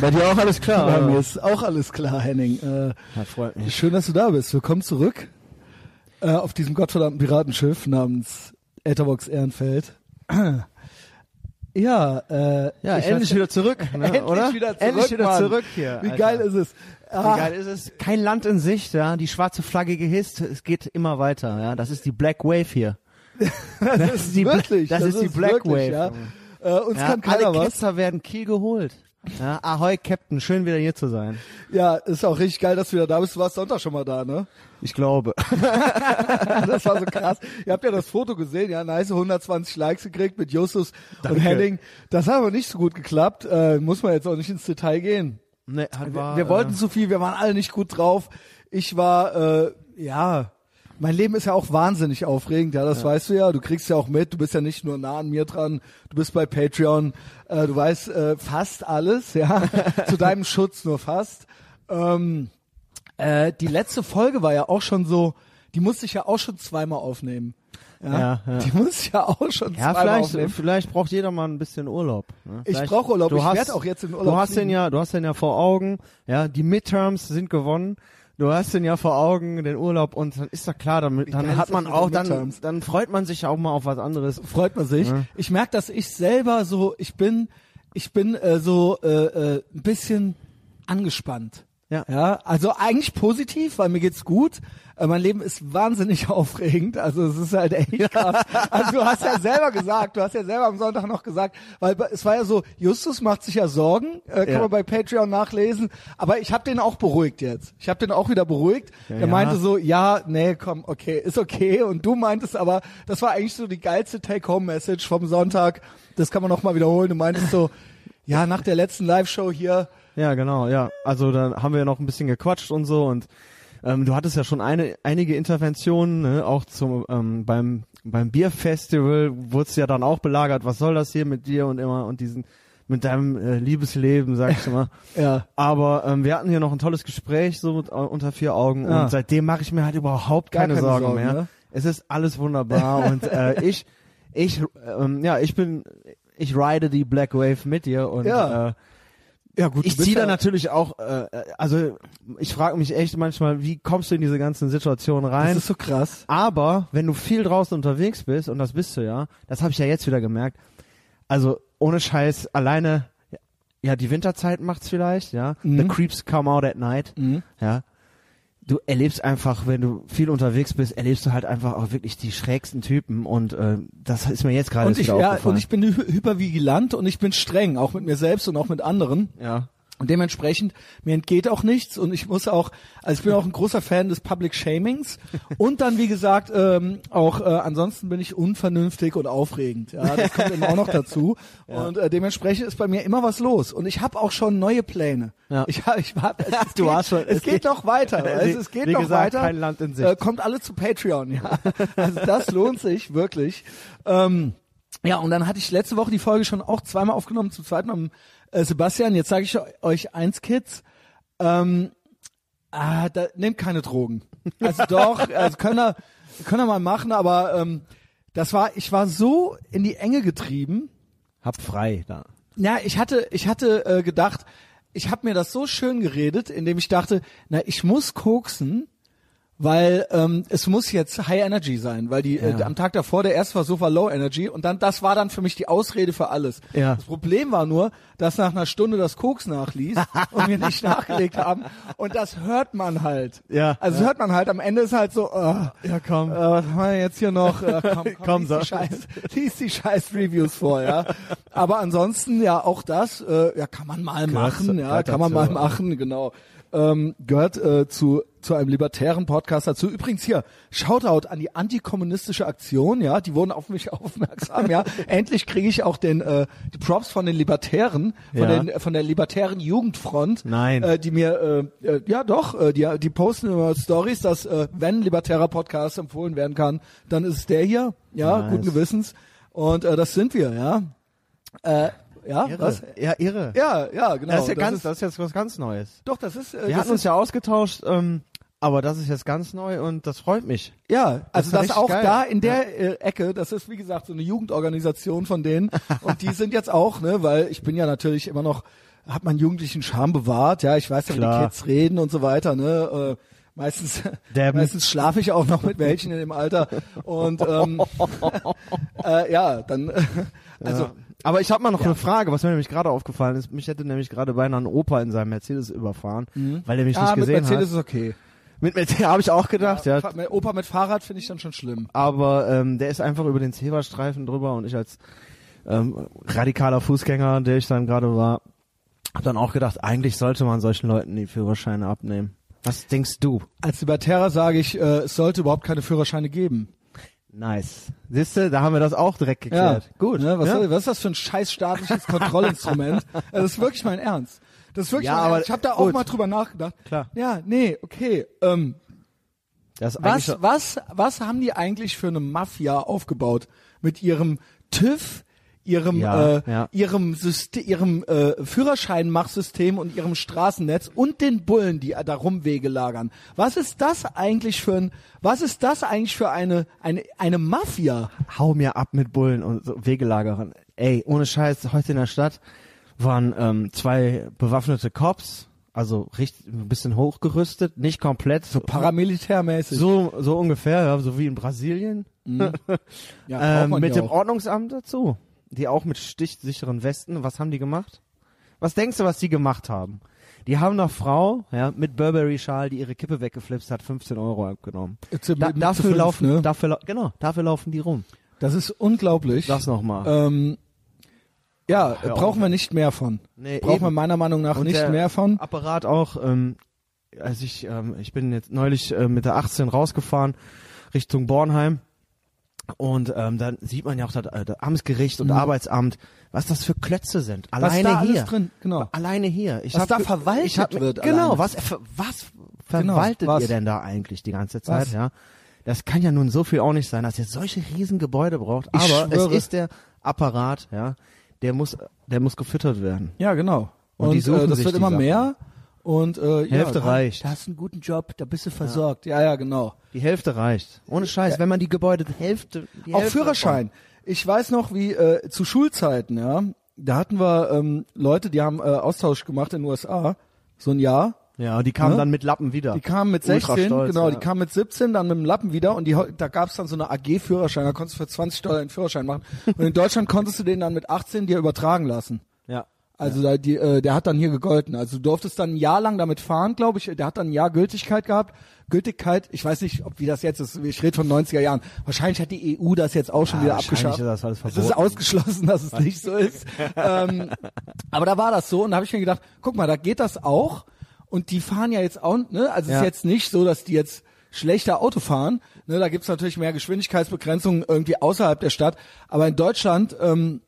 Bei dir auch alles klar? Bei mir ist auch alles klar, Henning. Äh, Ja, freut mich. schön, dass du da bist. Willkommen zurück äh, auf diesem gottverdammten Piratenschiff namens Etherbox Ehrenfeld. ja, äh, Ja, ich endlich weiß- wieder zurück, ne, endlich oder? wieder zurück, endlich wieder Mann. zurück hier. Wie Alter. geil ist es? Wie Ah, geil ist es? Kein Land in Sicht, ja. Die schwarze Flagge gehisst. Es geht immer weiter, ja. Das ist die Black Wave hier. das, ist die wirklich, das ist die Black wirklich, Wave, Ja. Äh, uns Ja, kann keiner alle was. Ketzer werden Kiel geholt. Ja, Ahoi, Captain. Schön wieder hier zu sein. Ja, ist auch richtig geil, dass du wieder da bist. Du warst Sonntag schon mal da, ne? Ich glaube. Das war so krass. Ihr habt ja das Foto gesehen, ja, nice 120 Likes gekriegt mit Justus und Danke. Henning. Das hat aber nicht so gut geklappt. Äh, muss man jetzt auch nicht ins Detail gehen. Nee, hat, war, wir äh, wollten zu viel, wir waren alle nicht gut drauf. Ich war, äh, ja, mein Leben ist ja auch wahnsinnig aufregend, ja, das weißt du ja. Du kriegst ja auch mit, du bist ja nicht nur nah an mir dran, du bist bei Patreon, äh, du weißt äh, fast alles, ja, zu deinem Schutz nur fast. Ähm, äh, die letzte Folge war ja auch schon so, die musste ich ja auch schon zweimal aufnehmen. Ja, Ja, ja. Die musste ich ja auch schon Ja, zweimal vielleicht, aufnehmen. vielleicht braucht jeder mal ein bisschen Urlaub. Ne? Ich Vielleicht- brauch Urlaub. Du Ich hast, werd auch jetzt in Urlaub Du hast den ja, du hast den ja vor Augen. Ja, die Midterms sind gewonnen. Du hast den ja vor Augen, den Urlaub und dann ist doch klar, dann, dann hat man auch, dann, dann freut man sich auch mal auf was anderes. freut man sich. Ja. Ich merke, dass ich selber so, ich bin, ich bin äh, so äh, äh, ein bisschen angespannt. Ja. Ja, also eigentlich positiv, weil mir geht's gut. Äh, mein Leben ist wahnsinnig aufregend. Also es ist halt echt krass. Also du hast ja selber gesagt, du hast ja selber am Sonntag noch gesagt, weil es war ja so, Justus macht sich ja Sorgen, äh, kann Ja. man bei Patreon nachlesen. Aber ich habe den auch beruhigt jetzt. Ich habe den auch wieder beruhigt. Ja, ja. meinte so, ja, nee, komm, okay, ist okay. Und du meintest aber, das war eigentlich so die geilste Take-Home-Message vom Sonntag. Das kann man noch mal wiederholen. Du meintest so, ja, nach der letzten Live-Show hier, Ja, genau, ja. Also dann haben wir noch ein bisschen gequatscht und so und ähm, du hattest ja schon eine, einige Interventionen, ne? auch zum ähm, beim beim Bierfestival wurdest ja dann auch belagert. Was soll das hier mit dir und immer und diesen mit deinem äh, Liebesleben, sag ich mal. ja, Aber ähm, wir hatten hier noch ein tolles Gespräch so mit, äh, unter vier Augen Ja. und seitdem mache ich mir halt überhaupt keine, keine Sorgen, Sorgen, mehr. ne? Es ist alles wunderbar und äh, ich ich ähm, ja ich bin ich ride die Black Wave mit dir und Ja. äh, ja gut. ich ziehe da natürlich auch, äh, also ich frage mich echt manchmal, wie kommst du in diese ganzen Situationen Das rein? ist so krass. Aber wenn du viel draußen unterwegs bist, und das bist du ja, das habe ich ja jetzt wieder gemerkt, also ohne Scheiß, alleine, ja, die Winterzeit macht's vielleicht, ja. Mhm. The creeps come out at night, Mhm. ja. Du erlebst einfach, wenn du viel unterwegs bist, erlebst du halt einfach auch wirklich die schrägsten Typen und äh, das ist mir jetzt gerade ja, aufgefallen. und ich bin hy- hypervigilant und ich bin streng, auch mit mir selbst und auch mit anderen. ja. Und dementsprechend, mir entgeht auch nichts und ich muss auch, also ich bin auch ein großer Fan des Public Shamings und dann, wie gesagt, ähm, auch äh, ansonsten bin ich unvernünftig und aufregend. Ja, das kommt eben auch noch dazu. Und äh, dementsprechend ist bei mir immer was los. Und ich habe auch schon neue Pläne. Ja. Ich, hab- ich hab, es, es Du geht, hast schon- es es geht, geht- noch weiter. Es, es geht noch gesagt, weiter. kein Land in Sicht. Äh, kommt alle zu Patreon, ja. Also das lohnt sich wirklich. Ähm, ja, und dann hatte ich letzte Woche die Folge schon auch zweimal aufgenommen, zum zweiten Mal mit äh, Sebastian. Jetzt sage ich euch eins, Kids. Ähm, ah, da, nehmt keine Drogen. Also doch, also können wir, können wir mal machen, aber ähm, das war, ich war so in die Enge getrieben. Hab frei da. Ja, ich hatte, ich hatte äh, gedacht, ich habe mir das so schön geredet, indem ich dachte, na, ich muss koksen, weil ähm, es muss jetzt High Energy sein, weil die äh, Ja. am Tag davor der erste Versuch war Low Energy und dann das war dann für mich die Ausrede für alles. Ja. Das Problem war nur, dass nach einer Stunde das Koks nachließ und wir nicht nachgelegt haben und das hört man halt. Ja. Also das hört man halt. Am Ende ist halt so, äh, Ja, komm. äh, was haben wir jetzt hier noch? Äh, komm, komm, Komm, lies, so. die Scheiß, lies die scheiß Reviews vor, ja. Aber ansonsten, ja, auch das, äh, ja, kann man mal Gehört machen, zu- ja, kann man mal ja. machen, genau. Ähm, gehört äh, zu zu einem libertären Podcast dazu. Übrigens hier, Shoutout an die antikommunistische Aktion, ja, die wurden auf mich aufmerksam, ja. Endlich kriege ich auch den äh, die Props von den Libertären, von Ja. den von der libertären Jugendfront, Nein. äh, die mir äh, äh, ja doch, äh, die die posten immer Stories, dass äh, wenn ein libertärer Podcast empfohlen werden kann, dann ist es der hier, ja, Nice. guten Gewissens und äh, das sind wir, ja. Äh, ja, Irre. was? Ja, irre. Ja, ja, genau. das ist ja ganz, das ist jetzt was ganz Neues. doch, das ist äh, Wir das hatten uns ist, ja ausgetauscht, ähm, Aber das ist jetzt ganz neu und das freut mich. Ja, also das, richtig auch geil. da in der äh, Ecke, das ist wie gesagt so eine Jugendorganisation von denen und die sind jetzt auch, ne, weil ich bin ja natürlich immer noch, hab meinen jugendlichen Charme bewahrt, ja, ich weiß ja, wie die Klar. Kids reden und so weiter, ne, äh, meistens, meistens schlafe ich auch noch mit welchen in dem Alter und ähm, äh, ja, dann, äh, also ja. Aber ich habe mal noch eine Frage, was mir nämlich gerade aufgefallen ist. Mich hätte nämlich gerade beinahe ein Opa in seinem Mercedes überfahren, weil er mich ah, nicht gesehen Mercedes hat. ist okay. Mit Mercedes habe ich auch gedacht, ja. Fa- Opa mit Fahrrad finde ich dann schon schlimm. Aber ähm, der ist einfach über den Zebrastreifen drüber und ich als ähm, radikaler Fußgänger, der ich dann gerade war, habe dann auch gedacht, eigentlich sollte man solchen Leuten die Führerscheine abnehmen. Was denkst du? Als Libertärer sage ich, äh, es sollte überhaupt keine Führerscheine geben. Nice. Siehste, da haben wir das auch direkt geklärt. Gut. Ne, was, ja. was ist das für ein scheiß staatliches Kontrollinstrument? Also das ist wirklich mein Ernst. Das ist wirklich Ja, aber. Ich habe da auch gut. mal drüber nachgedacht. Klar. Ja, nee, okay. Ähm, Das was, was, was haben die eigentlich für eine Mafia aufgebaut mit ihrem TÜV, ihrem, Ja, äh, ja. ihrem System, ihrem äh, Führerscheinmachsystem und ihrem Straßennetz und den Bullen, die da Rumwege lagern? Was ist das eigentlich für ein, was ist das eigentlich für eine, eine, eine Mafia? hau mir ab mit Bullen und so Wegelagerern. Ey, ohne Scheiß, heute in der Stadt waren ähm, zwei bewaffnete Cops, also richtig ein bisschen hochgerüstet, nicht komplett, so Paramilitärmäßig. so, so ungefähr, ja, so wie in Brasilien. ja, braucht ähm, mit ja dem auch. Ordnungsamt dazu. Die auch mit stichsicheren Westen. Was haben die gemacht? Was denkst du, was die gemacht haben? Die haben einer Frau, ja, mit Burberry-Schal, die ihre Kippe weggeflipst hat, 15 Euro abgenommen. Da, dafür fünf, laufen, ne? dafür, genau, dafür laufen die rum. Das ist unglaublich. Sag's nochmal. Ähm, ja, hör brauchen wir nicht mehr von. Nee, brauchen eben. wir meiner Meinung nach Und nicht mehr von. Apparat auch, ähm, als ich, ähm, ich bin jetzt neulich äh, mit der 18 rausgefahren Richtung Bornheim und ähm, dann sieht man ja auch das, äh, das Amtsgericht und Arbeitsamt, was das für Klötze sind. Was Alleine da alles hier. drin, genau. Alleine hier. Ich Was hab da verwaltet ich hab, wird Genau, alleine. was, was verwaltet was? ihr denn da eigentlich die ganze Zeit, Was? ja? Das kann ja nun so viel auch nicht sein, dass ihr solche riesen Gebäude braucht. Aber es ist der Apparat, ja, der muss, der muss gefüttert werden. Ja, genau. Und Und, die suchen äh, das sich wird die immer Sachen. mehr. Und äh, Hälfte ja, reicht. Da hast du einen guten Job, da bist du versorgt. Ja, ja, genau. Die Hälfte reicht. Ohne Scheiß, wenn man die Gebäude die Hälfte, die Auch Hälfte Führerschein. Ich weiß noch, wie äh, zu Schulzeiten, ja, da hatten wir ähm, Leute, die haben äh, Austausch gemacht in den USA, so ein Jahr. Ja, die kamen Ne? dann mit Lappen wieder. Die kamen mit Ultra 16, stolz, genau, ja. die kamen mit 17, dann mit dem Lappen wieder und die, da gab es dann so eine AG-Führerschein, da konntest du für 20 Dollar einen Führerschein machen. Und in Deutschland konntest du den dann mit 18 dir übertragen lassen. Ja. Also da, die, äh, der hat dann hier gegolten. Also du durftest dann ein Jahr lang damit fahren, glaube ich. Der hat dann ein Jahr Gültigkeit gehabt. Gültigkeit, ich weiß nicht, ob wie das jetzt ist. Ich rede von 90er Jahren. Wahrscheinlich hat die EU das jetzt auch schon Ja, wieder abgeschafft. ist das alles es ist verboten. ausgeschlossen, dass es nicht so ist. ähm, aber da war das so und da habe ich mir gedacht, guck mal, da geht das auch. Und die fahren ja jetzt auch, ne? Also es Ja. ist jetzt nicht so, dass die jetzt schlechter Auto fahren. Ne, da gibt's natürlich mehr Geschwindigkeitsbegrenzungen irgendwie außerhalb der Stadt. Aber in Deutschland, ähm,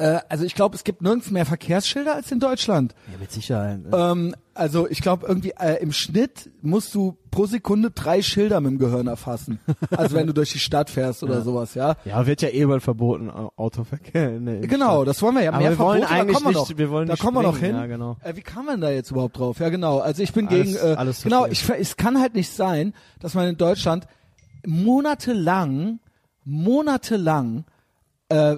äh, also ich glaube, es gibt nirgends mehr Verkehrsschilder als in Deutschland. Ja, mit Sicherheit. Ähm, also ich glaube irgendwie äh, im Schnitt musst du pro Sekunde drei Schilder mit dem Gehirn erfassen. Also wenn du durch die Stadt fährst oder sowas, ja. Ja, wird ja eh bald verboten, Au- Autoverkehr. der Genau, Innenstadt. das wollen wir ja. Aber mehr wir wollen Verbote, eigentlich da kommen wir nicht- noch, wir wollen da nicht kommen wir noch hin. ja, genau. Äh, wie kam man da jetzt überhaupt drauf? Ja, genau. Also ich bin Alles- gegen. Äh, alles genau, ich, es kann halt nicht sein, dass man in Deutschland monatelang, monatelang äh,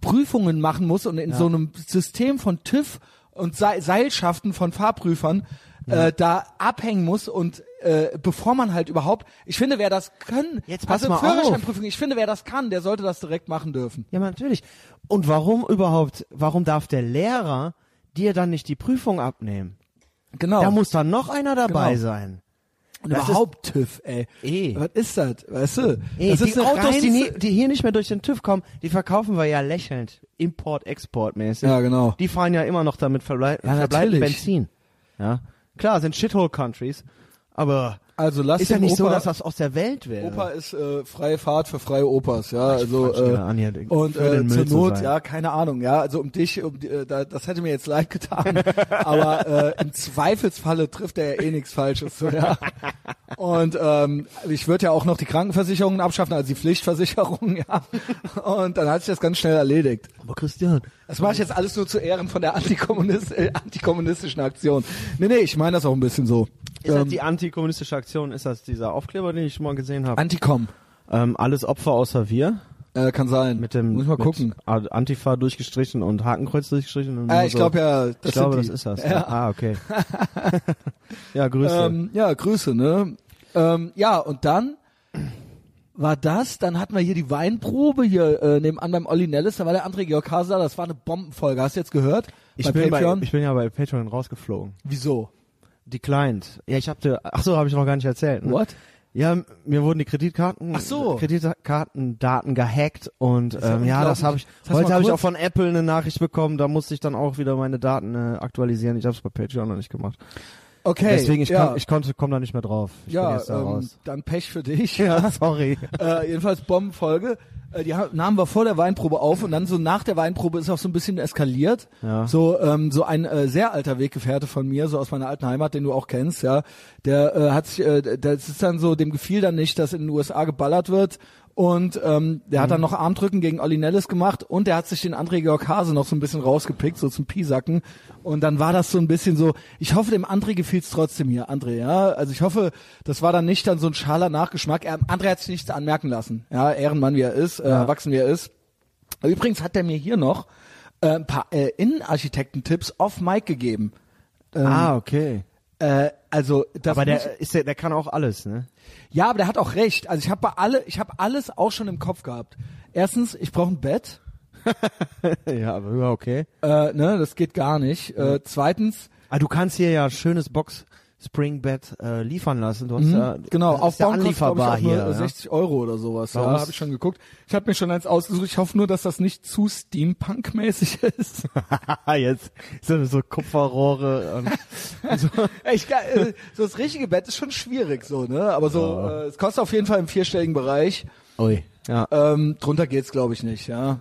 Prüfungen machen muss und in so einem System von TÜV und Se Seilschaften von Fahrprüfern äh, da abhängen muss und äh, bevor man halt überhaupt, ich finde, wer das kann, Jetzt pass also mal auf. Ich finde, wer das kann, der sollte das direkt machen dürfen. Ja, natürlich. Und warum überhaupt, warum darf der Lehrer dir dann nicht die Prüfung abnehmen? Genau. Da muss dann noch einer dabei Genau. sein. Und Das überhaupt TÜV, ey. Eh. Was ist das? Weißt du? Ey, das die ist eine Autos, die, nie, die hier nicht mehr durch den TÜV kommen, die verkaufen wir ja lächelnd. Import-Export-mäßig. Ja, genau. Die fahren ja immer noch damit verblei Ja, verbleibend natürlich. Benzin. Ja. Klar, sind Shithole-Countries, aber Also lass Ist ja nicht so, Opa, dass das aus der Welt wäre. Opa ist äh, freie Fahrt für freie Opas, ja. Also Quatsch wieder äh, an hier, und äh, zur zu Not, sein. ja, keine Ahnung, ja. Also um dich, um äh, da, das hätte mir jetzt leid getan, aber äh, im Zweifelsfalle trifft er ja eh nichts Falsches, so, ja. Und ähm, ich würde ja auch noch die Krankenversicherungen abschaffen, also die Pflichtversicherung, ja. Und dann hat sich das ganz schnell erledigt. Aber Christian, Das mache ich jetzt alles nur zu Ehren von der Antikommunist äh, antikommunistischen Aktion. Nee, nee, ich meine das auch ein bisschen so. ist das Ähm, die antikommunistische Aktion? Ist das dieser Aufkleber, den ich schon mal gesehen habe? Antikom. Ähm, alles Opfer außer wir. Äh, kann sein. Mit dem Muss ich mal mit gucken. Antifa durchgestrichen und Hakenkreuz durchgestrichen. Und Äh, ich so. glaube ja, das ich glaube, sind das die. ist das. Ja. Ah, okay. ja, Grüße. Ähm, ja, Grüße, ne? Ähm, ja, und dann war das, dann hatten wir hier die Weinprobe hier äh, nebenan beim Olli Nellis, da war der André Georg Hase da, das war eine Bombenfolge. Hast du jetzt gehört? ich, bei bin bei, Patreon? ich bin ja bei Patreon rausgeflogen. Wieso? Die Client. Ja, ich hab dir, ach so, habe ich noch gar nicht erzählt. Ne? What? Ja, mir wurden die Kreditkarten, Ach so. Kreditkartendaten gehackt und ja ähm, ja, das habe ich. Das heute habe ich auch von Apple eine Nachricht bekommen. Da musste ich dann auch wieder meine Daten äh, aktualisieren. Ich habe es bei Patreon noch nicht gemacht. Okay. Deswegen ich, ja, kon, ich konnte, komme da nicht mehr drauf. Ich bin ja, jetzt da ähm, dann Pech für dich. Ja, sorry. äh, jedenfalls Bombenfolge. Äh, die nahmen wir vor der Weinprobe auf und dann so nach der Weinprobe ist auch so ein bisschen eskaliert. Ja. So ähm, so ein äh, sehr alter Weggefährte von mir, so aus meiner alten Heimat, den du auch kennst, ja. Der äh, hat sich, äh, das ist dann so, dem gefiel dann nicht, dass in den USA geballert wird. Und ähm, der hat dann noch Armdrücken gegen Olli Nellis gemacht und der hat sich den André Georg Hase noch so ein bisschen rausgepickt, so zum Piesacken. Und dann war das so ein bisschen so, ich hoffe, dem André gefiel's trotzdem hier, André, ja. Also ich hoffe, das war dann nicht dann so ein schaler Nachgeschmack. Er, André hat sich nichts anmerken lassen. Ja, Ehrenmann wie er ist, äh, erwachsen wie er ist. Übrigens hat er mir hier noch äh, ein paar äh, Innenarchitektentipps off Mic gegeben. Ähm, ah, okay. Äh, also das Aber der ist der, der kann auch alles, ne? Ja, aber der hat auch recht. Also ich habe bei alle, ich habe alles auch schon im Kopf gehabt. Erstens, ich brauche ein Bett. ja, aber okay. Äh, ne, das geht gar nicht. Äh, zweitens, Ah, du kannst hier ja schönes Box Springbed äh, liefern lassen. Du hast ja, genau, ist ja ich, anlieferbar nur hier. ja. 60 Euro oder sowas. Warum Ja, habe ich schon geguckt. Ich habe mir schon eins ausgesucht. Ich hoffe nur, dass das nicht zu Steampunk-mäßig ist. Jetzt so, so Kupferrohre. Und, so. Ich, kann- äh, so das richtige Bett ist schon schwierig, so ne. Aber so, äh, es kostet auf jeden Fall im vierstelligen Bereich. Ui. Ja. Ähm, drunter geht's, glaube ich, nicht. Ja.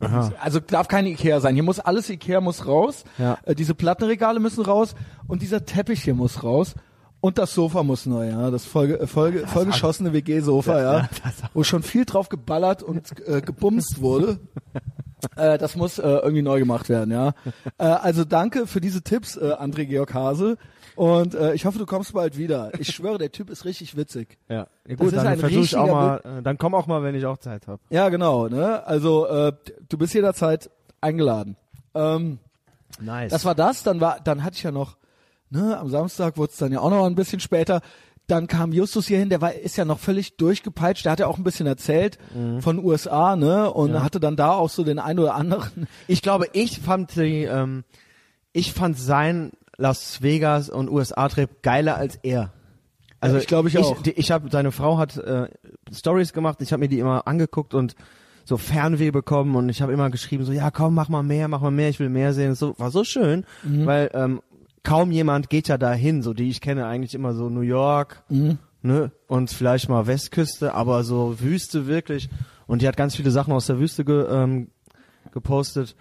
Aha. Also darf keine Ikea sein. Hier muss alles Ikea muss raus. Ja. Äh, diese Plattenregale müssen raus und dieser Teppich hier muss raus. Und das Sofa muss neu, ja. Das voll, äh, voll, vollgeschossene WG-Sofa, ja. Wo schon viel drauf geballert und äh, gebumst wurde. äh, das muss äh, irgendwie neu gemacht werden, ja. Äh, also danke für diese Tipps, äh, André Georg Hase. Und äh, ich hoffe, du kommst bald wieder. Ich schwöre, der Typ ist richtig witzig. Ja, ja gut, dann versuche ich auch mal, äh, dann komm auch mal, wenn ich auch Zeit habe. Ja, genau, ne? Also äh, du bist jederzeit eingeladen. Ähm, Nice. Das war das, dann war, dann hatte ich ja noch, ne, am Samstag wurde es dann ja auch noch ein bisschen später. Dann kam Justus hier hin, der war, ist ja noch völlig durchgepeitscht, der hat ja auch ein bisschen erzählt von USA, ne, und Ja. hatte dann da auch so den einen oder anderen. ich glaube, ich fand die, ähm, ich fand sein Las Vegas und USA-Trip geiler als er. Also Ja, ich glaube, ich auch. Die, ich habe, seine Frau hat äh, Stories gemacht, ich habe mir die immer angeguckt und so Fernweh bekommen und ich habe immer geschrieben so, ja komm, mach mal mehr, mach mal mehr, ich will mehr sehen. So war so schön, Mhm. weil ähm, kaum jemand geht ja dahin, so die ich kenne eigentlich immer so New York, Mhm. ne und vielleicht mal Westküste, aber so Wüste wirklich. Und die hat ganz viele Sachen aus der Wüste ge, ähm, gepostet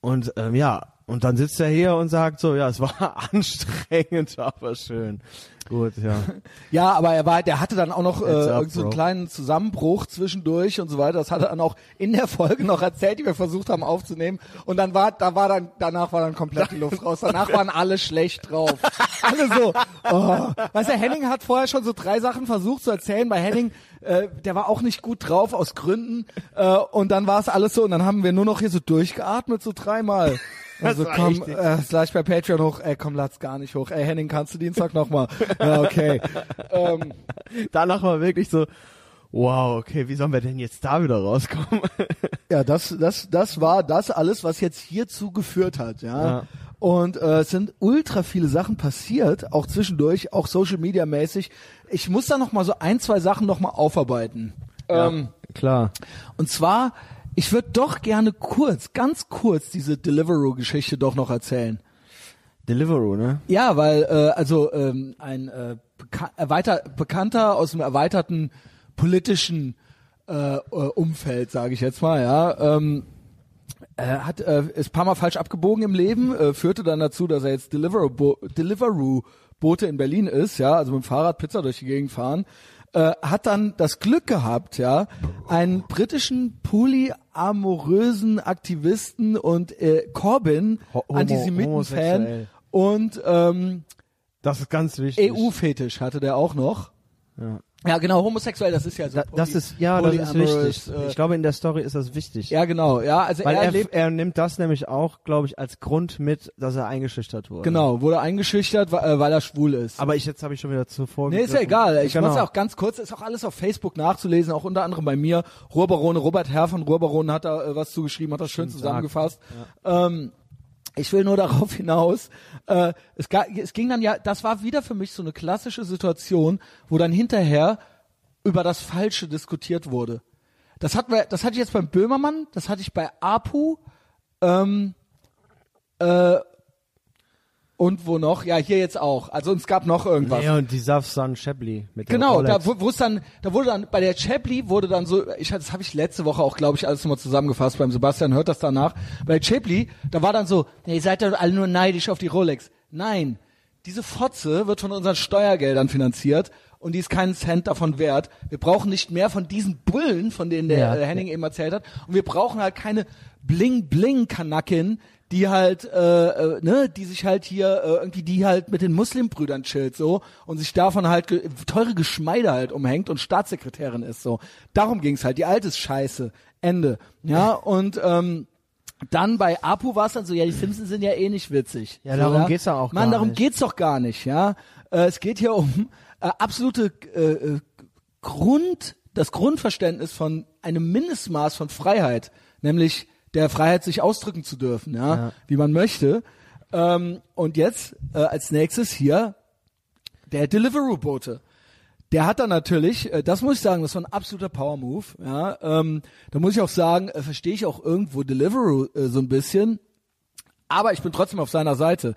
und ähm, ja und dann sitzt er hier und sagt so, ja, es war anstrengend, aber schön. Gut, ja. Ja, aber er war, der hatte dann auch noch äh, up, so einen kleinen Zusammenbruch zwischendurch und so weiter. Das hat er dann auch in der Folge noch erzählt, die wir versucht haben aufzunehmen. Und dann war, da war dann, danach war dann komplett die Luft raus. Danach waren alle schlecht drauf. Alle so. Oh. Weißt du, Henning hat vorher schon so drei Sachen versucht zu erzählen. Bei Henning, äh, der war auch nicht gut drauf aus Gründen. Äh, und dann war es alles so. Und dann haben wir nur noch hier so durchgeatmet, so dreimal. Also komm, äh, das lade ich bei Patreon hoch. Ey, komm, lad's gar nicht hoch. Ey, Henning, kannst du Dienstag nochmal? Ja, okay. ähm, Danach war wirklich so, wow, okay, wie sollen wir denn jetzt da wieder rauskommen? ja, das, das, das war das alles, was jetzt hierzu geführt hat, ja. Ja. Und äh, es sind ultra viele Sachen passiert, auch zwischendurch, auch Social Media mäßig. Ich muss da noch mal so ein, zwei Sachen noch mal aufarbeiten. Ähm, Klar. und zwar, ich würde doch gerne kurz, ganz kurz diese Deliveroo-Geschichte doch noch erzählen. Deliveroo, ne? Ja, weil äh, also ähm, ein äh, beka erweiter bekannter aus dem erweiterten politischen äh, äh, Umfeld, sage ich jetzt mal, ja, ähm, er hat äh, ist paar Mal falsch abgebogen im Leben, äh, führte dann dazu, dass er jetzt Deliveroo Deliveroo Bote in Berlin ist, ja, also mit dem Fahrrad Pizza durch die Gegend fahren. Äh, hat dann das Glück gehabt, ja, einen britischen polyamorösen Aktivisten und äh, Corbyn Antisemiten-Fan und ähm, Das ist ganz wichtig. EU-Fetisch hatte der auch noch. Ja. Ja, genau, homosexuell, das ist ja so. Da, das ist, ja, das ist wichtig. Äh, Ich glaube, in der Story ist das wichtig. ja, genau, ja, also Weil er, er, er nimmt das nämlich auch, glaube ich, als Grund mit, dass er eingeschüchtert wurde. genau, wurde eingeschüchtert, weil, äh, weil er schwul ist. Aber ich jetzt habe ich schon wieder zuvor. Nee, ist ja egal. Ich genau. muss auch ganz kurz, ist auch alles auf Facebook nachzulesen, auch unter anderem bei mir. Ruhrbarone, Robert Herr von Ruhrbarone hat da äh, was zugeschrieben, hat das schön zusammengefasst. Ähm, ich will nur darauf hinaus, äh, es, es ging dann ja, das war wieder für mich so eine klassische Situation, wo dann hinterher über das Falsche diskutiert wurde. Das hatten wir, das hatte ich jetzt beim Böhmermann, das hatte ich bei Apu, ähm, äh, und wo noch? Ja, hier jetzt auch. Also es gab noch irgendwas. Ja, und die Safsan Shapley mit der Genau, Rolex. da wo es dann, da wurde dann bei der Chapley wurde dann so, ich das habe ich letzte Woche auch, glaube ich, alles nochmal zusammengefasst beim Sebastian hört das danach. Bei der Chapley, da war dann so, nee, ihr seid doch alle nur neidisch auf die Rolex. Nein, diese Fotze wird von unseren Steuergeldern finanziert und die ist keinen Cent davon wert. Wir brauchen nicht mehr von diesen Bullen, von denen der Ja. äh, Henning eben erzählt hat, und wir brauchen halt keine bling bling Kanakin, die halt, äh, äh, ne, die sich halt hier äh, irgendwie, die halt mit den Muslimbrüdern chillt so und sich davon halt ge teure Geschmeide halt umhängt und Staatssekretärin ist so. Darum ging's halt. Die alte ist scheiße. Ende. Ja und ähm, dann bei Apu war es dann so, ja, die Simpsons sind ja eh nicht witzig. Ja, so, darum geht's ja auch Mann, gar darum nicht. geht's doch gar nicht, ja. Äh, es geht hier um äh, absolute äh, äh, Grund, das Grundverständnis von einem Mindestmaß von Freiheit, nämlich der Freiheit, sich ausdrücken zu dürfen, ja, Ja. wie man möchte. Ähm, und jetzt äh, als nächstes hier der Deliveroo-Bote. Der hat dann natürlich, äh, das muss ich sagen, das war ein absoluter Power-Move. Ja, ähm, da muss ich auch sagen, äh, verstehe ich auch irgendwo Deliveroo äh, so ein bisschen, aber ich bin trotzdem auf seiner Seite.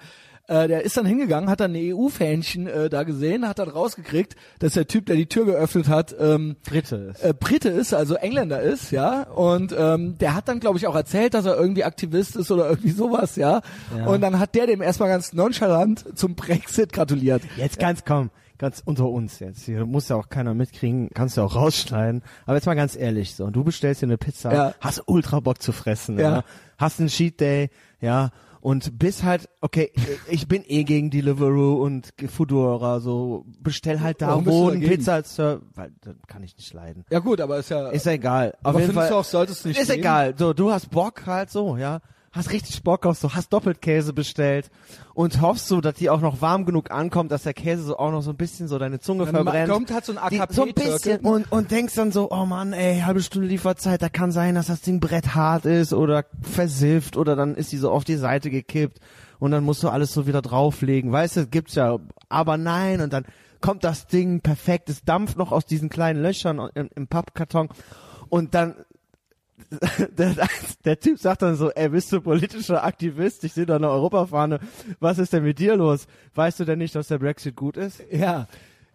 Äh, der ist dann hingegangen, hat dann ein EU-Fähnchen äh, da gesehen, hat dann rausgekriegt, dass der Typ, der die Tür geöffnet hat, ähm, Dritte ist. äh, Brite ist, also Engländer ist, ja, und ähm, der hat dann, glaube ich, auch erzählt, dass er irgendwie Aktivist ist oder irgendwie sowas, ja? Ja. Und dann hat der dem erstmal ganz nonchalant zum Brexit gratuliert. Jetzt ganz komm, ganz unter uns jetzt. Hier muss ja auch keiner mitkriegen, kannst du auch rausschneiden. Aber jetzt mal ganz ehrlich, so, du bestellst dir eine Pizza, Ja. hast ultra Bock zu fressen, Ja. ja. hast einen Cheat Day, ja, und bist halt, okay, ich bin eh gegen Deliveroo und Foodora, so, bestell halt da, dagegen? Pizza als Ser- weil, das kann ich nicht leiden. Ja gut, aber ist ja Ist ja egal. Auf Aber jeden Fall. du auch, sollte es nicht Ist geben? egal. So, du hast Bock halt so, ja. Hast richtig Bock auf so, hast Doppelkäse bestellt und hoffst so, dass die auch noch warm genug ankommt, dass der Käse so auch noch so ein bisschen so deine Zunge Dann verbrennt. kommt halt so ein Die- AKP so ein bisschen und, und denkst dann so, oh Mann, ey, halbe Stunde Lieferzeit, da kann sein, dass das Ding bretthart ist oder versifft oder dann ist die so auf die Seite gekippt und dann musst du alles so wieder drauflegen. Weißt du, gibt's ja, aber nein und dann kommt das Ding perfekt, es dampft noch aus diesen kleinen Löchern im, im Pappkarton und dann der, der Typ sagt dann so, ey, bist du politischer Aktivist? Ich sehe da eine Europafahne. Was ist denn mit dir los? Weißt du denn nicht, dass der Brexit gut ist? Ja.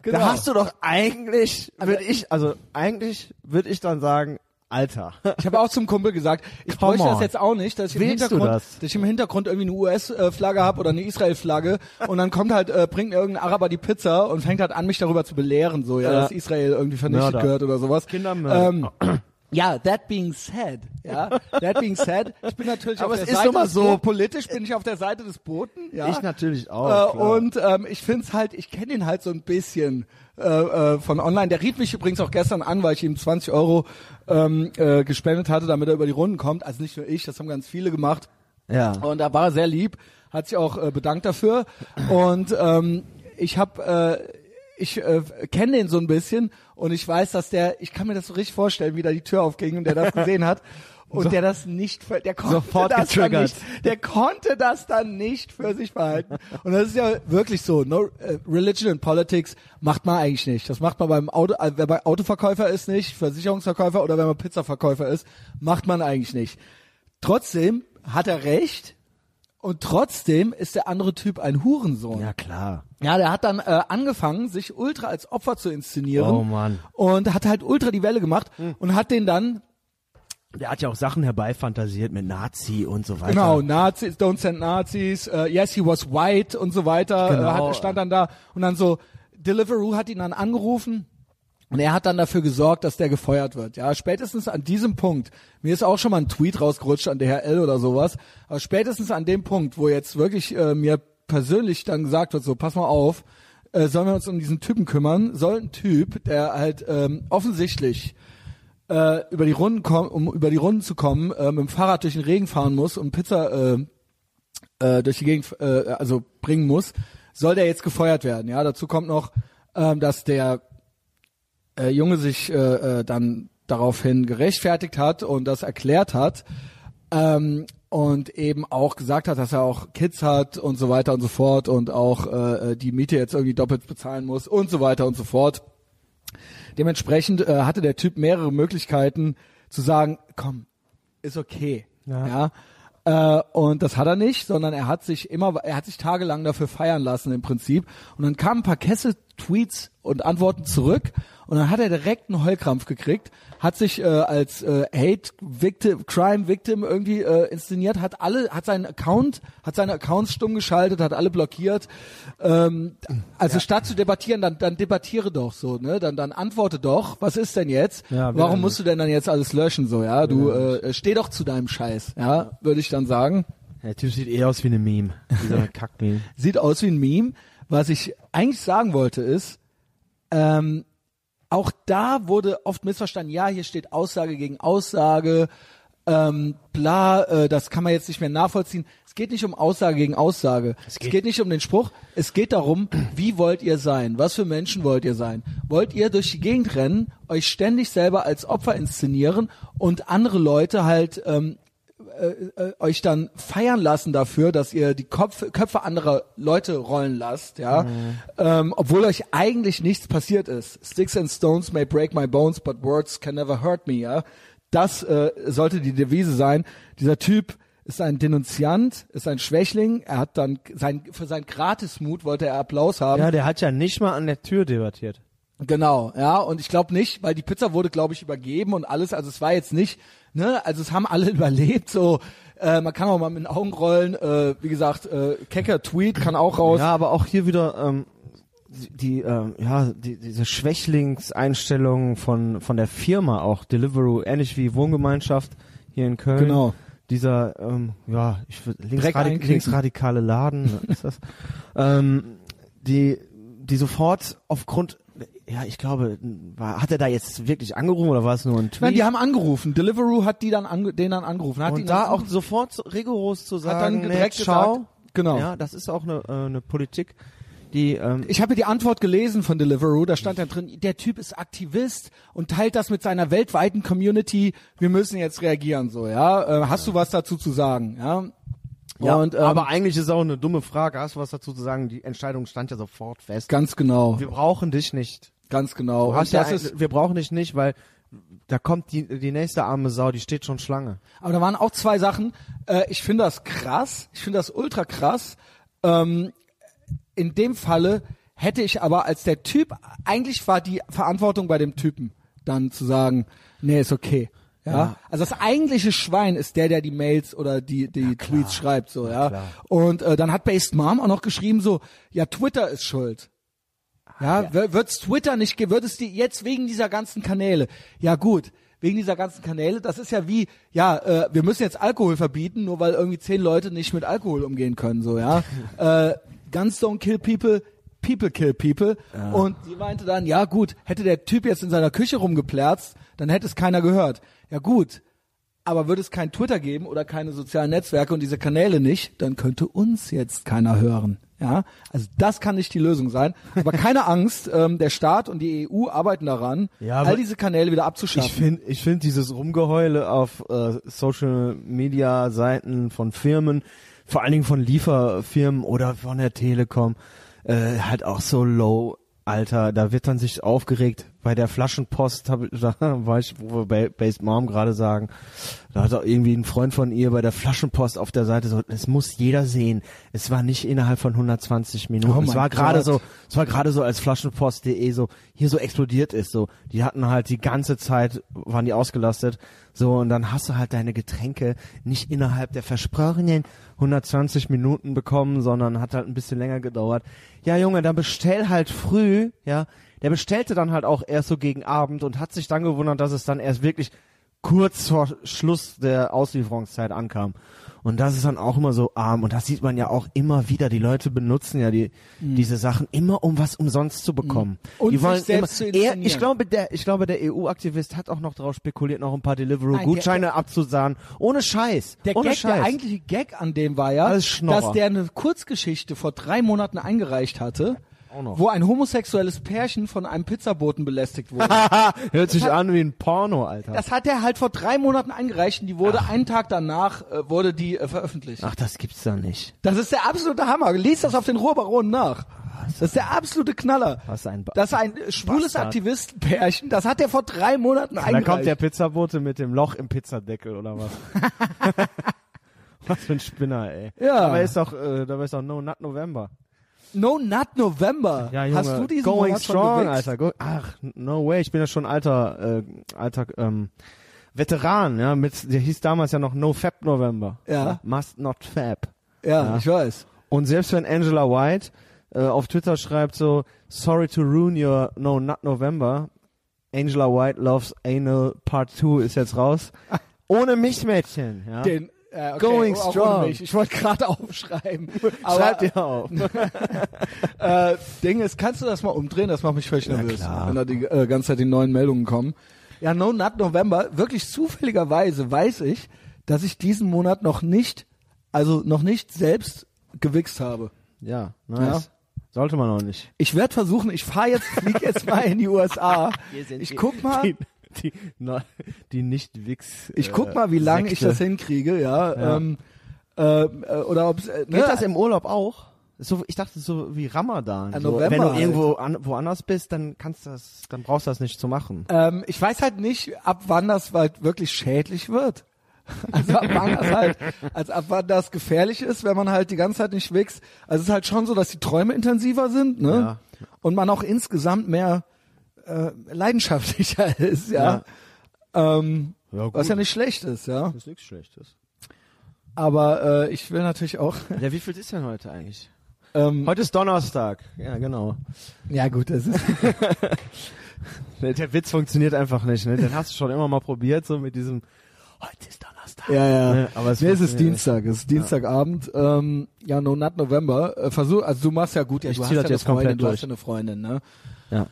Genau. Da hast du doch eigentlich, würde ich, also eigentlich würde ich dann sagen, Alter. Ich habe auch zum Kumpel gesagt, ich Come bräuchte das on. jetzt auch nicht, dass ich im Hintergrund, das? dass ich im Hintergrund irgendwie eine US-Flagge habe oder eine Israel-Flagge und dann kommt halt, äh, bringt mir irgendein Araber die Pizza und fängt halt an, mich darüber zu belehren, so, ja, Ja. dass Israel irgendwie vernichtet Mörder. gehört oder sowas. Kindermörder. Ähm, ja, that being said, ja, that being said, ich bin natürlich Aber auf es der ist Seite doch mal des so. Boten, politisch bin ich auf der Seite des Boten, ja. Ich natürlich auch. Äh, und ähm, ich find's halt, ich kenne ihn halt so ein bisschen äh, äh, von online. Der rief mich übrigens auch gestern an, weil ich ihm 20 Euro ähm, äh, gespendet hatte, damit er über die Runden kommt. Also nicht nur ich, das haben ganz viele gemacht. ja. Und da war er sehr lieb, hat sich auch äh, bedankt dafür. Und ähm, ich habe, äh, ich äh, kenne den so ein bisschen und ich weiß, dass der, ich kann mir das so richtig vorstellen, wie da die Tür aufging und der das gesehen hat. Und der das nicht, der konnte Sofort das dann nicht, der konnte das dann nicht für sich behalten. Und das ist ja wirklich so. No, äh, Religion and Politics macht man eigentlich nicht. Das macht man beim Auto, äh, wer bei Autoverkäufer ist nicht, Versicherungsverkäufer oder wenn man Pizzaverkäufer ist, macht man eigentlich nicht. Trotzdem hat er recht. Und trotzdem ist der andere Typ ein Hurensohn. Ja, klar. Ja, der hat dann äh, angefangen, sich ultra als Opfer zu inszenieren. Oh Mann. Und hat halt ultra die Welle gemacht und hat den dann, Der hat ja auch Sachen herbeifantasiert mit Nazi und so weiter. genau, Nazis, don't send Nazis, äh, yes, he was white und so weiter, Genau. äh, hat, stand dann da und dann so, Deliveroo hat ihn dann angerufen und er hat dann dafür gesorgt, dass der gefeuert wird. Ja, spätestens an diesem Punkt, mir ist auch schon mal ein Tweet rausgerutscht an DHL oder sowas, aber spätestens an dem Punkt, wo jetzt wirklich äh, mir persönlich dann gesagt wird, so, pass mal auf, äh, sollen wir uns um diesen Typen kümmern, soll ein Typ, der halt ähm, offensichtlich äh, über die Runden kommen, um über die Runden zu kommen, äh, mit dem Fahrrad durch den Regen fahren muss und Pizza äh, äh, durch die Gegend äh, also bringen muss, soll der jetzt gefeuert werden. Ja, dazu kommt noch, ähm, dass der äh, Junge sich äh, äh, dann daraufhin gerechtfertigt hat und das erklärt hat ähm, und eben auch gesagt hat, dass er auch Kids hat und so weiter und so fort und auch äh, äh, die Miete jetzt irgendwie doppelt bezahlen muss und so weiter und so fort. Dementsprechend äh, hatte der Typ mehrere Möglichkeiten zu sagen, komm, ist okay. Ja. Äh, und das hat er nicht, sondern er hat sich immer, er hat sich tagelang dafür feiern lassen im Prinzip. Und dann kamen ein paar Kesse Tweets und Antworten zurück und dann hat er direkt einen Heulkrampf gekriegt, hat sich äh, als äh, Hate Victim, Crime Victim irgendwie äh, inszeniert, hat alle, hat seinen Account, hat seine Accounts stumm geschaltet, hat alle blockiert. Ähm, also statt zu debattieren, dann, dann debattiere doch so, ne? Dann, dann antworte doch. Was ist denn jetzt? Ja, Warum musst du denn dann jetzt alles löschen so? Ja, du äh, steh doch zu deinem Scheiß. Ja, würde ich dann sagen. Der Typ sieht eh aus wie eine Meme. Dieser Kackmeme. Sieht aus wie ein Meme. Was ich eigentlich sagen wollte ist, ähm, auch da wurde oft missverstanden, ja, hier steht Aussage gegen Aussage, ähm, bla, äh, das kann man jetzt nicht mehr nachvollziehen. Es geht nicht um Aussage gegen Aussage. Es geht, geht- nicht um den Spruch. Es geht darum, wie wollt ihr sein? Was für Menschen wollt ihr sein? Wollt ihr durch die Gegend rennen, euch ständig selber als Opfer inszenieren und andere Leute halt ähm, äh, euch dann feiern lassen dafür, dass ihr die Kopf, Köpfe anderer Leute rollen lasst, ja, ähm, obwohl euch eigentlich nichts passiert ist. Sticks and stones may break my bones, but words can never hurt me, ja. Das äh, sollte die Devise sein. Dieser Typ ist ein Denunziant, ist ein Schwächling. Er hat dann sein für sein Gratismut wollte er Applaus haben. Ja, der hat ja nicht mal an der Tür debattiert. Genau, ja, und ich glaube nicht, weil die Pizza wurde, glaube ich, übergeben und alles, also es war jetzt nicht, ne, also es haben alle überlebt, so, äh, man kann auch mal mit den Augen rollen, äh, wie gesagt, äh, kecker Tweet kann auch raus. Ja, aber auch hier wieder ähm, die, ähm, ja die, diese Schwächlingseinstellung von von der Firma auch Deliveroo, ähnlich wie Wohngemeinschaft hier in Köln. Genau. Dieser ähm, ja ich linksradik linksradikale Laden ist das. ähm, die die sofort aufgrund ja, ich glaube, war, hat er da jetzt wirklich angerufen oder war es nur ein Tweet? Nein, die haben angerufen. Deliveroo hat die dann ange den dann angerufen, hat ihn und da dann auch sofort so rigoros zu hat sagen, dann nee, direkt schau, gesagt, genau. ja, das ist auch eine, äh, eine Politik, die ähm, Ich habe die Antwort gelesen von Deliveroo, da stand dann drin, der Typ ist Aktivist und teilt das mit seiner weltweiten Community. Wir müssen jetzt reagieren, so, ja. Äh, hast du was dazu zu sagen, ja? Ja, und, ähm, aber eigentlich ist auch eine dumme Frage. Hast du was dazu zu sagen? Die Entscheidung stand ja sofort fest. ganz genau, Wir brauchen dich nicht. Ganz genau. Hast ja das ein, ist, wir brauchen dich nicht, weil da kommt die, die nächste arme Sau, die steht schon Schlange. Aber da waren auch zwei Sachen. Äh, ich finde das krass. Ich finde das ultra krass. Ähm, in dem Falle hätte ich aber als der Typ, eigentlich war die Verantwortung bei dem Typen, dann zu sagen, nee, ist okay. Ja? Ja. Also das eigentliche Schwein ist der, der die Mails oder die, die Tweets schreibt, so, ja. klar. Und äh, dann hat Based Mom auch noch geschrieben, so, ja, Twitter ist schuld. Ja, ja. wird es Twitter nicht geben, wird es die jetzt wegen dieser ganzen Kanäle. Ja gut, wegen dieser ganzen Kanäle, das ist ja wie, ja, äh, wir müssen jetzt Alkohol verbieten, nur weil irgendwie zehn Leute nicht mit Alkohol umgehen können, so, ja. äh, Guns don't kill people, people kill people. Und sie meinte dann, ja gut, hätte der Typ jetzt in seiner Küche rumgeplärzt, dann hätte es keiner gehört. Ja gut, aber würde es kein Twitter geben oder keine sozialen Netzwerke und diese Kanäle nicht, dann könnte uns jetzt keiner hören. Ja, also das kann nicht die Lösung sein. Aber keine Angst, ähm, der Staat und die EU arbeiten daran, Ja, all diese Kanäle wieder abzuschaffen. Ich finde, ich finde dieses Rumgeheule auf äh, Social Media Seiten von Firmen, vor allen Dingen von Lieferfirmen oder von der Telekom, äh, halt auch so low, Alter. Da wird dann sich aufgeregt. bei der Flaschenpost hab, da war ich, wo wir bei Base Mom gerade sagen, da hat auch irgendwie ein Freund von ihr bei der Flaschenpost auf der Seite so, es muss jeder sehen. Es war nicht innerhalb von 120 Minuten. Oh es war gerade so, es war gerade so, als Flaschenpost.de so hier so explodiert ist. So, die hatten halt die ganze Zeit waren die ausgelastet. So und dann hast du halt deine Getränke nicht innerhalb der versprochenen 120 Minuten bekommen, sondern hat halt ein bisschen länger gedauert. Ja, Junge, dann bestell halt früh, ja. Der bestellte dann halt auch erst so gegen Abend und hat sich dann gewundert, dass es dann erst wirklich kurz vor Schluss der Auslieferungszeit ankam. Und das ist dann auch immer so arm. Und das sieht man ja auch immer wieder. Die Leute benutzen ja die, diese Sachen immer, um was umsonst zu bekommen. Mhm. Und die wollen immer, er, ich glaube, der, ich glaube, der EU-Aktivist hat auch noch darauf spekuliert, noch ein paar Deliveroo-Gutscheine abzusahnen. Ohne Scheiß. Der Ohne Gag, Scheiß. der eigentliche Gag an dem war ja, dass der eine Kurzgeschichte vor drei Monaten eingereicht hatte, Auch noch. wo ein homosexuelles Pärchen von einem Pizzaboten belästigt wurde. Hört sich an wie ein Porno, Alter. Das hat er halt vor drei Monaten eingereicht und die wurde einen Tag danach äh, wurde die äh, veröffentlicht. Ach, das gibt's da nicht. Das ist der absolute Hammer. Lies das auf den Ruhrbaronen nach. Das ist der absolute Knaller. Was ein ba Das ist ein äh, schwules Bastard. Aktivistenpärchen. Das hat er vor drei Monaten Da eingereicht. kommt der Pizzabote mit dem Loch im Pizzadeckel oder was? was für ein Spinner, ey. Ja. Aber ist doch, äh, dabei ist doch No Nut November. No Nut November. Ja, Junge, Hast du diesen Going Monat schon Strong, gewichst? Alter. Go Ach, no way. Ich bin ja schon alter, äh, alter, ähm, Veteran, ja. Mit, der hieß damals ja noch No Fab November. Ja. Must not Fab. Ja, Ja. ich weiß. Und selbst wenn Angela White äh, auf Twitter schreibt so, sorry to ruin your No Nut November, Angela White loves Anal Part 2 ist jetzt raus. Ohne Milchmädchen, ja. Den äh, okay, Going auch strong. ohne mich. Ich wollte gerade aufschreiben. Aber, Schreib dir auf. äh, Ding ist, kannst du das mal umdrehen? Das macht mich völlig nervös, wenn da die äh, ganze Zeit die neuen Meldungen kommen. Ja, No Nut November, wirklich zufälligerweise weiß ich, dass ich diesen Monat noch nicht, also noch nicht selbst gewichst habe. Ja, nice. Sollte man auch nicht. Ich werde versuchen, ich fahre jetzt, flieg jetzt mal in die USA. Ich guck mal, Die, die, na, die nicht Wix. ich äh, guck mal, wie lange ich das hinkriege, ja. Ja. Ähm, äh, äh, oder ob's, äh, ne? Geht das im Urlaub auch? So, ich dachte so wie Ramadan. Ja, so, November wenn du halt. irgendwo an, woanders bist, dann kannst du das, dann brauchst du das nicht zu machen. Ähm, ich weiß halt nicht, ab wann das halt wirklich schädlich wird. Also ab wann das halt, also ab wann das gefährlich ist, wenn man halt die ganze Zeit nicht wächst. Also es ist halt schon so, dass die Träume intensiver sind, ne? Ja. Und man auch insgesamt mehr äh, leidenschaftlicher ist, ja. Ähm, Ja, was ja nicht schlecht ist, ja. Das ist nichts Schlechtes. Aber äh, ich will natürlich auch. Ja, wie viel ist denn heute eigentlich? Ähm, Heute ist Donnerstag. Ja, genau. ja gut, das ist. Der, Witz funktioniert einfach nicht, ne? Den hast du schon immer mal probiert, so mit diesem Heute ist Donnerstag. Ja, ja. Ne, aber es nee, es ist Dienstag, es ist Dienstagabend. Ähm, ja, No Nut November. Äh, versuch, also du machst ja gut, ja, Ich du hast ja das eine jetzt Freundin, komplett du hast durch. ja eine Freundin, ne? Ja.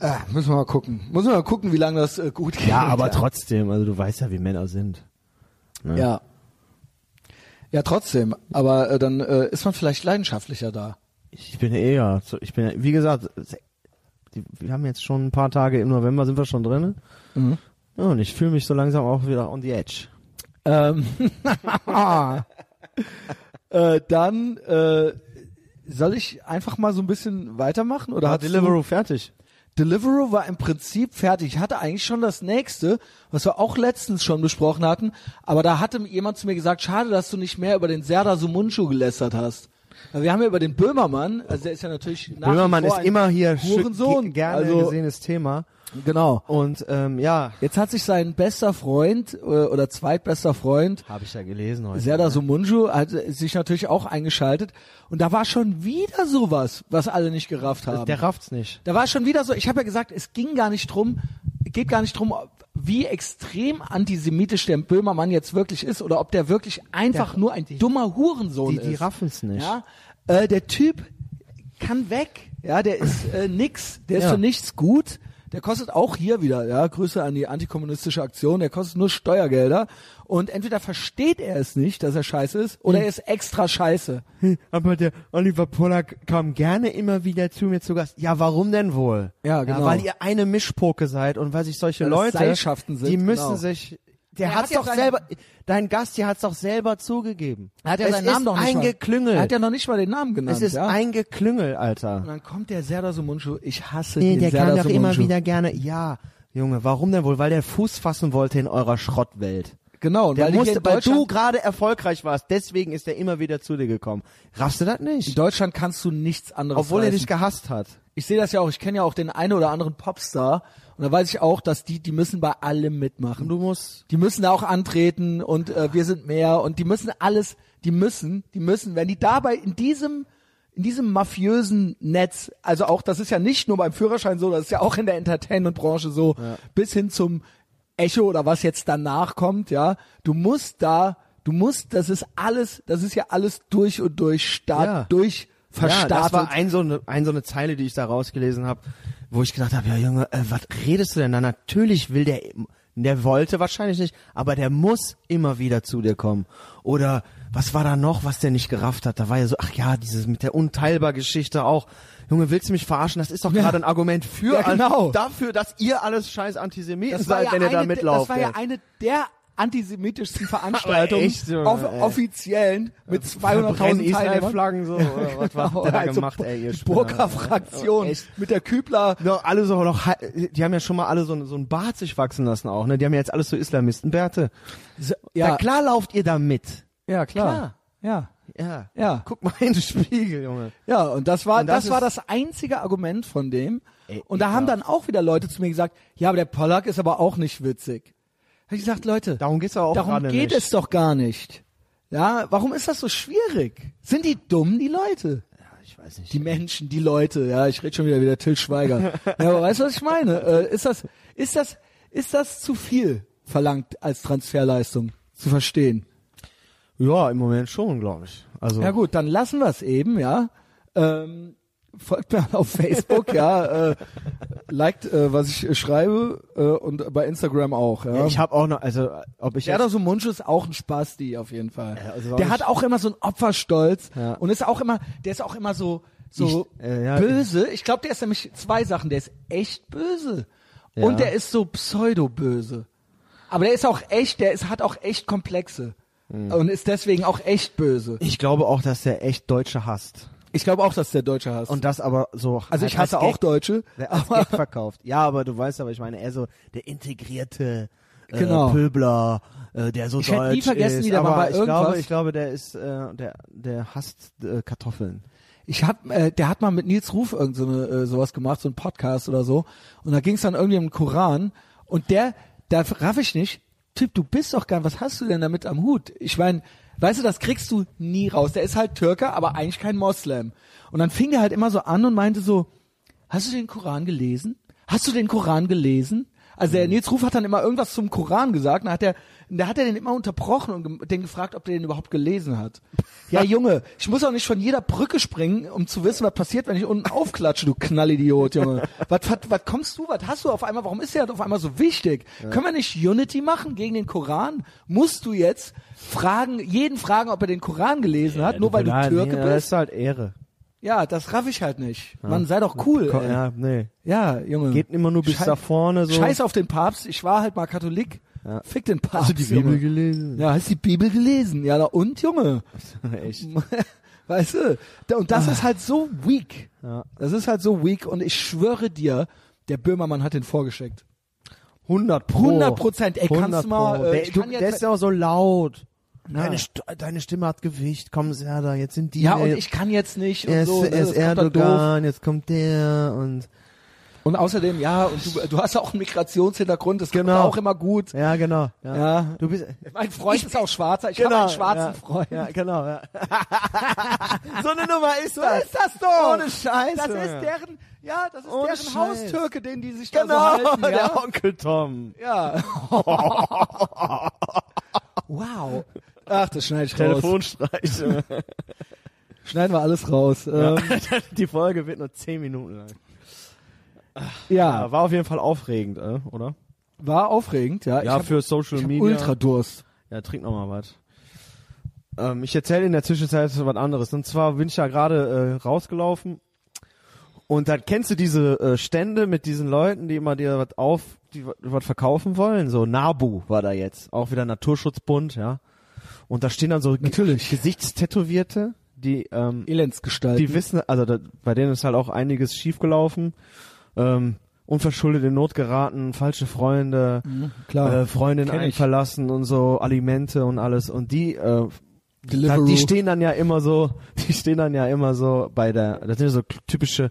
Ah, müssen wir mal gucken. Müssen wir mal gucken, wie lange das äh, gut geht. Ja, aber trotzdem, also du weißt ja, wie Männer sind. Ne? Ja. Ja, trotzdem. Aber äh, dann äh, ist man vielleicht leidenschaftlicher da. Ich bin eher, ich bin, wie gesagt, wir haben jetzt schon ein paar Tage im November, sind wir schon drin. Mhm. Ja, und ich fühle mich so langsam auch wieder on the edge. Ähm, äh, dann äh, soll ich einfach mal so ein bisschen weitermachen oder hat Deliveroo fertig? Deliveroo war im Prinzip fertig. Ich hatte eigentlich schon das nächste, was wir auch letztens schon besprochen hatten, aber da hatte jemand zu mir gesagt, schade, dass du nicht mehr über den Serdar Sumunchu gelästert hast. Weil Wir haben ja über den Böhmermann, also der ist ja natürlich nach Böhmermann ist immer hier Hurensohn. ge- gerne also, gesehenes Thema. Genau. Und ähm, ja, Jetzt hat sich sein bester Freund äh, oder zweitbester Freund habe ich ja gelesen heute. Serdar Sumunju hat sich natürlich auch eingeschaltet und da war schon wieder sowas, was alle nicht gerafft haben. Der rafft's nicht. Da war schon wieder so, ich habe ja gesagt, es ging gar nicht drum, geht gar nicht drum, wie extrem antisemitisch der Böhmermann jetzt wirklich ist oder ob der wirklich einfach Der- nur ein dummer Hurensohn Die, die ist. raffen's nicht. Ja, äh, der Typ kann weg. Ja, der ist äh, nix, der ist Ja. für nichts gut. Der kostet auch hier wieder, ja, Grüße an die antikommunistische Aktion, der kostet nur Steuergelder und entweder versteht er es nicht, dass er scheiße ist, oder er ist extra scheiße. Aber der Oliver Pollack kam gerne immer wieder zu mir zu Gast. Ja, warum denn wohl? Ja, genau. weil ihr eine Mischpoke seid und weil sich solche Weil Leute, Seilschaften sind, die müssen genau. sich Der, Der hat's hat doch seinen- selber, dein Gast hier hat's doch selber zugegeben. Er hat ja es seinen Namen noch nicht ein mal. Geklüngel. Er hat ja noch nicht mal den Namen genannt. es ist ja? ein Geklüngel, Alter. Und dann kommt der Serdar Sumuncu. Ich hasse Nee, den der Serdar kann doch immer wieder gerne, ja, Junge, warum denn wohl? Weil der Fuß fassen wollte in eurer Schrottwelt. Genau, und Der weil, musste, in weil du gerade erfolgreich warst, deswegen ist er immer wieder zu dir gekommen. Raffst du das in nicht? Deutschland kannst du nichts anderes Obwohl er reißen. dich gehasst hat. Ich sehe das ja auch, ich kenne ja auch den einen oder anderen Popstar und da weiß ich auch, dass die, die müssen bei allem mitmachen. Du musst, Die müssen da auch antreten und äh, wir sind mehr und die müssen alles, die müssen, die müssen, wenn die dabei in diesem in diesem mafiösen Netz, also auch, das ist ja nicht nur beim Führerschein so, das ist ja auch in der Entertainment-Branche so, bis hin zum Echo oder was jetzt danach kommt, ja, du musst da, du musst, das ist alles, das ist ja alles durch und durch Staat, Ja. durch ja, verstartet. das war ein so, eine, ein so eine Zeile, die ich da rausgelesen habe, wo ich gedacht habe, ja Junge, äh, was redest du denn da? Natürlich will der, der wollte wahrscheinlich nicht, aber der muss immer wieder zu dir kommen. Oder was war da noch, was der nicht gerafft hat? Da war ja so, ach ja, dieses mit der Unteilbar-Geschichte auch. Junge, willst du mich verarschen? Das ist doch Ja. gerade ein Argument für Ja, genau. dafür, dass ihr alles scheiß Antisemiten seid, ja wenn ihr da mitlauft. das war ja eine der antisemitischsten Veranstaltungen, echt, off offiziellen, mit Verbrennen 200.000 Teilnehmern. Israel-Flaggen so, oder was, was habt ihr da Also gemacht, ey, ihr? Burka-Fraktion mit der Kübler. Noch alle so noch, die haben ja schon mal alle so, so ein Bart sich wachsen lassen auch, ne? Die haben ja jetzt alles so Islamistenbärte. Ja, Ja, klar lauft ihr da mit. ja, klar. Klar. Ja, Ja. ja. Guck mal in den Spiegel, Junge. Ja, und das war Und das das, war das einzige Argument von dem. Ey, und da haben dann auch wieder Leute zu mir gesagt, ja, aber der Pollack ist aber auch nicht witzig. Hab ich gesagt, Leute, Darum geht's auch darum geht nicht. es doch gar nicht. Ja, warum ist das so schwierig? Sind die dumm, die Leute? Ich weiß nicht. Die Menschen, die Leute, ja, ich rede schon wieder wie der Till Schweiger. ja, aber weißt du, was ich meine? Äh, ist das, ist das, ist das zu viel verlangt als Transferleistung zu verstehen? Ja, im Moment schon, glaube ich. Also, Ja gut, dann lassen wir es eben, ja. Ähm, folgt mir auf Facebook, ja. Äh, liked, äh, was ich äh, schreibe äh, und bei Instagram auch. Ja. Ja, ich habe auch noch, also, ob ich Der da so Munch ist auch ein Spasti auf jeden Fall. Ja, also der hat auch immer so einen Opferstolz Ja. und ist auch immer, der ist auch immer so so Ich- äh, ja. böse. Ich glaube, der ist nämlich zwei Sachen. Der ist echt böse und der ist so pseudo böse. Aber der ist auch echt, der ist, hat auch echt Komplexe Hm. und ist deswegen auch echt böse. ich glaube auch, dass der echt Deutsche hasst. Ich glaube auch, dass der Deutsche hasst. Und das aber so. also halt ich hasse als Gag- auch Deutsche. Der als Gag verkauft. Ja, aber du weißt aber, ich meine, er so der integrierte äh, Genau. Pöbler, äh, der so Ich hätte deutsch nie vergessen, ist. wie der mal aber bei ich glaube, irgendwas- ich glaube, der ist, äh, der, der hasst äh, Kartoffeln. Ich hab, äh, der hat mal mit Nils Ruf irgend so eine, äh, sowas gemacht, so ein Podcast oder so. Und da ging es dann irgendwie um den Koran. Und der, da raff ich nicht, Typ, du bist doch gar, was hast du denn damit am Hut? Ich meine, weißt du, das kriegst du nie raus. Der ist halt Türker, aber eigentlich kein Moslem. Und dann fing der halt immer so an und meinte so, hast du den Koran gelesen? Hast du den Koran gelesen? Also der Nils Ruf hat dann immer irgendwas zum Koran gesagt, dann hat er, da hat er den immer unterbrochen und den gefragt, ob der den überhaupt gelesen hat. Ja, Junge, ich muss auch nicht von jeder Brücke springen, um zu wissen, was passiert, wenn ich unten aufklatsche, du Knallidiot, Junge. Was, was, was kommst du, was hast du auf einmal, warum ist der auf einmal so wichtig? Können wir nicht Unity machen gegen den Koran? Musst du jetzt fragen, jeden fragen, ob er den Koran gelesen hat, nur weil du Ja, Türke nee, Das bist? ist halt Ehre. Ja, das raff ich halt nicht. Man, sei doch cool. Ja, nee. Ja, Junge. Geht immer nur bis Schei- da vorne so. Scheiß auf den Papst. Ich war halt mal Katholik. Ja. Fick den Papst. Hast du die Bibel Junge. gelesen? Ja, hast die Bibel gelesen. Ja, na und, Junge. Echt. Weißt du? Da- Und das ist halt so weak. Ja. Das ist halt so weak. Und ich schwöre dir, der Böhmermann hat den vorgeschickt. 100 Pro. 100 Prozent. Ey, kannst 100 du mal, äh, der, du, der ist ja auch so laut. Deine, St deine Stimme hat Gewicht. Komm, Serda, jetzt sind die. Ja, und ich kann jetzt nicht. Und ist, so, ne, doof. Erdogan, jetzt kommt der und Und außerdem, ja, und du, du hast auch einen Migrationshintergrund. Das Genau. kommt auch immer gut. ja, genau. Ja. Ja. Du bist Mein Freund ist auch schwarzer. Ich genau. habe einen schwarzen ja. Freund. Ja, genau. Ja. so eine Nummer ist So das. ist das doch. Ohne Scheiße. Das ist deren, ja, das ist Ohne deren Scheiß. Haustürke, den die sich da Genau, so halten, ja. der Onkel Tom. Ja. wow. Ach, das schneide ich raus. Telefonstreich. Schneiden wir alles raus. Ähm, Die Folge wird nur 10 Minuten lang. Ja, Ja, war auf jeden Fall aufregend, äh, oder? war aufregend, ja. Ja, hab, für Social Media. ultra Durst. Ja, trink noch mal was. Ähm, ich erzähle in der Zwischenzeit was anderes. Und zwar bin ich ja gerade äh, rausgelaufen Und dann kennst du diese äh, Stände mit diesen Leuten, die immer dir was auf, die wa- was verkaufen wollen. So Nabu war da jetzt, auch wieder Naturschutzbund, ja. Und da stehen dann so Natürlich. Gesichtstätowierte, die ähm, Elendsgestalt. die wissen, also da, bei denen ist halt auch einiges schiefgelaufen. Ähm, unverschuldet in Not geraten, falsche Freunde, klar. äh, Freundin Kenn einen ich. verlassen und so, Alimente und alles. Und die, äh, da, die stehen dann ja immer so, die stehen dann ja immer so bei der, das sind ja so typische,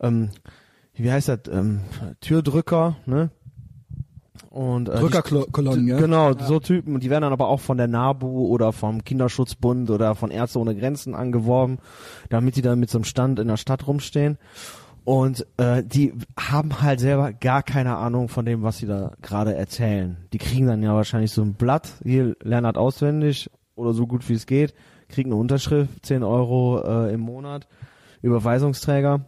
ähm, wie heißt das, ähm, Türdrücker, ne? Und äh, Drückerkolonnen, ja. Genau, so Typen. Und die werden dann aber auch von der NABU oder vom Kinderschutzbund oder von Ärzte ohne Grenzen angeworben, damit die dann mit so einem Stand in der Stadt rumstehen. Und äh, die haben halt selber gar keine Ahnung von dem, was sie da gerade erzählen. Die kriegen dann ja wahrscheinlich so ein Blatt, hier lernen das auswendig oder so gut wie es geht, kriegen eine Unterschrift, 10 Euro äh, im Monat, Überweisungsträger.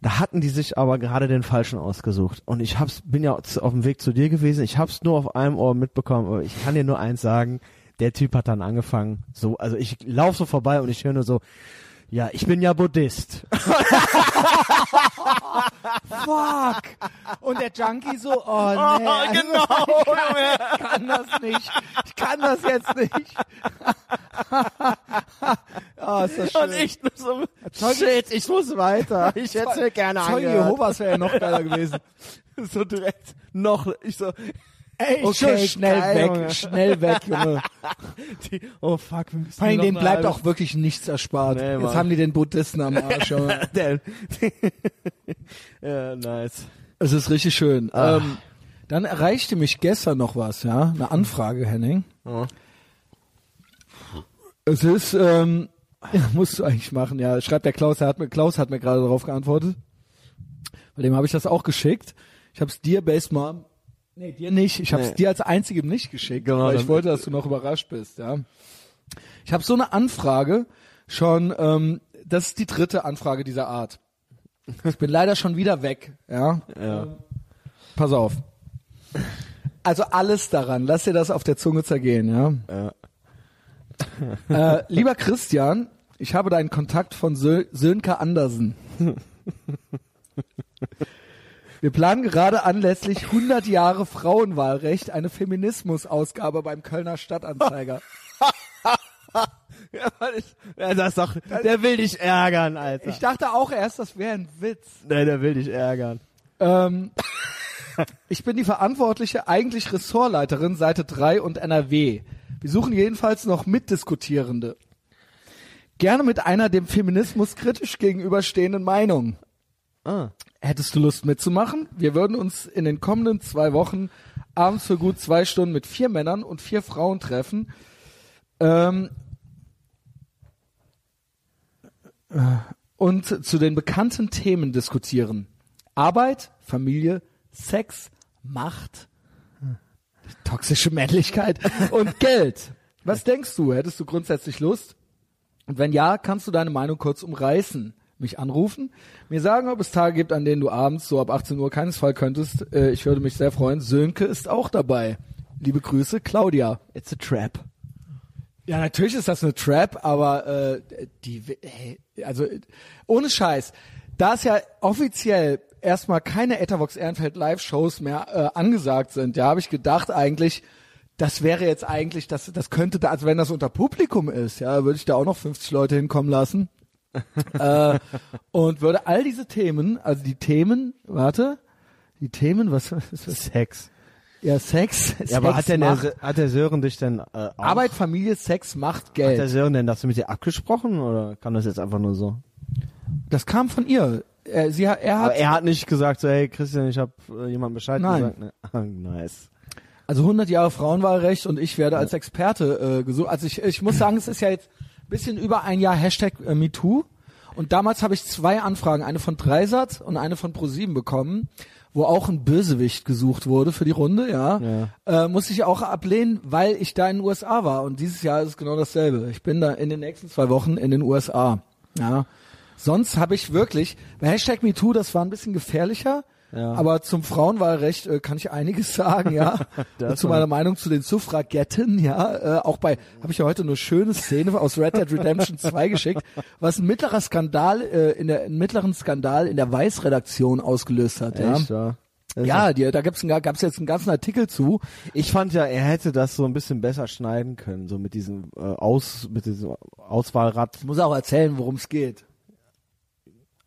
Da hatten die sich aber gerade den falschen ausgesucht. Und ich hab's, bin ja auf dem Weg zu dir gewesen. Ich hab's nur auf einem Ohr mitbekommen, aber ich kann dir nur eins sagen. Der Typ hat dann angefangen, so, also ich lauf so vorbei und ich höre nur so, ja, ich bin ja Buddhist. Fuck. Und der Junkie so, oh nee. also, genau. Ich kann das nicht. Ich kann das jetzt nicht. Ah, ist das schön. Und ich nur so, shit, ich muss weiter. Ich hätte mir gerne Zeuge angehört. Jehovas wäre ja noch geiler gewesen. So direkt noch, ich so, Ey, Okay, schnell geil, weg, Junge. schnell weg, Junge. die, oh fuck, wir müssen Vor allem, denen bleibt auch wirklich nichts erspart. Nee, Jetzt haben die den Buddhisten am Arsch, Junge. Der- ja, nice. Es ist richtig schön. Ah. Ähm, dann erreichte mich gestern noch was, ja, eine Anfrage, Henning. Ja. Es ist, ähm, musst du eigentlich machen, ja. Schreibt der Klaus, er hat mir, Klaus hat mir gerade darauf geantwortet. Bei dem habe ich das auch geschickt. Ich habe es dir, Base Mom, nee, dir nicht. Ich habe es Nee. dir als einzigem nicht geschickt, Genau, weil ich wollte, dass du noch überrascht bist, ja. Ich habe so eine Anfrage schon, ähm, das ist die dritte Anfrage dieser Art. Ich bin leider schon wieder weg, ja. Ja. Pass auf. Also alles daran, lass dir das auf der Zunge zergehen, ja. Ja. Äh, lieber Christian, ich habe deinen Kontakt von Sö Sönke Andersen. Wir planen gerade anlässlich 100 Jahre Frauenwahlrecht eine Feminismus-Ausgabe beim Kölner Stadtanzeiger. Ja, ich, ja, das ist doch, der will dich ärgern, Alter. Ich dachte auch erst, das wäre ein Witz. nee, der will dich ärgern. Ähm, ich bin die verantwortliche, eigentlich Ressortleiterin Seite 3 und NRW. Wir suchen jedenfalls noch Mitdiskutierende. Gerne mit einer dem Feminismus kritisch gegenüberstehenden Meinung. Ah. Hättest du Lust mitzumachen? Wir würden uns in den kommenden zwei Wochen abends für gut zwei Stunden mit vier Männern und vier Frauen treffen. Ähm, äh, und zu den bekannten Themen diskutieren. Arbeit, Familie, Sex, Macht, toxische Männlichkeit und Geld. Was denkst du? Hättest du grundsätzlich Lust? Und wenn ja, kannst du deine Meinung kurz umreißen. Mich anrufen, mir sagen, ob es Tage gibt, an denen du abends so ab 18 Uhr keinesfalls könntest. Äh, ich würde mich sehr freuen. Sönke ist auch dabei. Liebe Grüße, Claudia. It's a trap. Ja, natürlich ist das eine Trap, aber äh, die, hey, also äh, ohne Scheiß, da es ja offiziell erstmal keine Etavox Ehrenfeld Live-Shows mehr äh, angesagt sind, ja, habe ich gedacht eigentlich, das wäre jetzt eigentlich, das, das könnte da, also wenn das unter Publikum ist, ja, würde ich da auch noch 50 Leute hinkommen lassen. Äh, und würde all diese Themen, also die Themen, warte, die Themen, was ist das? Sex. Ja, Sex, Ja, aber Sex, hat denn der, hat der Sören dich denn, äh, auch, Arbeit, Familie, Sex, Macht, hat der Geld. Sören denn das mit dir abgesprochen oder kam das jetzt einfach nur so? Das kam von ihr. Er, sie, hat- er Aber hat, er hat nicht gesagt so, hey Christian, ich habe äh, jemandem Bescheid Nein. gesagt. Ne? Nice. also 100 Jahre Frauenwahlrecht und ich werde als Experte äh, gesucht. Also ich, ich muss sagen, es ist ja jetzt bisschen über ein Jahr Hashtag äh, MeToo. Und damals habe ich zwei Anfragen, eine von Dreisat und eine von ProSieben bekommen, wo auch ein Bösewicht gesucht wurde für die Runde, ja. Äh, muss ich auch ablehnen, weil ich da in den USA war. Und dieses Jahr ist es genau dasselbe. Ich bin da in den nächsten zwei Wochen in den USA. Ja. Sonst habe ich wirklich, bei Hashtag MeToo, das war ein bisschen gefährlicher, Ja. Aber zum Frauenwahlrecht äh, kann ich einiges sagen, ja. Zu meiner Meinung zu den Suffragetten, ja. Äh, auch bei, habe ich ja heute eine schöne Szene aus Red Dead Redemption 2 geschickt, was ein mittlerer Skandal, äh, in der, einen mittleren Skandal in der Weiß-Redaktion ausgelöst hat, ja. Echt, ja. Ja, die, da gab's ein, gab's jetzt einen ganzen Artikel zu. Ich fand ja, er hätte das so ein bisschen besser schneiden können, so mit diesem äh, Aus, mit diesem Auswahlrad. Ich muss auch erzählen, worum es geht.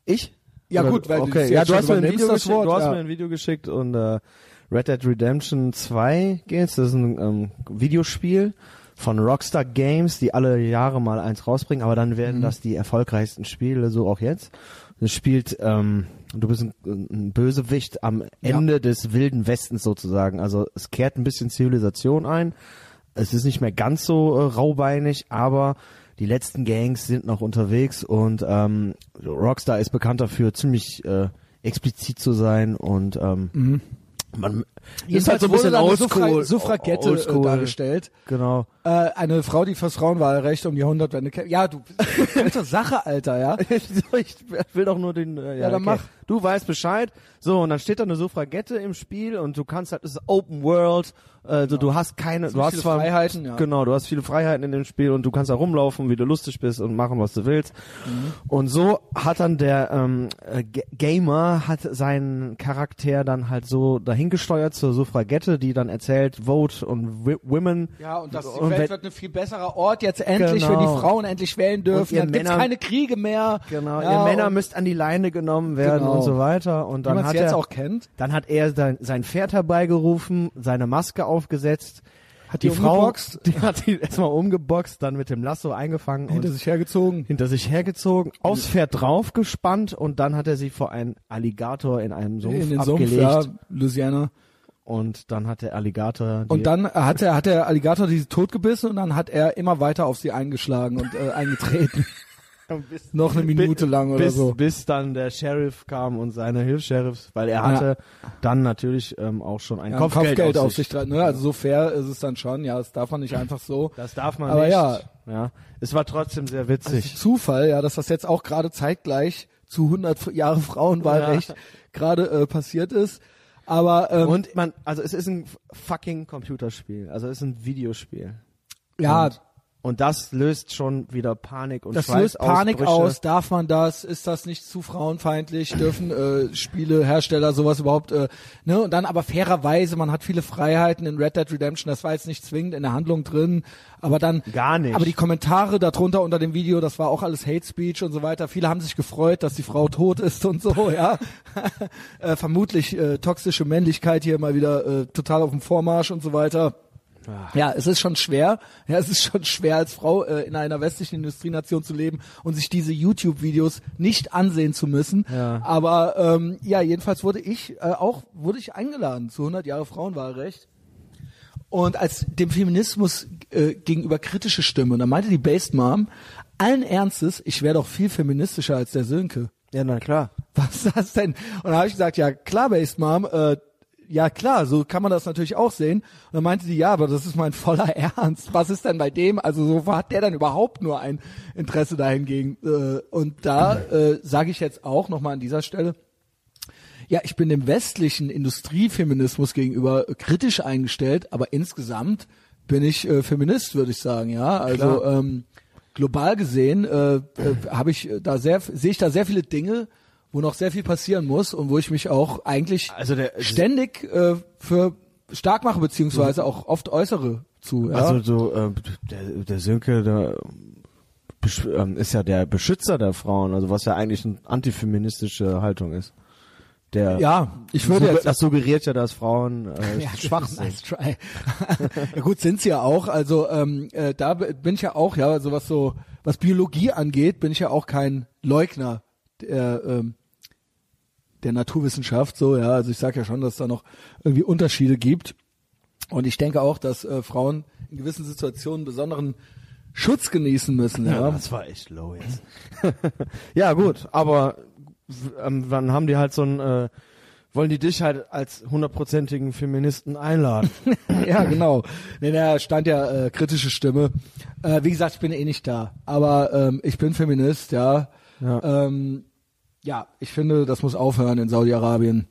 Ich? Ja, Oder- gut, weil du okay. es ja, du hast mir ein Video geschickt, Wort, du hast ja. mir ein Video geschickt und äh, Red Dead Redemption 2 geht's, das ist ein ähm, Videospiel von Rockstar Games, die alle Jahre mal eins rausbringen, aber dann werden Mhm. das die erfolgreichsten Spiele, so auch jetzt. Es spielt, ähm, du bist ein, ein Bösewicht am Ende des wilden Westens sozusagen. Also es kehrt ein bisschen Zivilisation ein. Es ist nicht mehr ganz so äh, raubeinig, aber die letzten Gangs sind noch unterwegs und ähm, Rockstar ist bekannt dafür, ziemlich äh, explizit zu sein und ähm, man ist halt so ein bisschen Mhm. oldschool. Suffra Suffragette äh, oldschool. dargestellt. Genau. Äh, eine Frau, die fürs Frauenwahlrecht um die Jahrhundertwende kämpft. Ja, du, gute Sache, Alter, ja. ich will doch nur den. Äh, ja, dann mach. Du weißt Bescheid. So und dann steht da eine Suffragette im Spiel und du kannst halt, es ist Open World. Also du hast keine, du hast viele zwar Freiheiten, ja. genau, du hast viele Freiheiten in dem Spiel und du kannst da rumlaufen, wie du lustig bist und machen, was du willst. Mhm. Und so hat dann der ähm, äh, G- Gamer hat seinen Charakter dann halt so dahingesteuert zur Suffragette, die dann erzählt Vote und Women. Ja, und das die Und Welt wenn- wird ein viel besserer Ort jetzt endlich, Genau. wenn die Frauen endlich wählen dürfen. Dann gibt's Männer- keine Kriege mehr. Genau, ja, ihr Männer müsst an die Leine genommen werden Genau. Und so weiter. Und dann hat er, dann hat er sein, sein Pferd herbeigerufen, seine Maske aufgesetzt, Hat die, die Frau, umgeboxt? die hat ihn erstmal umgeboxt, dann mit dem Lasso eingefangen Hinter und sich hergezogen. hinter sich hergezogen, aufs Pferd draufgespannt und dann hat er sie vor einen Alligator in einem Sumpf in den Sumpf, abgelegt ja, Louisiana. und dann hat der Alligator die, Und dann hat er, hat der Alligator diese totgebissen und dann hat er immer weiter auf sie eingeschlagen und äh, eingetreten. bis, Noch eine Minute lang oder bis, so. bis dann der Sheriff kam und seine Hilfs-Sheriffs, weil er hatte dann natürlich ähm, auch schon ein Ja, Kopfgeld, Kopfgeld auf auf sich dran. Ne? Also so fair ist es dann schon. Ja, das darf man nicht einfach so. Das darf man Aber nicht. ja. ja. Es war trotzdem sehr witzig. Zufall, ja, dass das jetzt auch gerade zeitgleich zu 100 Jahre Frauenwahlrecht Ja. gerade äh, passiert ist. Aber ähm, Und man, also es ist ein fucking Computerspiel. Also es ist ein Videospiel. ja, Und, und das löst schon wieder Panik und das löst Panik aus. Darf man das? Ist das nicht zu frauenfeindlich? Dürfen äh, Spielehersteller sowas überhaupt? Äh, ne? Und dann aber fairerweise, man hat viele Freiheiten in Red Dead Redemption. Das war jetzt nicht zwingend in der Handlung drin, aber dann Gar nicht. Aber die Kommentare darunter unter dem Video, das war auch alles Hate Speech und so weiter. Viele haben sich gefreut, dass die Frau tot ist und so, ja. äh, vermutlich äh, toxische Männlichkeit hier mal wieder äh, total auf dem Vormarsch und so weiter. Ja, es ist schon schwer. Ja, es ist schon schwer als Frau äh, in einer westlichen Industrienation zu leben und sich diese YouTube-Videos nicht ansehen zu müssen. Ja. Aber ähm, ja, jedenfalls wurde ich äh, auch wurde ich eingeladen zu 100 Jahre Frauenwahlrecht. Und als dem Feminismus äh, gegenüber kritische Stimme, und da meinte die Based Mom, allen Ernstes, ich wäre doch viel feministischer als der Sönke. Ja, na klar. Was ist das denn? Und dann habe ich gesagt, ja klar, Based Mom, äh, ja klar, so kann man das natürlich auch sehen. Und dann meinte die, ja, aber das ist mein voller Ernst. Was ist denn bei dem? Also so hat der dann überhaupt nur ein Interesse dahingegen? Äh, und da äh, sage ich jetzt auch nochmal an dieser Stelle, ja, ich bin dem westlichen Industriefeminismus gegenüber kritisch eingestellt, aber insgesamt bin ich äh, Feminist, würde ich sagen, ja. Also ähm, global gesehen äh, äh, habe ich da sehr sehe ich da sehr viele Dinge, wo noch sehr viel passieren muss und wo ich mich auch eigentlich Also der ständig äh, für stark mache beziehungsweise auch oft äußere zu. Ja? Also so äh, der, der Sönke, der ähm, ist ja der Beschützer der Frauen, also was ja eigentlich eine antifeministische Haltung ist. Der ja, ich würde Sugger- jetzt das suggeriert ja, dass Frauen äh, Ja, schwach sind. Nice try. ja gut, sind sie ja auch. Also ähm, äh, da bin ich ja auch, ja, also was so was Biologie angeht, bin ich ja auch kein Leugner der, ähm, der Naturwissenschaft. So, ja, also ich sage ja schon, dass es da noch irgendwie Unterschiede gibt. Und ich denke auch, dass äh, Frauen in gewissen Situationen besonderen Schutz genießen müssen. Ja, Ja, das war echt low jetzt. ja, gut, aber ähm, dann haben die halt so ein, äh, wollen die dich halt als hundertprozentigen Feministen einladen. ja, genau. Nee, da stand ja äh, kritische Stimme. Äh, wie gesagt, ich bin eh nicht da. Aber ähm, ich bin Feminist, ja. Ja. Ähm, ja, ich finde, das muss aufhören in Saudi-Arabien.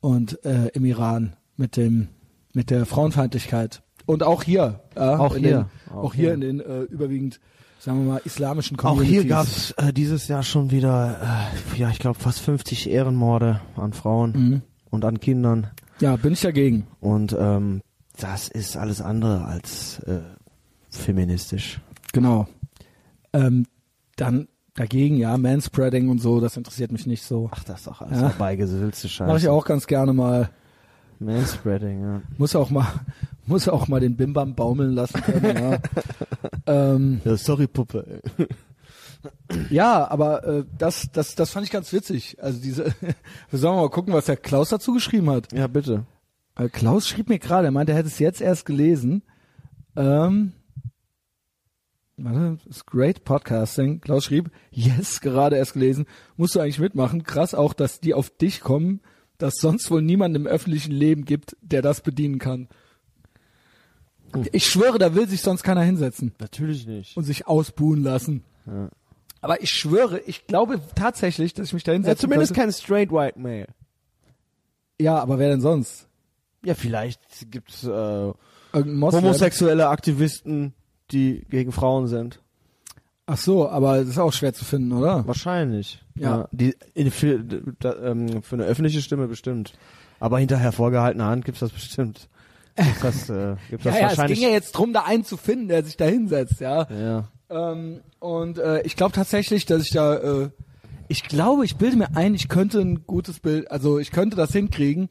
und äh, im Iran mit dem mit der Frauenfeindlichkeit und auch hier, ja, Auch hier. den, auch, Auch hier hier. in den äh, überwiegend, sagen wir mal, islamischen Auch Communities. hier gab's äh, dieses Jahr schon wieder, äh, ja, ich glaube fast 50 Ehrenmorde an Frauen Mhm. und an Kindern. Ja, bin ich dagegen. Und ähm, das ist alles andere als äh, feministisch. Genau. Ähm, dann dagegen, ja, Manspreading und so, das interessiert mich nicht so. Ach, das ist doch alles Ja. herbeigesülzte Scheiße. Mache ich auch ganz gerne mal. Manspreading, ja. Muss auch mal, muss auch mal den Bimbam baumeln lassen können. ja. ähm, ja sorry, Puppe. ja, aber äh, das, das, das fand ich ganz witzig. Also diese, wir sollen mal gucken, was der Klaus dazu geschrieben hat. Ja, bitte. Äh, Klaus schrieb mir gerade, er meinte, er hätte es jetzt erst gelesen. Ähm, warte, das ist great podcasting. Klaus schrieb, yes, gerade erst gelesen. Musst du eigentlich mitmachen. Krass auch, dass die auf dich kommen, dass sonst wohl niemand im öffentlichen Leben gibt, der das bedienen kann. Ich schwöre, da will sich sonst keiner hinsetzen Natürlich nicht. und sich ausbuhen lassen. Ja. Aber ich schwöre, ich glaube tatsächlich, dass ich mich da Ja, hinsetzen zumindest könnte. kein straight white male. Ja, aber wer denn sonst? Ja, vielleicht gibt's äh, homosexuelle Aktivisten, die gegen Frauen sind. Ach so, aber das ist auch schwer zu finden, oder? Wahrscheinlich. Ja. die in, für, da, ähm, für eine öffentliche Stimme bestimmt. Aber hinter hervorgehaltener Hand gibt's das bestimmt. Gibt's das, äh, gibt's Ja, das ja, es wahrscheinlich. ging ja jetzt drum, da einen zu finden, der sich da hinsetzt, ja. ja. Ähm, und äh, ich glaube tatsächlich, dass ich da, äh, ich glaube, ich bilde mir ein, ich könnte ein gutes Bild, also ich könnte das hinkriegen.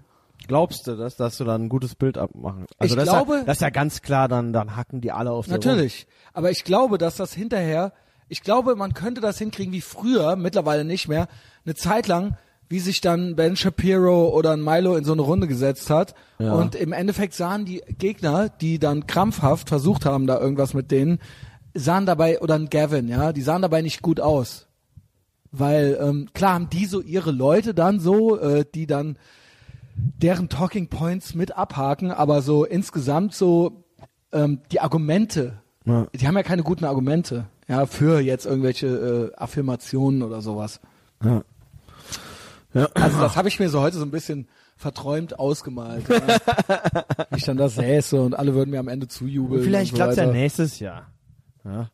Glaubst du, dass, dass du dann ein gutes Bild abmachen? Also Ich das glaube- ist ja, das ist ja ganz klar, dann, dann hacken die alle auf. Natürlich. Aber ich glaube, dass das hinterher, ich glaube, man könnte das hinkriegen wie früher, mittlerweile nicht mehr, eine Zeit lang, wie sich dann Ben Shapiro oder ein Milo in so eine Runde gesetzt hat. Ja. Und im Endeffekt sahen die Gegner, die dann krampfhaft versucht haben, da irgendwas mit denen, sahen dabei, oder ein Gavin, ja, die sahen dabei nicht gut aus. Weil, ähm, klar haben die so ihre Leute dann so, äh, die dann deren Talking Points mit abhaken, aber so insgesamt so ähm, die Argumente, Ja. die haben ja keine guten Argumente, ja, für jetzt irgendwelche äh, Affirmationen oder sowas. Ja. Ja. Also das habe ich mir so heute so ein bisschen verträumt ausgemalt, ja. wie ich dann da säße und alle würden mir am Ende zujubeln. Vielleicht und so klappt's ja nächstes Jahr. Ja.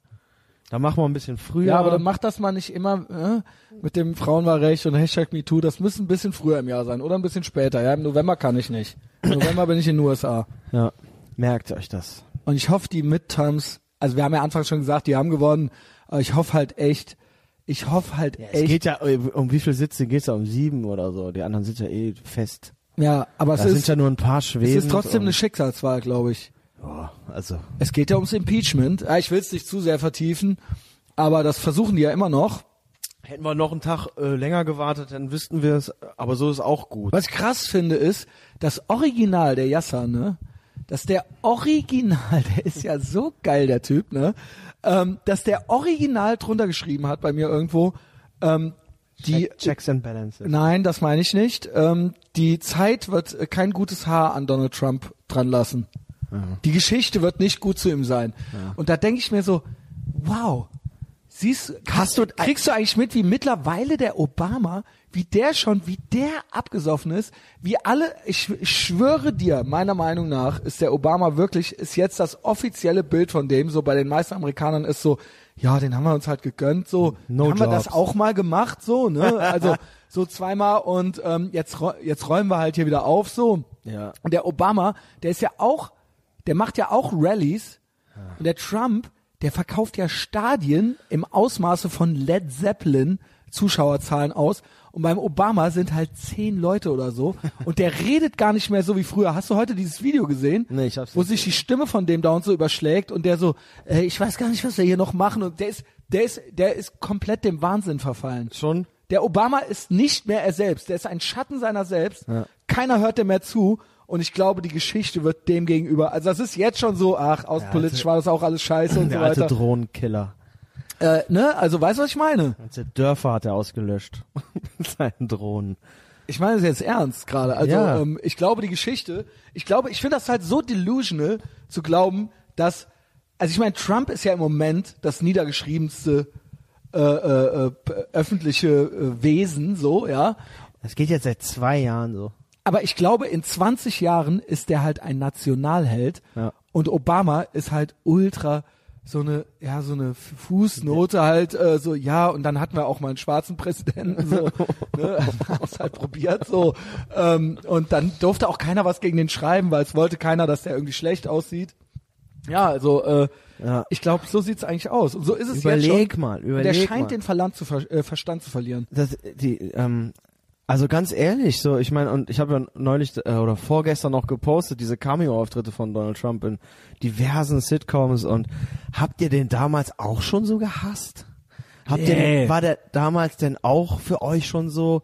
Dann machen wir ein bisschen früher. Ja, aber dann macht das mal nicht immer äh, mit dem Frauenwahlrecht und Hashtag MeToo. Das muss ein bisschen früher im Jahr sein oder ein bisschen später. Ja, im November kann ich nicht. Im November bin ich in den USA. ja. Merkt euch das. Und ich hoffe, die Midterms, also wir haben ja anfangs schon gesagt, die haben gewonnen, aber ich hoffe halt echt, ich hoffe halt Es echt. geht ja, äh, um wie viel Sitze geht's da? Um sieben oder so. Die anderen sind ja eh fest. ja, aber es Da sind ist, ja nur ein paar es Schweden. ist trotzdem eine Schicksalswahl, glaube ich. Oh, also. Es geht ja ums Impeachment. Ja, ich will es nicht zu sehr vertiefen, aber das versuchen die ja immer noch. Hätten wir noch einen Tag äh, länger gewartet, dann wüssten wir es. Aber so ist auch gut. Was ich krass finde, ist, das Original der Yasser, ne? Dass der Original, der ist ja so geil, der Typ, ne? Ähm, dass der Original drunter geschrieben hat bei mir irgendwo, ähm, die, Check, Checks and Balances. nein, das meine ich nicht, ähm, die Zeit wird kein gutes Haar an Donald Trump dran lassen. Die Geschichte wird nicht gut zu ihm sein. Und da denke ich mir so, wow, siehst hast du, kriegst du eigentlich mit, wie mittlerweile der Obama, wie der schon, wie der abgesoffen ist, wie alle, ich, ich schwöre dir, meiner Meinung nach ist der Obama wirklich, ist jetzt das offizielle Bild von dem, so bei den meisten Amerikanern ist so, ja, den haben wir uns halt gegönnt, so, No haben wir das jobs. auch mal gemacht, so, ne, also, so zweimal und ähm, jetzt, jetzt räumen wir halt hier wieder auf, so. Ja. Und der Obama, der ist ja auch, der macht ja auch Rallies. Und der Trump, der verkauft ja Stadien im Ausmaße von Led Zeppelin Zuschauerzahlen aus. Und beim Obama sind halt zehn Leute oder so. Und der redet gar nicht mehr so wie früher. Hast du heute dieses Video gesehen? Nee, ich hab's Wo sich die Stimme von dem da und so überschlägt und der so, äh, ich weiß gar nicht, was wir hier noch machen. Und der ist, der ist, der ist komplett dem Wahnsinn verfallen. Schon? Der Obama ist nicht mehr er selbst. Der ist ein Schatten seiner selbst. Ja. Keiner hört dem mehr zu. Und ich glaube, die Geschichte wird dem gegenüber. Also das ist jetzt schon so, ach, außenpolitisch war das auch alles scheiße und Der so alte weiter. Drohnenkiller. Äh, ne? Also weißt du, was ich meine? Ganze Dörfer hat er ausgelöscht. Mit seinen Drohnen. Ich meine es jetzt ernst gerade. Also Ja. ähm, ich glaube, die Geschichte, ich glaube, ich finde das halt so delusional zu glauben, dass, also ich meine, Trump ist ja im Moment das niedergeschriebenste äh, äh, äh, öffentliche äh, Wesen, so, ja. Das geht jetzt seit zwei Jahren so. Aber ich glaube, in 20 Jahren ist der halt ein Nationalheld Ja. und Obama ist halt ultra so eine, ja, so eine Fußnote halt, äh, so, ja, und dann hatten wir auch mal einen schwarzen Präsidenten, so, ne, haben es halt probiert, so, ähm, und dann durfte auch keiner was gegen den schreiben, weil es wollte keiner, dass der irgendwie schlecht aussieht. Ja, also, äh, Ja. ich glaube, so sieht's eigentlich aus. Und so ist es Überleg jetzt schon. mal, Und der überleg scheint mal. den Verland zu ver äh, Verstand zu verlieren. das, die, ähm, also ganz ehrlich, so, ich meine, und ich habe ja neulich äh, oder vorgestern noch gepostet, diese Cameo-Auftritte von Donald Trump in diversen Sitcoms und habt ihr den damals auch schon so gehasst? Habt ihr Nee. den, war der damals denn auch für euch schon so,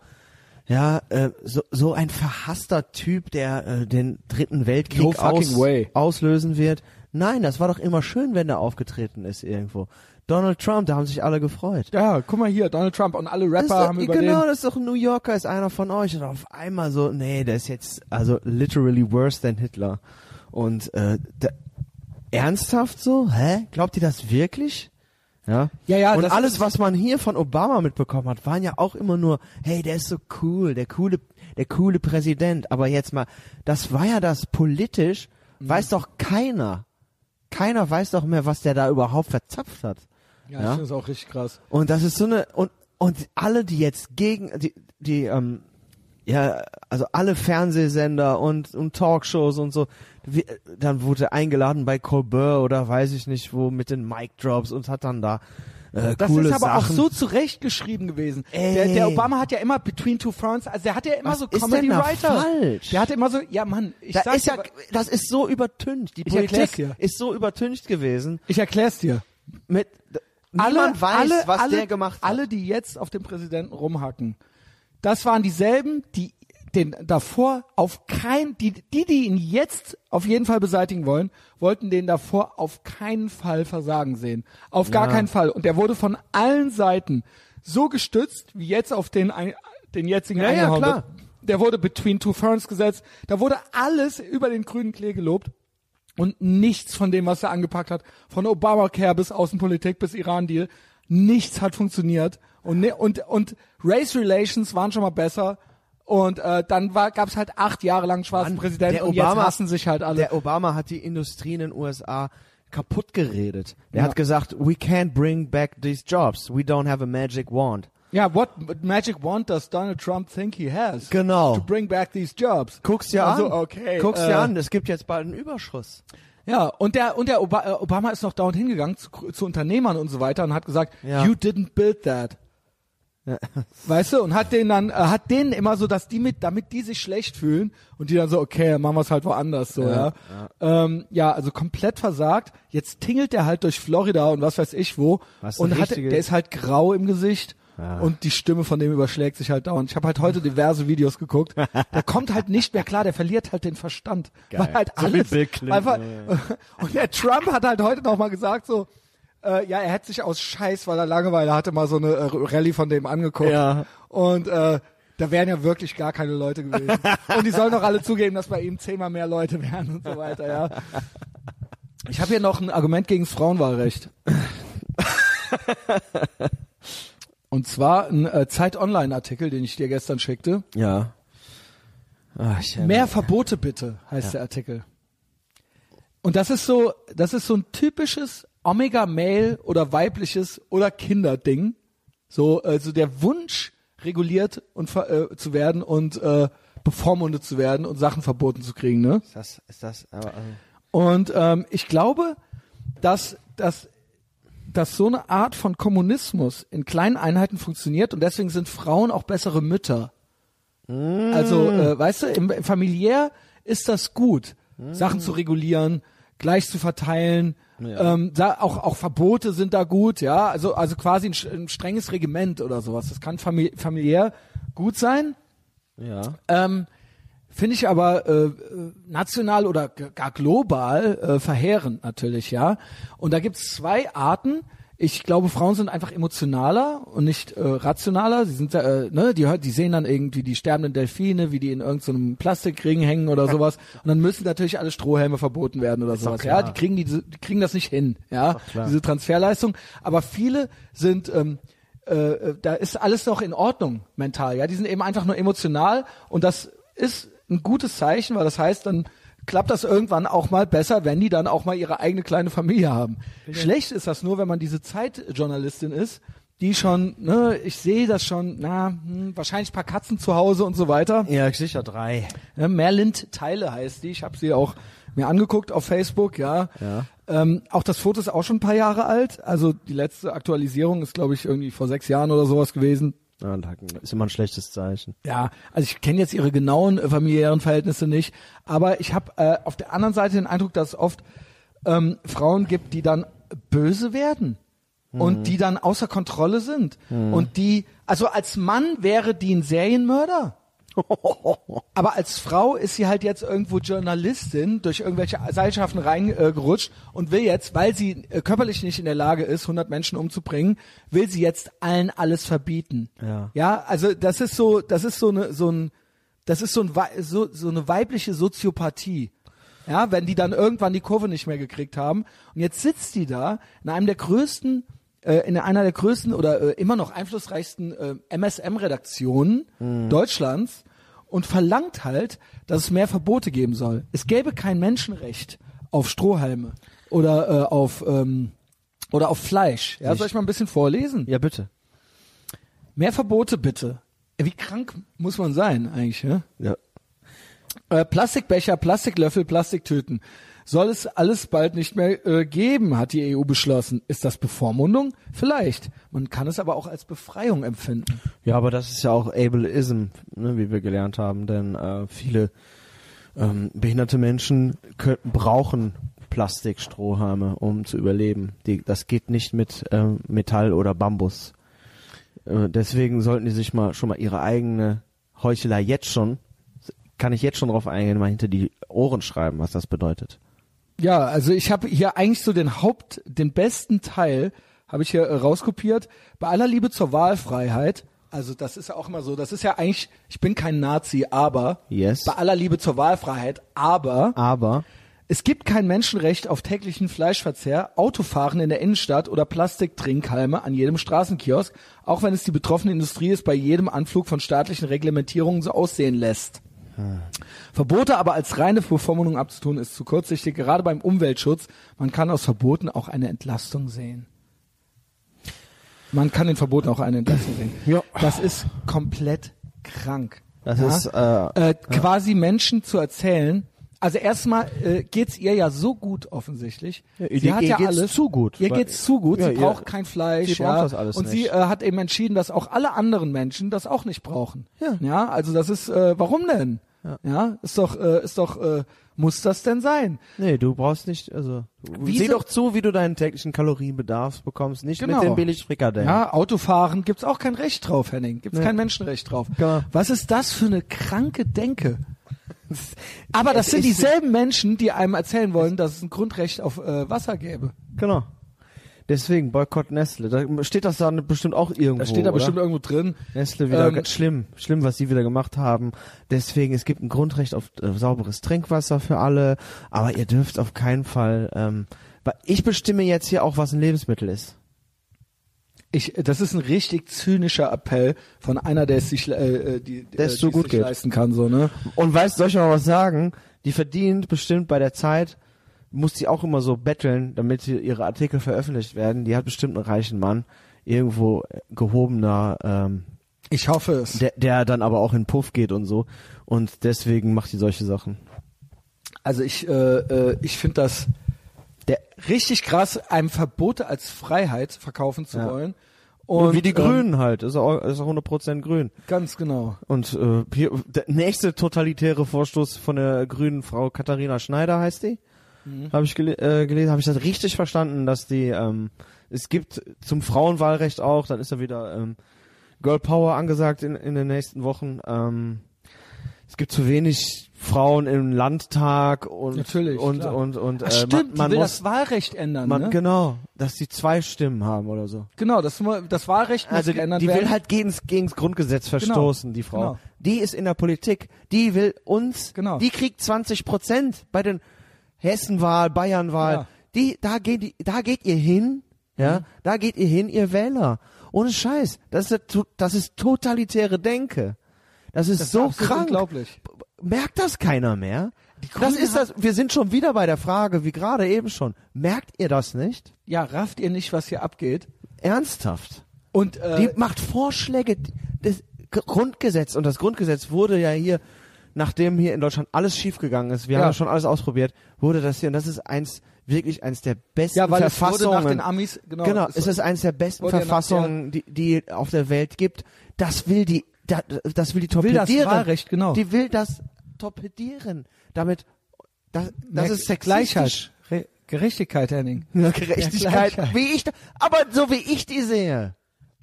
ja, äh, so, so ein verhasster Typ, der äh, den dritten Weltkrieg No aus, way. auslösen wird? Nein, das war doch immer schön, wenn der aufgetreten ist irgendwo. Donald Trump, da haben sich alle gefreut. Ja, guck mal hier, Donald Trump und alle Rapper doch, haben über genau, das ist doch ein New Yorker, ist einer von euch. Und auf einmal so, nee, der ist jetzt also literally worse than Hitler. Und äh, da, ernsthaft so? Hä? Glaubt ihr das wirklich? Ja. Ja, ja, Und alles, was man hier von Obama mitbekommen hat, waren ja auch immer nur, hey, der ist so cool, der coole, der coole Präsident. Aber jetzt mal, das war ja das politisch, Mhm. weiß doch keiner. Keiner weiß doch mehr, was der da überhaupt verzapft hat. Ja, Ja. ich finde das auch richtig krass. Und das ist so eine und und alle, die jetzt gegen die die ähm, ja also alle Fernsehsender und und Talkshows und so, wie, dann wurde eingeladen bei Colbert oder weiß ich nicht wo mit den Mic Drops und hat dann da äh, Das coole ist aber Sachen. auch so zurechtgeschrieben gewesen. Der, der Obama hat ja immer Between Two Ferns, also der hatte ja immer Was so ist Comedy Writer. falsch? Der hatte immer so, ja Mann, ich da sag ist ja aber- das ist so übertüncht. Die Politik ist so übertüncht gewesen ich erklär's dir. mit niemand weiß, alle, was alle, der gemacht hat. Alle, die jetzt auf den Präsidenten rumhacken, das waren dieselben, die den davor auf kein, die, die, die ihn jetzt auf jeden Fall beseitigen wollen, wollten den davor auf keinen Fall versagen sehen. Auf gar Ja. keinen Fall. Und der wurde von allen Seiten so gestützt, wie jetzt auf den, den jetzigen Ja, ja, klar. Der wurde between two ferns gesetzt. Da wurde alles über den grünen Klee gelobt. Und nichts von dem, was er angepackt hat, von Obamacare bis Außenpolitik bis Iran-Deal, nichts hat funktioniert. Und, ne, und, und Race Relations waren schon mal besser. Und äh, dann war, gab es halt acht Jahre lang schwarzen Mann, Präsidenten und Obama- jetzt hassen sich halt alle. Der Obama hat die Industrie in den USA kaputt geredet. Er Ja. hat gesagt, we can't bring back these jobs. We don't have a magic wand. Ja, what magic wand does Donald Trump think he has? Genau. To bring back these jobs. Guck's dir also, an. okay. Guck's äh, dir an. Es gibt jetzt bald einen Überschuss. Ja, und der, und der Oba äh, Obama ist noch dauernd hingegangen zu, zu Unternehmern und so weiter und hat gesagt, Ja. you didn't build that. Weißt du, und hat denen dann, äh, hat denen immer so, dass die mit, damit die sich schlecht fühlen und die dann so, okay, machen wir es halt woanders so, ja. Ja. Ähm, ja, also komplett versagt. Jetzt tingelt der halt durch Florida und was weiß ich wo Was und hat, der ist halt grau im Gesicht Ja. und die Stimme von dem überschlägt sich halt dauernd. Ich habe halt heute diverse Videos geguckt. Der kommt halt nicht mehr klar, der verliert halt den Verstand. Geil. Weil halt So alles Clinton, einfach, und der Trump hat halt heute noch mal gesagt so, äh, ja, er hätte sich aus Scheiß, weil er Langeweile hatte, mal so eine äh, Rallye von dem angeguckt. Ja. Und äh, da wären ja wirklich gar keine Leute gewesen. und die sollen doch alle zugeben, dass bei ihm zehnmal mehr Leute wären und so weiter, ja. Ich habe hier noch ein Argument gegen das Frauenwahlrecht. Und zwar ein äh, Zeit-Online-Artikel, den ich dir gestern schickte. Ja. Ach, Mehr Verbote bitte, heißt der Artikel. Und das ist so, das ist so ein typisches Omega-Mail oder weibliches oder Kinderding. So, also der Wunsch, reguliert und äh, zu werden und äh, bevormundet zu werden und Sachen verboten zu kriegen, ne? Ist das, ist das, aber, also, Und ähm, ich glaube, dass, dass, dass so eine Art von Kommunismus in kleinen Einheiten funktioniert und deswegen sind Frauen auch bessere Mütter. Also, äh, weißt du, im, im familiär ist das gut, Sachen zu regulieren, gleich zu verteilen. Ja. Ähm, da, auch, auch Verbote sind da gut, ja. Also, also quasi ein, ein strenges Regiment oder sowas. Das kann famili familiär gut sein. ja. Ähm, Finde ich aber äh, äh, national oder gar global äh, verheerend natürlich, ja. Und da gibt's zwei Arten. Ich glaube, Frauen sind einfach emotionaler und nicht äh, rationaler. Sie sind, äh, ne, die, die sehen dann irgendwie die sterbenden Delfine, wie die in irgendeinem Plastikring hängen oder sowas. Und dann müssen natürlich alle Strohhelme verboten werden oder doch sowas. Ja, die kriegen die, die kriegen das nicht hin, ja, diese Transferleistung. Aber viele sind ähm, äh, da ist alles noch in Ordnung mental, ja. Die sind eben einfach nur emotional und das ist ein gutes Zeichen, weil das heißt, dann klappt das irgendwann auch mal besser, wenn die dann auch mal ihre eigene kleine Familie haben. Schlecht ist das nur, wenn man diese Zeitjournalistin ist, die schon, ne, ich sehe das schon, na, hm, wahrscheinlich paar Katzen zu Hause und so weiter. Ja, sicher drei. Ja, Merlind Teile heißt die. Ich habe sie auch mir angeguckt auf Facebook, ja. Ja. Ähm, auch das Foto ist auch schon ein paar Jahre alt. Also die letzte Aktualisierung ist, glaube ich, irgendwie vor sechs Jahren oder sowas gewesen. Ja, ist immer ein schlechtes Zeichen. Ja, also ich kenne jetzt ihre genauen äh, familiären Verhältnisse nicht, aber ich habe äh, auf der anderen Seite den Eindruck, dass es oft ähm, Frauen gibt, die dann böse werden und die dann außer Kontrolle sind und die, also als Mann wäre die ein Serienmörder. Aber als Frau ist sie halt jetzt irgendwo Journalistin durch irgendwelche Seilschaften reingerutscht und will jetzt, weil sie äh, körperlich nicht in der Lage ist, 100 Menschen umzubringen, will sie jetzt allen alles verbieten. Ja. Ja, also das ist so, das ist so eine, so ein, das ist so ein, so, so eine weibliche Soziopathie. Ja, wenn die dann irgendwann die Kurve nicht mehr gekriegt haben. Und jetzt sitzt die da in einem der größten, äh, in einer der größten oder äh, immer noch einflussreichsten äh, MSM-Redaktionen Deutschlands und verlangt halt, dass es mehr Verbote geben soll. Es gäbe kein Menschenrecht auf Strohhalme oder äh, auf ähm, oder auf Fleisch. Ja, soll ich mal ein bisschen vorlesen? Ja, bitte. Mehr Verbote bitte. Wie krank muss man sein eigentlich? Ja? Ja. Äh, Plastikbecher, Plastiklöffel, Plastiktüten. Soll es alles bald nicht mehr äh, geben, hat die EU beschlossen. Ist das Bevormundung? Vielleicht. Man kann es aber auch als Befreiung empfinden. Ja, aber das ist ja auch Ableism, ne, wie wir gelernt haben, denn äh, viele ähm, behinderte Menschen kö- brauchen Plastikstrohhalme, um zu überleben. Die, das geht nicht mit ähm, Metall oder Bambus. Äh, deswegen sollten die sich mal schon mal ihre eigene Heuchelei jetzt schon, kann ich jetzt schon drauf eingehen, mal hinter die Ohren schreiben, was das bedeutet. Ja, also ich habe hier eigentlich so den Haupt, den besten Teil habe ich hier äh, rauskopiert. Bei aller Liebe zur Wahlfreiheit, also das ist ja auch immer so, das ist ja eigentlich, ich bin kein Nazi, aber Yes. bei aller Liebe zur Wahlfreiheit, aber Aber Es gibt kein Menschenrecht auf täglichen Fleischverzehr, Autofahren in der Innenstadt oder Plastiktrinkhalme an jedem Straßenkiosk, auch wenn es die betroffene Industrie es bei jedem Anflug von staatlichen Reglementierungen so aussehen lässt. Verbote aber als reine Bevormundung abzutun, ist zu kurzsichtig, gerade beim Umweltschutz. Man kann aus Verboten auch eine Entlastung sehen. Man kann in Verboten auch eine Entlastung sehen. Ja. Das ist komplett krank. das Ja? ist äh, äh, quasi Menschen zu erzählen. Also erstmal äh, geht's ihr ja so gut offensichtlich. Ja, sie ihr- hat ihr ja geht's alles zu gut, Ihr geht's zu gut. Ja, sie ihr- braucht kein Fleisch. sie braucht ja. das alles Und sie nicht. äh, hat eben entschieden, dass auch alle anderen Menschen das auch nicht brauchen. Ja. Ja. Also das ist, äh, warum denn? Ja. ist doch, äh, ist doch, äh, muss das denn sein? Nee, du brauchst nicht, also Wie sieh doch zu, wie du deinen täglichen Kalorienbedarf bekommst, nicht Genau. mit den Billigfrikadellen. Ja, Autofahren gibt's auch kein Recht drauf, Henning. Gibt's Nee. kein Menschenrecht drauf. Genau. Was ist das für eine kranke Denke? Aber das sind dieselben Menschen, die einem erzählen wollen, dass es ein Grundrecht auf äh, Wasser gäbe. Genau. Deswegen Boykott Nestle. Da steht das da bestimmt auch irgendwo. Da steht da oder? bestimmt irgendwo drin. Nestle wieder Ähm, schlimm, schlimm, was sie wieder gemacht haben. Deswegen, es gibt ein Grundrecht auf äh, sauberes Trinkwasser für alle, aber ihr dürft auf keinen Fall. Ähm, ich bestimme jetzt hier auch, was ein Lebensmittel ist. Ich, das ist ein richtig zynischer Appell von einer, der es sich, äh, äh, die, Der es äh, so gut sich geht. leisten kann, so ne? Und weißt, soll ich mal was sagen? Die verdient bestimmt bei der Zeit, muss die auch immer so betteln, damit ihre Artikel veröffentlicht werden. Die hat bestimmt einen reichen Mann, irgendwo gehobener, ähm, Ich hoffe es. der, der dann aber auch in Puff geht und so. Und deswegen macht die solche Sachen. Also ich, äh, äh, ich finde das Der, richtig krass, einem Verbote als Freiheit verkaufen zu Ja. wollen. und wie die ähm, Grünen halt, ist auch, ist auch 100% grün. Ganz genau. Und äh, hier, der nächste totalitäre Vorstoß von der grünen Frau Katharina Schneider heißt die. Mhm. Habe ich gele äh, gelesen, habe ich das richtig verstanden, dass die ähm, es gibt zum Frauenwahlrecht auch, dann ist da wieder ähm, Girl Power angesagt in, in den nächsten Wochen. Ähm, es gibt zu wenig Frauen im Landtag und Natürlich, und klar. und und Ach, äh, stimmt, man, man die will muss das Wahlrecht ändern, man ne? genau, dass die zwei Stimmen haben oder so. Genau, das, das Wahlrecht muss Also die, geändert die werden. will halt gegens, gegens Grundgesetz verstoßen, die Frau. genau. Die ist in der Politik. Die will uns, Genau. die kriegt 20 Prozent bei den Hessenwahl, Bayernwahl. Ja. Die, da geht, da geht ihr hin, ja, da geht ihr hin, ihr Wähler. Ohne Scheiß. Das ist, das ist totalitäre Denke. Das ist das so ist krank. unglaublich. merkt das keiner mehr? Das ist das, wir sind schon wieder bei der Frage, wie gerade eben schon. Merkt ihr das nicht? Ja, rafft ihr nicht, was hier abgeht? Ernsthaft? Und äh, Die macht Vorschläge, das Grundgesetz, und das Grundgesetz wurde ja hier, nachdem hier in Deutschland alles schiefgegangen ist, wir Ja. haben ja schon alles ausprobiert, wurde das hier, und das ist eins, wirklich eins der besten ja, weil es wurde Verfassungen. nach den Amis genau. Genau, es ist eines der besten ja Verfassungen, die, die auf der Welt gibt. Das will die, da- das will die will das torpedieren. Wahlrecht, genau. Die will das torpedieren. Damit, das, das ist sexistisch. Gleichheit, Re Gerechtigkeit, Henning. Ja, Gerechtigkeit, Gleichheit. wie ich, da- aber so wie ich die sehe.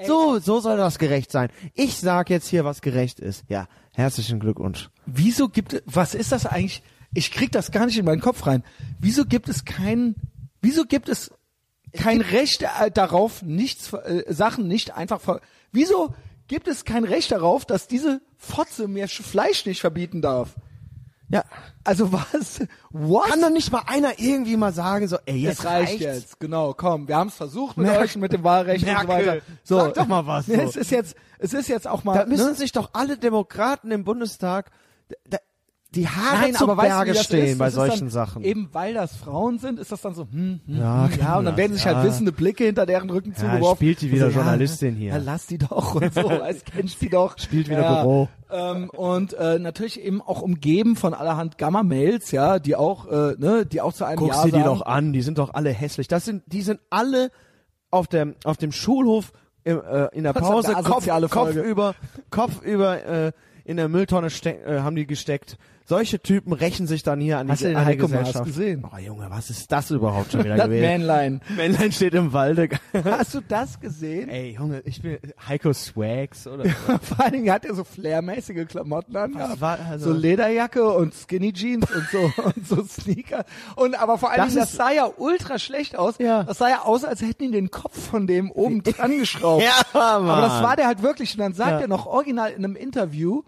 So, so soll das gerecht sein. Ich sag jetzt hier, was gerecht ist. Ja, herzlichen Glückwunsch. Wieso gibt es, was ist das eigentlich? Ich krieg das gar nicht in meinen Kopf rein. Wieso gibt es kein, wieso gibt es kein Recht äh, darauf, nichts, äh, Sachen nicht einfach, ver wieso gibt es kein Recht darauf, dass diese Fotze mir Sch- Fleisch nicht verbieten darf? Ja. Also was? What? Kann doch nicht mal einer irgendwie mal sagen, so, ey, jetzt es reicht reicht's. jetzt, genau, komm, wir haben es versucht mit Merkel- euch, mit dem Wahlrecht und so Merkel, weiter. So, sag doch mal was, so. Es ist jetzt, es ist jetzt auch mal, Da müssen ne? sich doch alle Demokraten im Bundestag da, die Haare Nein, zu aber weißt du, Berge das stehen bei solchen dann, Sachen. Eben weil das Frauen sind, ist das dann so, hm, hm, Ja, hm, ja, und dann das, werden sich ja. halt wissende Blicke hinter deren Rücken Ja, zugeworfen. spielt die wieder so, Journalistin ja, hier. Ja, lass die doch und so, weißt, kennst die doch. Spielt wieder ja, Büro. Ähm, und äh, natürlich eben auch umgeben von allerhand Gamma-Mails, ja, die auch, äh, ne, die auch zu einem Guckst Ja dir die doch an, die sind doch alle hässlich. Das sind, die sind alle auf dem, auf dem Schulhof im, äh, in der Pause, Kopf, Kopf über, Kopf über äh, in der Mülltonne äh, haben die gesteckt. Solche Typen rächen sich dann hier an Hast die, du den Heiko Maas gesehen? Oh Junge, was ist das überhaupt schon wieder Das gewesen? Männlein. Männlein steht im Walde. Hast du das gesehen? Ey, Junge, ich bin Heiko Swags oder Vor allen Dingen hat er so flairmäßige Klamotten an. Also- so Lederjacke und Skinny Jeans und so und so Sneaker. Und aber vor allen Das Dingen, das sah ja ultra schlecht aus. Ja. Das sah ja aus, als hätten ihn den Kopf von dem oben dran geschraubt. Ja, Mann. Aber das war der halt wirklich. Und dann sagt Ja. er noch original in einem Interview,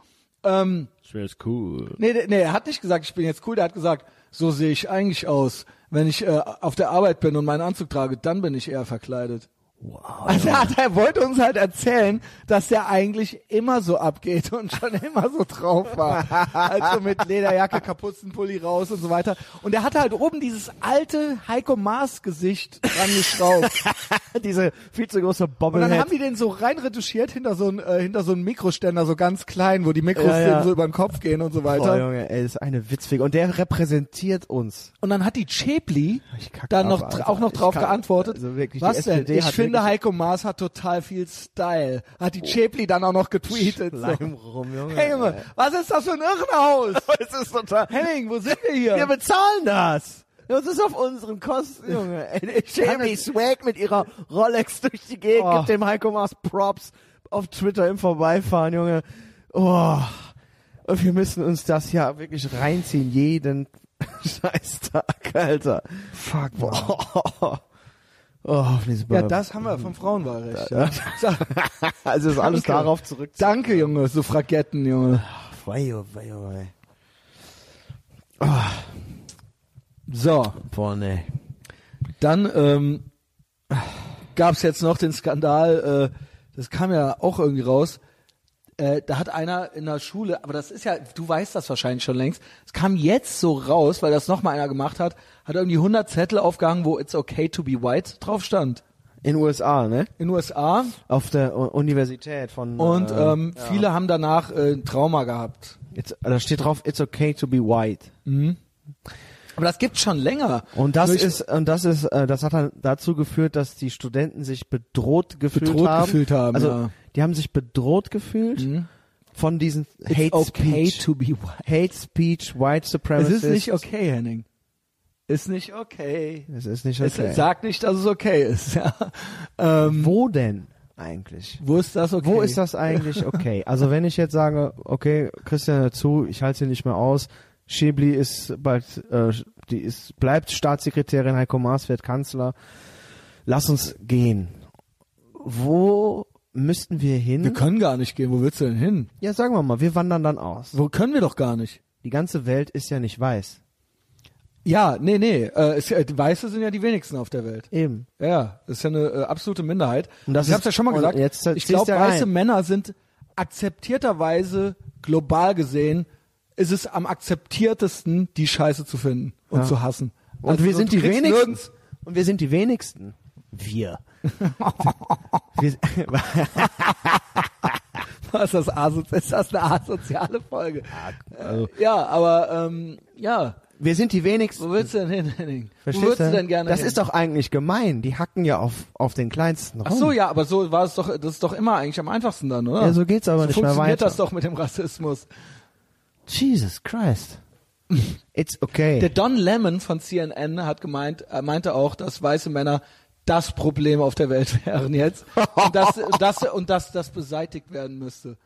ähm, Schwer's cool. nee, nee, nee, er hat nicht gesagt, ich bin jetzt cool, der hat gesagt, so sehe ich eigentlich aus. Wenn ich äh, auf der Arbeit bin und meinen Anzug trage, dann bin ich eher verkleidet. Wow. Also er, hat, er wollte uns halt erzählen, dass der eigentlich immer so abgeht und schon immer so drauf war. Also mit Lederjacke, Kapuzenpulli raus und so weiter. Und er hatte halt oben dieses alte Heiko Maas Gesicht dran geschraubt. Diese viel zu große Und dann haben die den so rein retuschiert hinter so ein äh, hinter so einen Mikroständer, so ganz klein, wo die Mikros Ja, ja. so über den Kopf gehen und so Oh, weiter. Junge, ey, das ist eine Witzfigur. Und der repräsentiert uns. Und dann hat die Chepli dann ab, noch Alter. auch noch drauf kann- geantwortet. also wirklich, Was denn? Ich hat finde Heiko Maas hat total viel Style. Hat die Chepli dann auch noch getweetet. Schleim rum, Junge. Hey Junge, was ist das für ein Irrenhaus? Es ist total. Henning, wo sind wir hier? Wir bezahlen das. Das ist auf unseren Kosten, Junge. Jamie Swag mit ihrer Rolex durch die Gegend Oh. gibt dem Heiko Maas Props auf Twitter im Vorbeifahren, Junge. Oh. Und wir müssen uns das ja wirklich reinziehen, jeden Scheißtag, Alter. Fuck, Boah. Oh, Ja, das haben wir vom Frauenwahlrecht. Ja. So, Also ist alles Danke. darauf zurück. Danke, Junge, Suffragetten, Junge. Weio, weio, weio. So, Boah, nee. dann ähm, gab's jetzt noch den Skandal, äh, das kam ja auch irgendwie raus. Äh, da hat einer in der Schule, aber das ist ja, du weißt das wahrscheinlich schon längst, es kam jetzt so raus, weil das nochmal einer gemacht hat, hat irgendwie 100 Zettel aufgehangen, wo It's okay to be white drauf stand. In USA, ne? In USA Auf der U Universität von. und äh, ähm, viele haben danach äh, Trauma gehabt. It's, da steht drauf, it's okay to be white. Aber das gibt's schon länger. Und das Durch- ist, und das ist, äh, das hat dann dazu geführt, dass die Studenten sich bedroht gefühlt Bedroht haben. gefühlt haben, Also, ja. Die haben sich bedroht gefühlt von diesen It's Hate okay Speech, to be white. Hate Speech, White Es Supremacists. ist nicht okay, Henning. Ist nicht okay. Es ist nicht Es okay. sagt nicht, dass es okay ist. Ja. Ähm, Wo denn eigentlich? wo ist das okay? Wo ist das eigentlich okay? Also wenn ich jetzt sage, okay, Christian dazu, ich halte sie nicht mehr aus, Schäbli ist bald, äh, die ist, bleibt Staatssekretärin, Heiko Maas wird Kanzler, lass uns gehen. Wo müssten wir hin? Wir können gar nicht gehen. Wo willst du denn hin? ja, sagen wir mal, wir wandern dann aus. Wo können wir doch gar nicht? Die ganze Welt ist ja nicht weiß. Ja, nee, nee. Äh, es, äh, die Weiße sind ja die wenigsten auf der Welt. Eben. Ja, das ist ja eine äh, absolute Minderheit. Und das ich habe ist- ja schon mal gesagt. jetzt ich glaube, weiße. Männer sind akzeptierterweise global gesehen ist es am akzeptiertesten, die Scheiße zu finden und Ja. zu hassen. Und Also wir sind die wenigsten. nirgends- Und wir sind die wenigsten. Wir. Was ist das, aso ist das eine asoziale Folge? also, Ja, aber ähm, ja, wir sind die wenigsten. wo willst du denn hin, Henning? Wo Verstehst würdest du denn gerne Das hin? ist doch eigentlich gemein. Die hacken ja auf, auf den kleinsten rum. Ach so, ja, aber so war es doch, das ist doch immer eigentlich am einfachsten dann, oder? Ja, so geht's aber so nicht mehr funktioniert weiter. das doch mit dem Rassismus. Jesus Christ. It's okay. Der Don Lemon von CNN hat gemeint, er meinte auch, dass weiße Männer das Problem auf der Welt wären jetzt und dass, das, und dass das beseitigt werden müsste.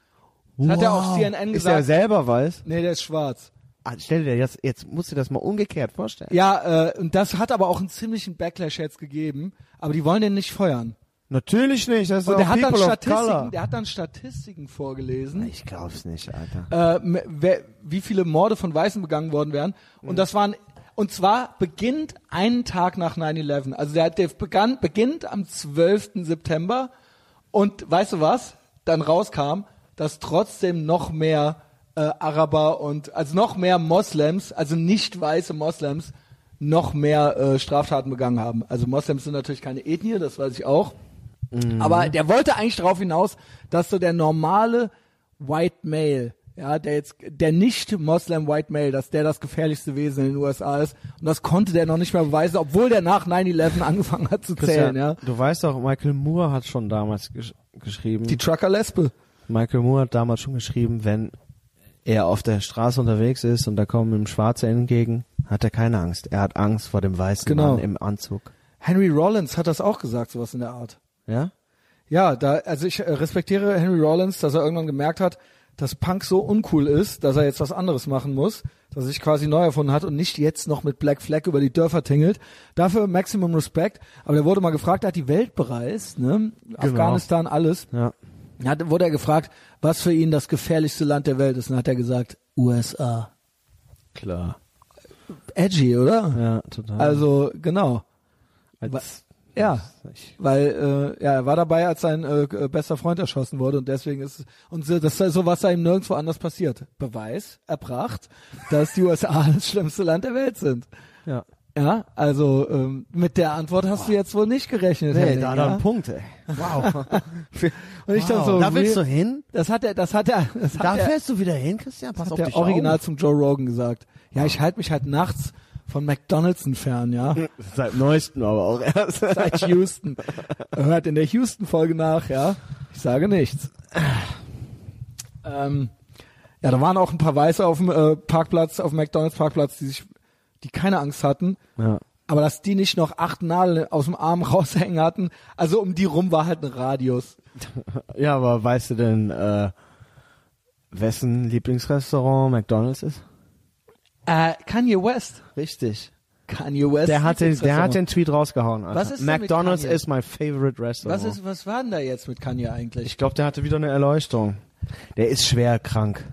Das hat er auf CNN Ist er gesagt. selber weiß? Nee, der ist schwarz. Ah, stell dir jetzt, jetzt musst du das mal umgekehrt vorstellen. Ja, äh, und das hat aber auch einen ziemlichen Backlash jetzt gegeben, aber die wollen den nicht feuern. Natürlich nicht. Das ist Und der hat dann Statistiken, der hat dann Statistiken vorgelesen. Ich glaub's nicht, Alter. äh, wer, wie viele Morde von Weißen begangen worden wären. Und das waren, und zwar beginnt einen Tag nach 9-11. Also der, der begann, beginnt am 12. September und weißt du was? Dann rauskam, dass trotzdem noch mehr äh, Araber und, also noch mehr Moslems, also nicht weiße Moslems, noch mehr äh, Straftaten begangen haben. Also Moslems sind natürlich keine Ethnie, das weiß ich auch. Aber der wollte eigentlich darauf hinaus, dass so der normale White Male, ja, der jetzt, der nicht Moslem White Male, dass der das gefährlichste Wesen in den USA ist. Und das konnte der noch nicht mehr beweisen, obwohl der nach 9-11 angefangen hat zu zählen, ja. Du weißt doch, Michael Moore hat schon damals gesch geschrieben. Die Trucker-Lesbe. Michael Moore hat damals schon geschrieben, wenn er auf der Straße unterwegs ist und da kommen ihm Schwarze entgegen, hat er keine Angst. Er hat Angst vor dem weißen Genau. Mann im Anzug. Henry Rollins hat das auch gesagt, sowas in der Art. Ja? Ja, da, also ich äh, respektiere Henry Rollins, dass er irgendwann gemerkt hat, dass Punk so uncool ist, dass er jetzt was anderes machen muss, dass er sich quasi neu erfunden hat und nicht jetzt noch mit Black Flag über die Dörfer tingelt. Dafür Maximum Respect. Aber der wurde mal gefragt, er hat die Welt bereist, ne? Afghanistan, alles. Ja. Hat, wurde er gefragt, was für ihn das gefährlichste Land der Welt ist. Und hat er gesagt, USA. Klar. Edgy, oder? Ja, total. Also, genau. Als, Ja. ich, Weil äh, ja, er war dabei, als sein äh, äh, bester Freund erschossen wurde und deswegen ist und so, das ist so was da ihm nirgendwo anders passiert. Beweis erbracht, dass die USA das schlimmste Land der Welt sind. ja. Ja, also ähm, mit der Antwort hast du jetzt wohl nicht gerechnet. Nee, Henning, da hat ja? er einen Punkt, ey. Wow. Und ich dann wow. so, da willst du hin? Das hat er, das hat er, das Da hat er, fährst du wieder hin, Christian? Pass hat auf der dich Original auf. zum Joe Rogan gesagt. Ja, ich halte mich halt nachts von McDonald's entfernen, ja. Seit neuestem aber auch erst. Seit Houston. Hört in der Houston-Folge nach, ja. Ich sage nichts. Ähm, ja, da waren auch ein paar Weiße auf dem äh, Parkplatz, auf dem McDonalds-Parkplatz, die sich, die keine Angst hatten. ja. Aber dass die nicht noch acht Nadeln aus dem Arm raushängen hatten, also um die rum war halt ein Radius. ja, aber weißt du denn, äh, wessen Lieblingsrestaurant McDonalds ist? Äh, Kanye West. Richtig. Kanye West. Der hat, den, der hat den Tweet rausgehauen. Alter. Was ist McDonald's is my favorite restaurant. Was ist, was war denn da jetzt mit Kanye eigentlich? Ich glaube, der hatte wieder eine Erleuchtung. Der ist schwer krank.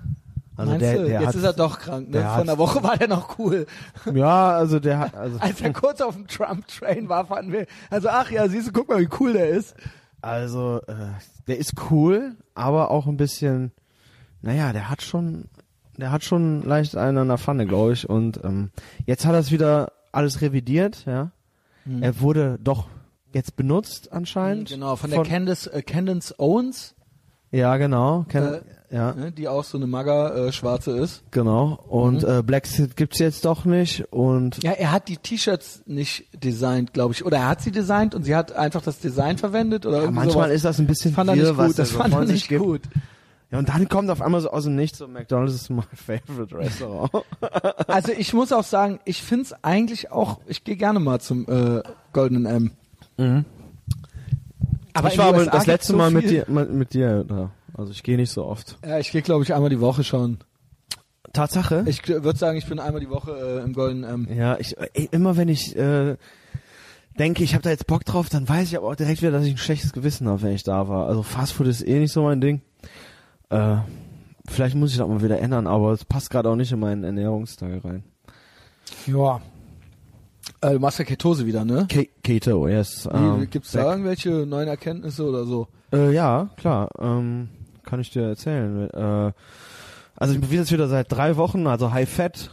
Also Meinst der, du? der jetzt hat, ist er doch krank, ne? der Vor einer Woche war der noch cool. Ja, also der hat, also, Als er kurz auf dem Trump-Train war, fanden wir, also ach ja, siehst du, guck mal, wie cool der ist. also äh, der ist cool, aber auch ein bisschen, naja, der hat schon, der hat schon leicht einen an der Pfanne, glaube ich. Und ähm, jetzt hat er es wieder alles revidiert, ja. Er wurde doch jetzt benutzt anscheinend. Genau, von der Candace, äh, Candace Owens, Ja, genau. Ken, Äh, ja, ne, die auch so eine Maga äh, schwarze ist. genau. Und Mhm. äh, Black Sid gibt's jetzt doch nicht. Und Ja, er hat die T-Shirts nicht designt, glaube ich. Oder er hat sie designt und sie hat einfach das Design verwendet oder ja, manchmal sowas. ist das ein bisschen das fand er nicht gut, das so fand er von nicht gibt. gut. Ja, und dann kommt auf einmal so aus dem Nichts so McDonald's ist mein favorite Restaurant. Also ich muss auch sagen, ich find's eigentlich auch, ich gehe gerne mal zum äh, Goldenen M. Aber ich war aber das letzte so Mal mit dir, mit, dir da. Also ich gehe nicht so oft. Ja, ich gehe glaube ich einmal die Woche schon. Tatsache? Ich würde sagen, ich bin einmal die Woche äh, im Goldenen M. ja, ich ey, immer wenn ich äh, denke, ich habe da jetzt Bock drauf, dann weiß ich aber auch direkt wieder, dass ich ein schlechtes Gewissen habe, wenn ich da war. Also Fastfood ist eh nicht so mein Ding. Äh, vielleicht muss ich das mal wieder ändern, aber es passt gerade auch nicht in meinen Ernährungsteil rein. Ja. Äh, du machst ja Ketose wieder, ne? Ke Keto, yes. Ähm, gibt's weg. da irgendwelche neuen Erkenntnisse oder so? Äh, ja, klar. Ähm, kann ich dir erzählen. Äh, Also ich bin jetzt wieder seit drei Wochen, also High Fat,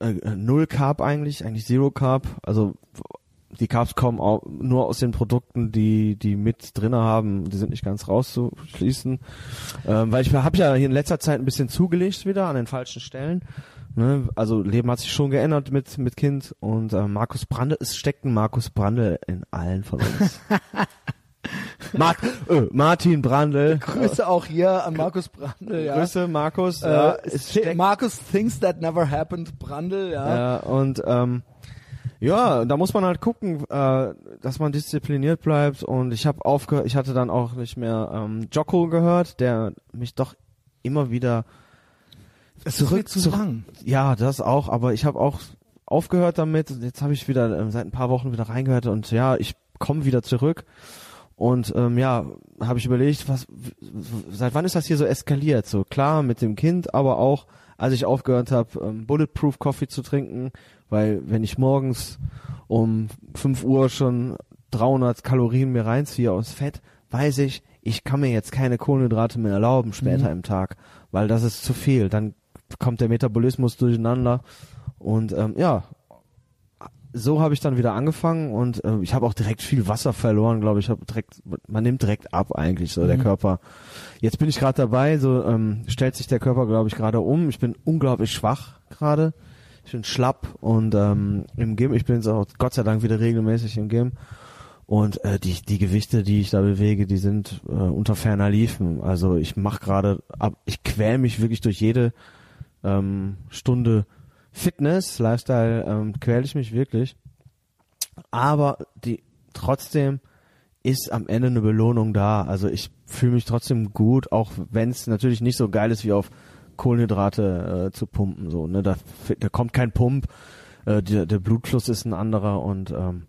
äh, Null Carb eigentlich, eigentlich Zero Carb. Also die Carbs kommen auch nur aus den Produkten, die die mit drinne haben. Die sind nicht ganz rauszuschließen, ähm, weil ich habe ja hier in letzter Zeit ein bisschen zugelegt wieder an den falschen Stellen. Ne? Also Leben hat sich schon geändert mit mit Kind und äh, Markus Brandl, es steckt ein Markus Brandl in allen von uns. Mart äh, Martin Brandl. Grüße auch hier an Markus Brandl. Ja. Grüße Markus. Äh, ja, Markus Things That Never Happened, Brandl. Ja. ja und ähm, ja, da muss man halt gucken, äh, dass man diszipliniert bleibt. Und ich habe aufgehört, ich hatte dann auch nicht mehr ähm, Jocko gehört, der mich doch immer wieder Es mir zu zurück- lang. Ja, das auch, aber ich habe auch aufgehört damit. Jetzt habe ich wieder ähm, seit ein paar Wochen wieder reingehört und ja, ich komme wieder zurück. Und ähm, ja, habe ich überlegt, was seit wann ist das hier so eskaliert? So klar mit dem Kind, aber auch als ich aufgehört habe, ähm, Bulletproof Coffee zu trinken, weil wenn ich morgens um 5 Uhr schon 300 Kalorien mir reinziehe aus Fett, weiß ich, ich kann mir jetzt keine Kohlenhydrate mehr erlauben später im Tag, weil das ist zu viel. Dann kommt der Metabolismus durcheinander und ähm, ja, so habe ich dann wieder angefangen und äh, ich habe auch direkt viel Wasser verloren, glaube ich. Hab direkt, man nimmt direkt ab eigentlich so der Körper. Jetzt bin ich gerade dabei, so ähm, stellt sich der Körper, glaube ich, gerade um. Ich bin unglaublich schwach gerade. Ich bin schlapp und ähm, im Gym, ich bin jetzt auch Gott sei Dank wieder regelmäßig im Gym. Und äh, die, die Gewichte, die ich da bewege, die sind äh, unter ferner Liefen. Also ich mache gerade, ab, ich quäl mich wirklich durch jede ähm, Stunde Fitness, Lifestyle, ähm, quäl ich mich wirklich. Aber die trotzdem ist am Ende eine Belohnung da. Also ich fühle mich trotzdem gut, auch wenn es natürlich nicht so geil ist, wie auf Kohlenhydrate äh, zu pumpen. So, ne? da, da kommt kein Pump, äh, der, der Blutfluss ist ein anderer und ähm,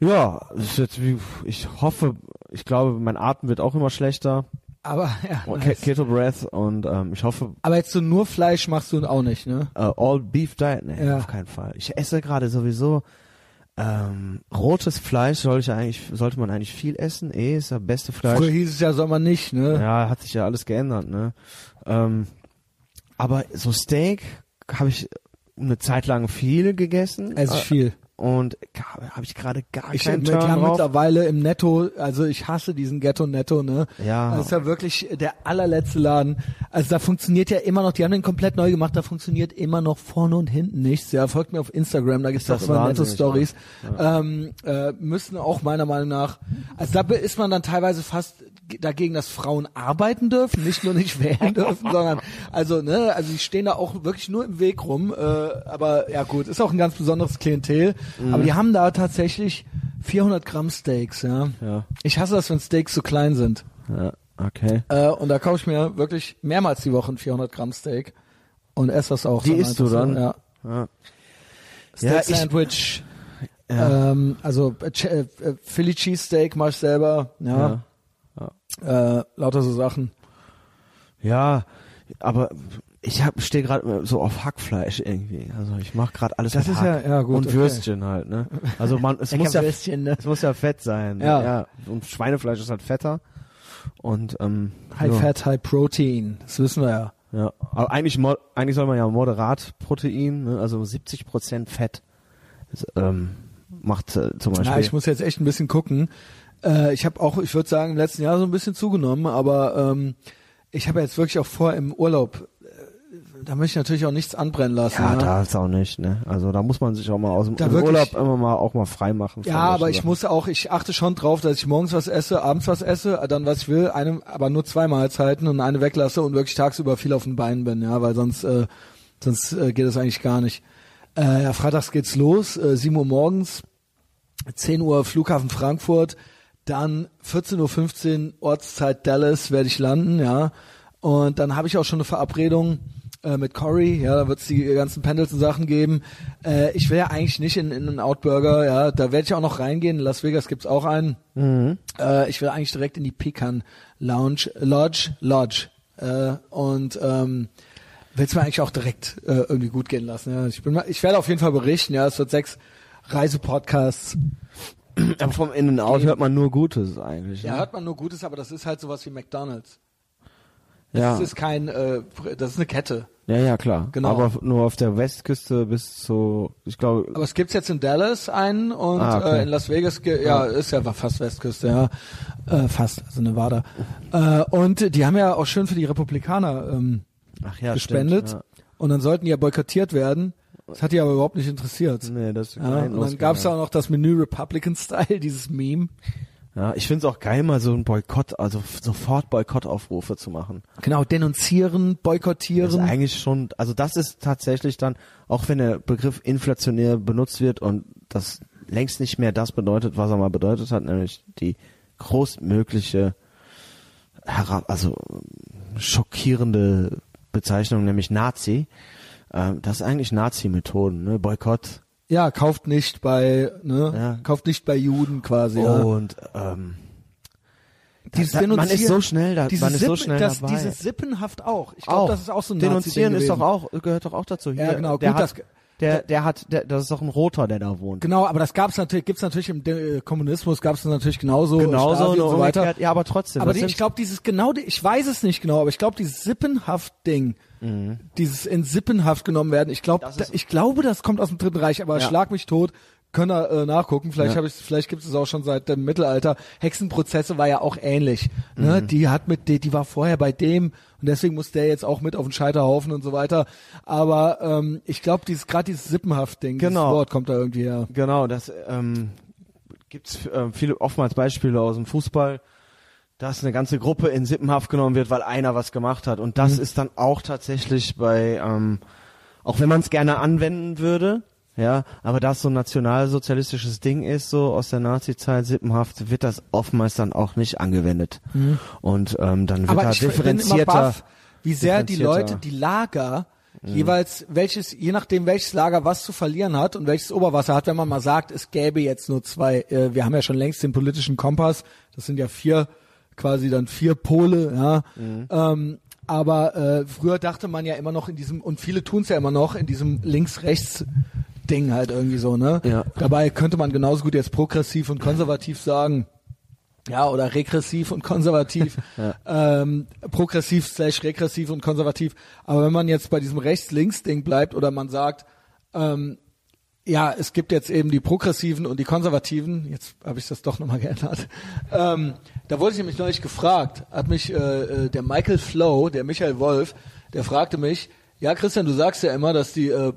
ja, ist jetzt wie, ich hoffe, ich glaube, mein Atem wird auch immer schlechter. Aber ja. Nice. Ke- Keto Breath und ähm, ich hoffe, Aber jetzt so nur Fleisch machst du auch nicht, ne? äh, All Beef Diet, nee, Ja. auf keinen Fall. Ich esse gerade sowieso ähm, rotes Fleisch soll ich eigentlich, sollte man eigentlich viel essen. Eh, ist das beste Fleisch. Früher hieß es ja, soll man nicht, ne? Ja, hat sich ja alles geändert, ne? Ähm, aber so Steak habe ich eine Zeit lang viel gegessen. Es ist äh, viel. Und habe ich gerade gar Ich keinen Turn drauf. mittlerweile im Netto, also ich hasse diesen Ghetto Netto, ne? Ja. Das ist ja wirklich der allerletzte Laden. Also da funktioniert ja immer noch, die haben den komplett neu gemacht, da funktioniert immer noch vorne und hinten nichts. Ja, folgt mir auf Instagram, da gibt's auch das immer Netto Stories. Ähm, äh, müssen auch meiner Meinung nach, also da ist man dann teilweise fast dagegen, dass Frauen arbeiten dürfen, nicht nur nicht wählen dürfen, sondern also ne, also die stehen da auch wirklich nur im Weg rum. Äh, aber ja gut, ist auch ein ganz besonderes Klientel. Aber die haben da tatsächlich 400 Gramm Steaks. Ja. Ja. Ich hasse das, wenn Steaks so klein sind. Ja, okay. Äh, und da kaufe ich mir wirklich mehrmals die Woche ein 400 Gramm Steak und esse das auch. Die dann isst du dann? Ja. Ja. Steak Ja, ich- Sandwich. Ja. Ähm, also äh, äh, äh, Philly Cheesesteak mach ich selber. Ja. Äh, lauter so Sachen. Ja, aber ich hab stehe gerade so auf Hackfleisch irgendwie. Also ich mache gerade alles Das mit ist ja- Hack ja, gut, und okay. Würstchen halt, ne? Also man es muss ja Würstchen, ne? es muss ja fett sein. Ja. ja. Und Schweinefleisch ist halt fetter und ähm, High ja, Fat, High Protein. Das wissen wir ja. Ja, aber eigentlich eigentlich soll man ja moderat Protein, ne? also 70 Prozent Fett das, ähm, macht äh, zum Beispiel. Ja, ich muss jetzt echt ein bisschen gucken. Äh, ich habe auch, ich würde sagen, im letzten Jahr so ein bisschen zugenommen, aber ähm, ich habe jetzt wirklich auch vor im Urlaub, da möchte ich natürlich auch nichts anbrennen lassen. ja, ne? da ist auch nicht, ne? Also da muss man sich auch mal aus dem wirklich- Urlaub immer mal auch mal frei machen. Ja, aber ich muss auch, ich achte schon drauf, dass ich morgens was esse, abends was esse, dann was ich will, eine, aber nur zwei Mahlzeiten und eine weglasse und wirklich tagsüber viel auf den Beinen bin, ja, weil sonst, äh, sonst äh, geht das eigentlich gar nicht. Äh, ja, freitags geht's los, äh, 7 Uhr morgens, 10 Uhr Flughafen Frankfurt, dann 14.15 Uhr Ortszeit Dallas werde ich landen, ja. Und dann habe ich auch schon eine Verabredung äh, mit Cory, ja, da wird es die ganzen Pendleton-Sachen geben. Äh, ich will ja eigentlich nicht in, in einen Outburger, ja, da werde ich auch noch reingehen. In Las Vegas gibt's auch einen. Äh, ich will eigentlich direkt in die Pecan Lounge, Lodge, Lodge. Äh, und ähm, will es mir eigentlich auch direkt äh, irgendwie gut gehen lassen. Ja. Ich, bin mal, ich werde auf jeden Fall berichten, ja, es wird sechs Reisepodcasts. aber vom In and Out hört man nur Gutes eigentlich. Ja, ne? hört man nur Gutes, aber das ist halt sowas wie McDonalds. Das Ja. ist kein, äh, das ist eine Kette. Ja, ja, klar. Genau. Aber nur auf der Westküste bis zu, ich glaube, Aber es gibt's jetzt in Dallas einen und Ah, okay. äh, in Las Vegas, ja, ist ja fast Westküste, ja, äh, fast, also Nevada. Äh, und die haben ja auch schön für die Republikaner ähm, ja, gespendet Stimmt, und dann sollten die ja boykottiert werden. Das hat die aber überhaupt nicht interessiert. ja. Nee, das ist Ja, und dann gab's Ausgang, auch noch das Menü Republican Style, dieses Meme. Ja, ich find's auch geil, mal so ein Boykott, also sofort Boykottaufrufe zu machen. Genau, denunzieren, Das ist boykottieren. eigentlich schon, also das ist tatsächlich dann, auch wenn der Begriff inflationär benutzt wird und das längst nicht mehr das bedeutet, was er mal bedeutet hat, nämlich die großmögliche, herab, also schockierende Bezeichnung, nämlich Nazi. Ähm, das ist eigentlich Nazi-Methoden, ne? Boykott. Ja, kauft nicht bei, ne, Ja. kauft nicht bei Juden quasi. ja. Und ähm, Dieses da, man ist so schnell da, man ist so Sippen- schnell das, dabei. Dieses Sippenhaft auch. Ich glaube, das ist auch so ein Denunzieren ist doch auch, gehört doch auch dazu. Hier, Ja, genau, gut, hat, das- der, der hat, der, das ist doch ein Roter, der da wohnt. Genau, aber das gab's natürlich, gibt's natürlich im De- äh, Kommunismus, gab's das natürlich genauso, Genauso, nur und so weiter. Ja, aber trotzdem. Aber die, ich glaube, dieses genau, ich weiß es nicht genau, aber ich glaube, dieses Sippenhaft-Ding, Mhm. dieses in Sippenhaft genommen werden, ich glaube, ich glaube, das kommt aus dem Dritten Reich, aber Ja. schlag mich tot. Können wir äh, nachgucken. Vielleicht Ja. habe ich, vielleicht gibt es auch schon seit dem Mittelalter. Hexenprozesse war ja auch ähnlich. Ne? Mhm. Die hat mit, die, die war vorher bei dem und deswegen muss der jetzt auch mit auf den Scheiterhaufen und so weiter. Aber ähm, ich glaube, dieses gerade dieses Sippenhaft-Ding, Genau. dieses Wort kommt da irgendwie her. Genau, das ähm, gibt's äh, viele oftmals Beispiele aus dem Fußball, dass eine ganze Gruppe in Sippenhaft genommen wird, weil einer was gemacht hat. Und das ist dann auch tatsächlich bei, ähm, auch wenn man es gerne anwenden würde, ja, aber da es so ein nationalsozialistisches Ding ist, so aus der Nazi-Zeit, Sippenhaft, wird das oftmals dann auch nicht angewendet. Und ähm, dann wird Aber da ich bin immer differenzierter. baff, wie sehr die differenzierter. Leute, die Lager, jeweils welches, je nachdem welches Lager was zu verlieren hat und welches Oberwasser hat, wenn man mal sagt, es gäbe jetzt nur zwei, äh, wir haben ja schon längst den politischen Kompass, das sind ja vier, quasi dann vier Pole, ja. Ähm, aber äh, früher dachte man ja immer noch in diesem, und viele tun es ja immer noch, in diesem Links-Rechts-Ding halt irgendwie so, ne? Ja. Dabei könnte man genauso gut jetzt progressiv und konservativ sagen. Ja, oder regressiv und konservativ. ähm, progressiv slash regressiv und konservativ. Aber wenn man jetzt bei diesem Rechts-Links-Ding bleibt oder man sagt, ähm, ja, es gibt jetzt eben die Progressiven und die Konservativen. Jetzt habe ich das doch nochmal geändert. Ähm, da wurde ich nämlich neulich gefragt, hat mich äh, äh, der Michael Flow, der Michael Wolf, der fragte mich, ja Christian, du sagst ja immer, dass die äh,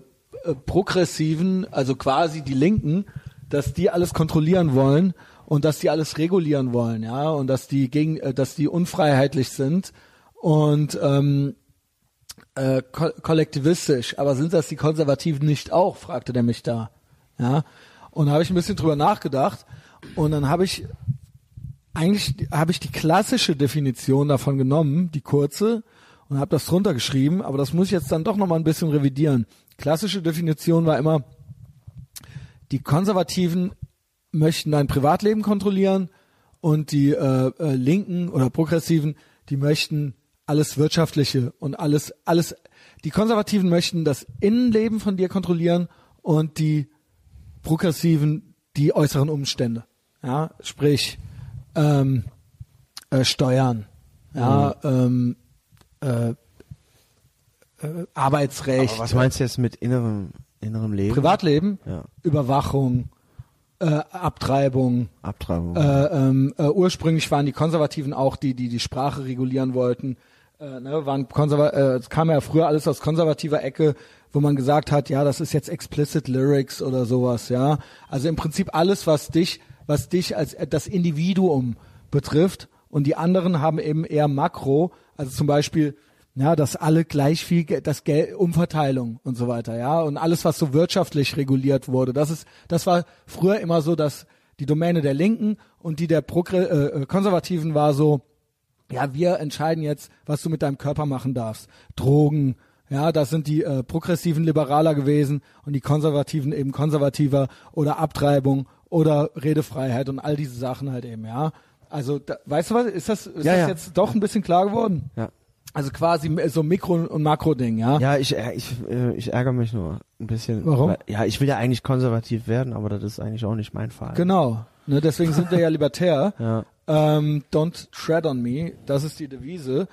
Progressiven, also quasi die Linken, dass die alles kontrollieren wollen und dass die alles regulieren wollen, ja, und dass die gegen, äh, dass die unfreiheitlich sind und ähm, äh, ko kollektivistisch, aber sind das die Konservativen nicht auch? fragte der mich da. Ja. Und habe ich ein bisschen drüber nachgedacht und dann habe ich eigentlich habe ich die klassische Definition davon genommen, die kurze und habe das drunter geschrieben, aber das muss ich jetzt dann doch noch mal ein bisschen revidieren. Klassische Definition war immer die Konservativen möchten dein Privatleben kontrollieren und die äh, äh, Linken oder Progressiven, die möchten alles Wirtschaftliche und alles, alles, die Konservativen möchten das Innenleben von dir kontrollieren und die Progressiven die äußeren Umstände. Ja, sprich, ähm, äh, Steuern, ja, ähm, äh, äh, Arbeitsrecht, Aber was meinst du jetzt mit innerem, innerem Leben? Privatleben, Ja. Überwachung, äh, Abtreibung, Abtreibung. äh, ähm, äh, ursprünglich waren die Konservativen auch die, die die Sprache regulieren wollten. Äh, ne, waren Konserva äh, es kam ja früher alles aus konservativer Ecke, wo man gesagt hat, ja, das ist jetzt explicit Lyrics oder sowas, ja. Also im Prinzip alles, was dich, was dich als äh, das Individuum betrifft und die anderen haben eben eher Makro, also zum Beispiel ja, dass alle gleich viel, das Geld, Umverteilung und so weiter, ja, und alles, was so wirtschaftlich reguliert wurde, das ist, das war früher immer so, dass die Domäne der Linken und die der Progr äh, äh, Konservativen war so, ja, wir entscheiden jetzt, was du mit deinem Körper machen darfst. Drogen, ja, das sind die äh, progressiven Liberaler gewesen und die Konservativen eben konservativer oder Abtreibung oder Redefreiheit und all diese Sachen halt eben, ja. Also, da, weißt du was, ist das, ist Ja, das ja. jetzt doch ein bisschen klar geworden? ja. Also quasi so Mikro- und Makro-Ding, ja? Ja, ich, äh, ich, äh, ich ärgere mich nur ein bisschen. Warum? Weil, ja, ich will ja eigentlich konservativ werden, aber das ist eigentlich auch nicht mein Fall. Genau. Ne, deswegen sind wir ja libertär. Ja. Ähm, don't tread on me, das ist die Devise.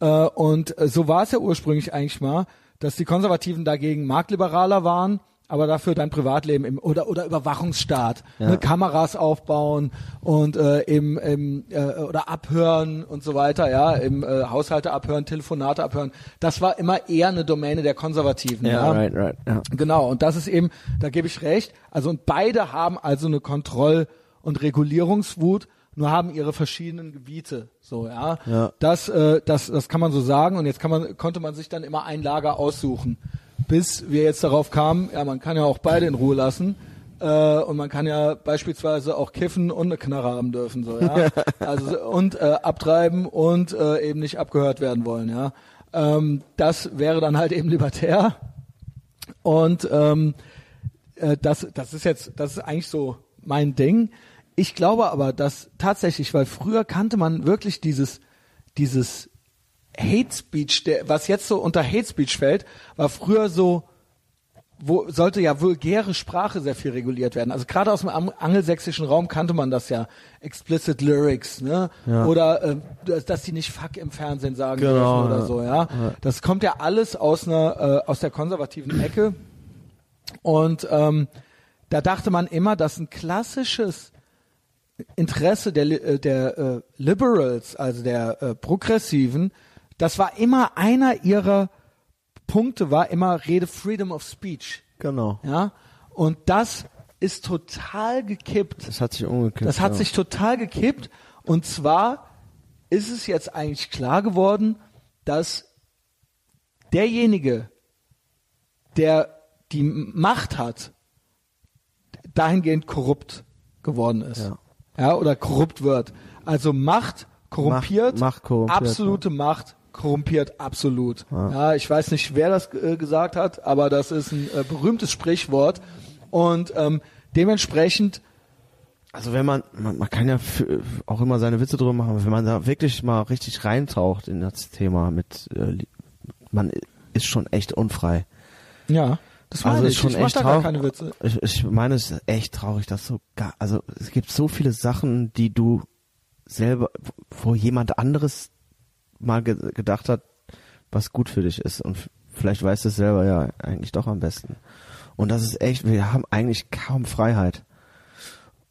Äh, und äh, so war es ja ursprünglich eigentlich mal, dass die Konservativen dagegen marktliberaler waren, aber dafür dein Privatleben im, oder oder Überwachungsstaat, Ja. ne, Kameras aufbauen und äh, im, im äh, oder abhören und so weiter, ja, im äh, Haushalte abhören, Telefonate abhören. Das war immer eher eine Domäne der Konservativen. Ja, right, right. Ja. Genau, und das ist eben, da gebe ich recht. Also und beide haben also eine Kontroll- und Regulierungswut, nur haben ihre verschiedenen Gebiete. So, ja. Ja. Das, äh, das, das kann man so sagen. Und jetzt kann man, konnte man sich dann immer ein Lager aussuchen, bis wir jetzt darauf kamen. Ja, man kann ja auch beide in Ruhe lassen. Äh, und man kann ja beispielsweise auch kiffen und eine Knarre haben dürfen, so, ja. Also, und äh, abtreiben und äh, eben nicht abgehört werden wollen, ja. Ähm, das wäre dann halt eben libertär. Und ähm, äh, das, das ist jetzt, das ist eigentlich so mein Ding. Ich glaube aber, dass tatsächlich, weil früher kannte man wirklich dieses, dieses Hate Speech, der, was jetzt so unter Hate Speech fällt, war früher so, wo sollte ja vulgäre Sprache sehr viel reguliert werden. Also gerade aus dem angelsächsischen Raum kannte man das ja. Explicit Lyrics, ne? Ja. Oder äh, dass, dass die nicht Fuck im Fernsehen sagen Genau, dürfen oder ja. so, ja. Das kommt ja alles aus einer äh, aus der konservativen Ecke. Und ähm, da dachte man immer, dass ein klassisches Interesse der, äh, der äh, Liberals, also der äh, Progressiven, das war immer einer ihrer Punkte, war immer Rede Freedom of Speech. Genau. Ja, und das ist total gekippt. Das hat sich umgekehrt. Das hat ja. sich total gekippt. Und zwar ist es jetzt eigentlich klar geworden, dass derjenige, der die Macht hat, dahingehend korrupt geworden ist. Ja. Ja, oder korrupt wird. Also Macht korrumpiert, Macht- Macht korrumpiert, absolute Macht korrumpiert absolut. Ja. ich weiß nicht, wer das äh, gesagt hat, aber das ist ein äh, berühmtes Sprichwort. Und ähm, dementsprechend Also wenn man, man, man kann ja auch immer seine Witze drüber machen, aber wenn man da wirklich mal richtig reintaucht in das Thema mit, äh, man ist schon echt unfrei. Ja, das meine Also ist ich. schon ich echt da gar traurig. keine Witze. Ich, ich meine, es ist echt traurig, dass so gar, also es gibt so viele Sachen, die du selber, wo jemand anderes mal ge gedacht hat, was gut für dich ist und vielleicht weißt du es selber ja eigentlich doch am besten. Und das ist echt, wir haben eigentlich kaum Freiheit.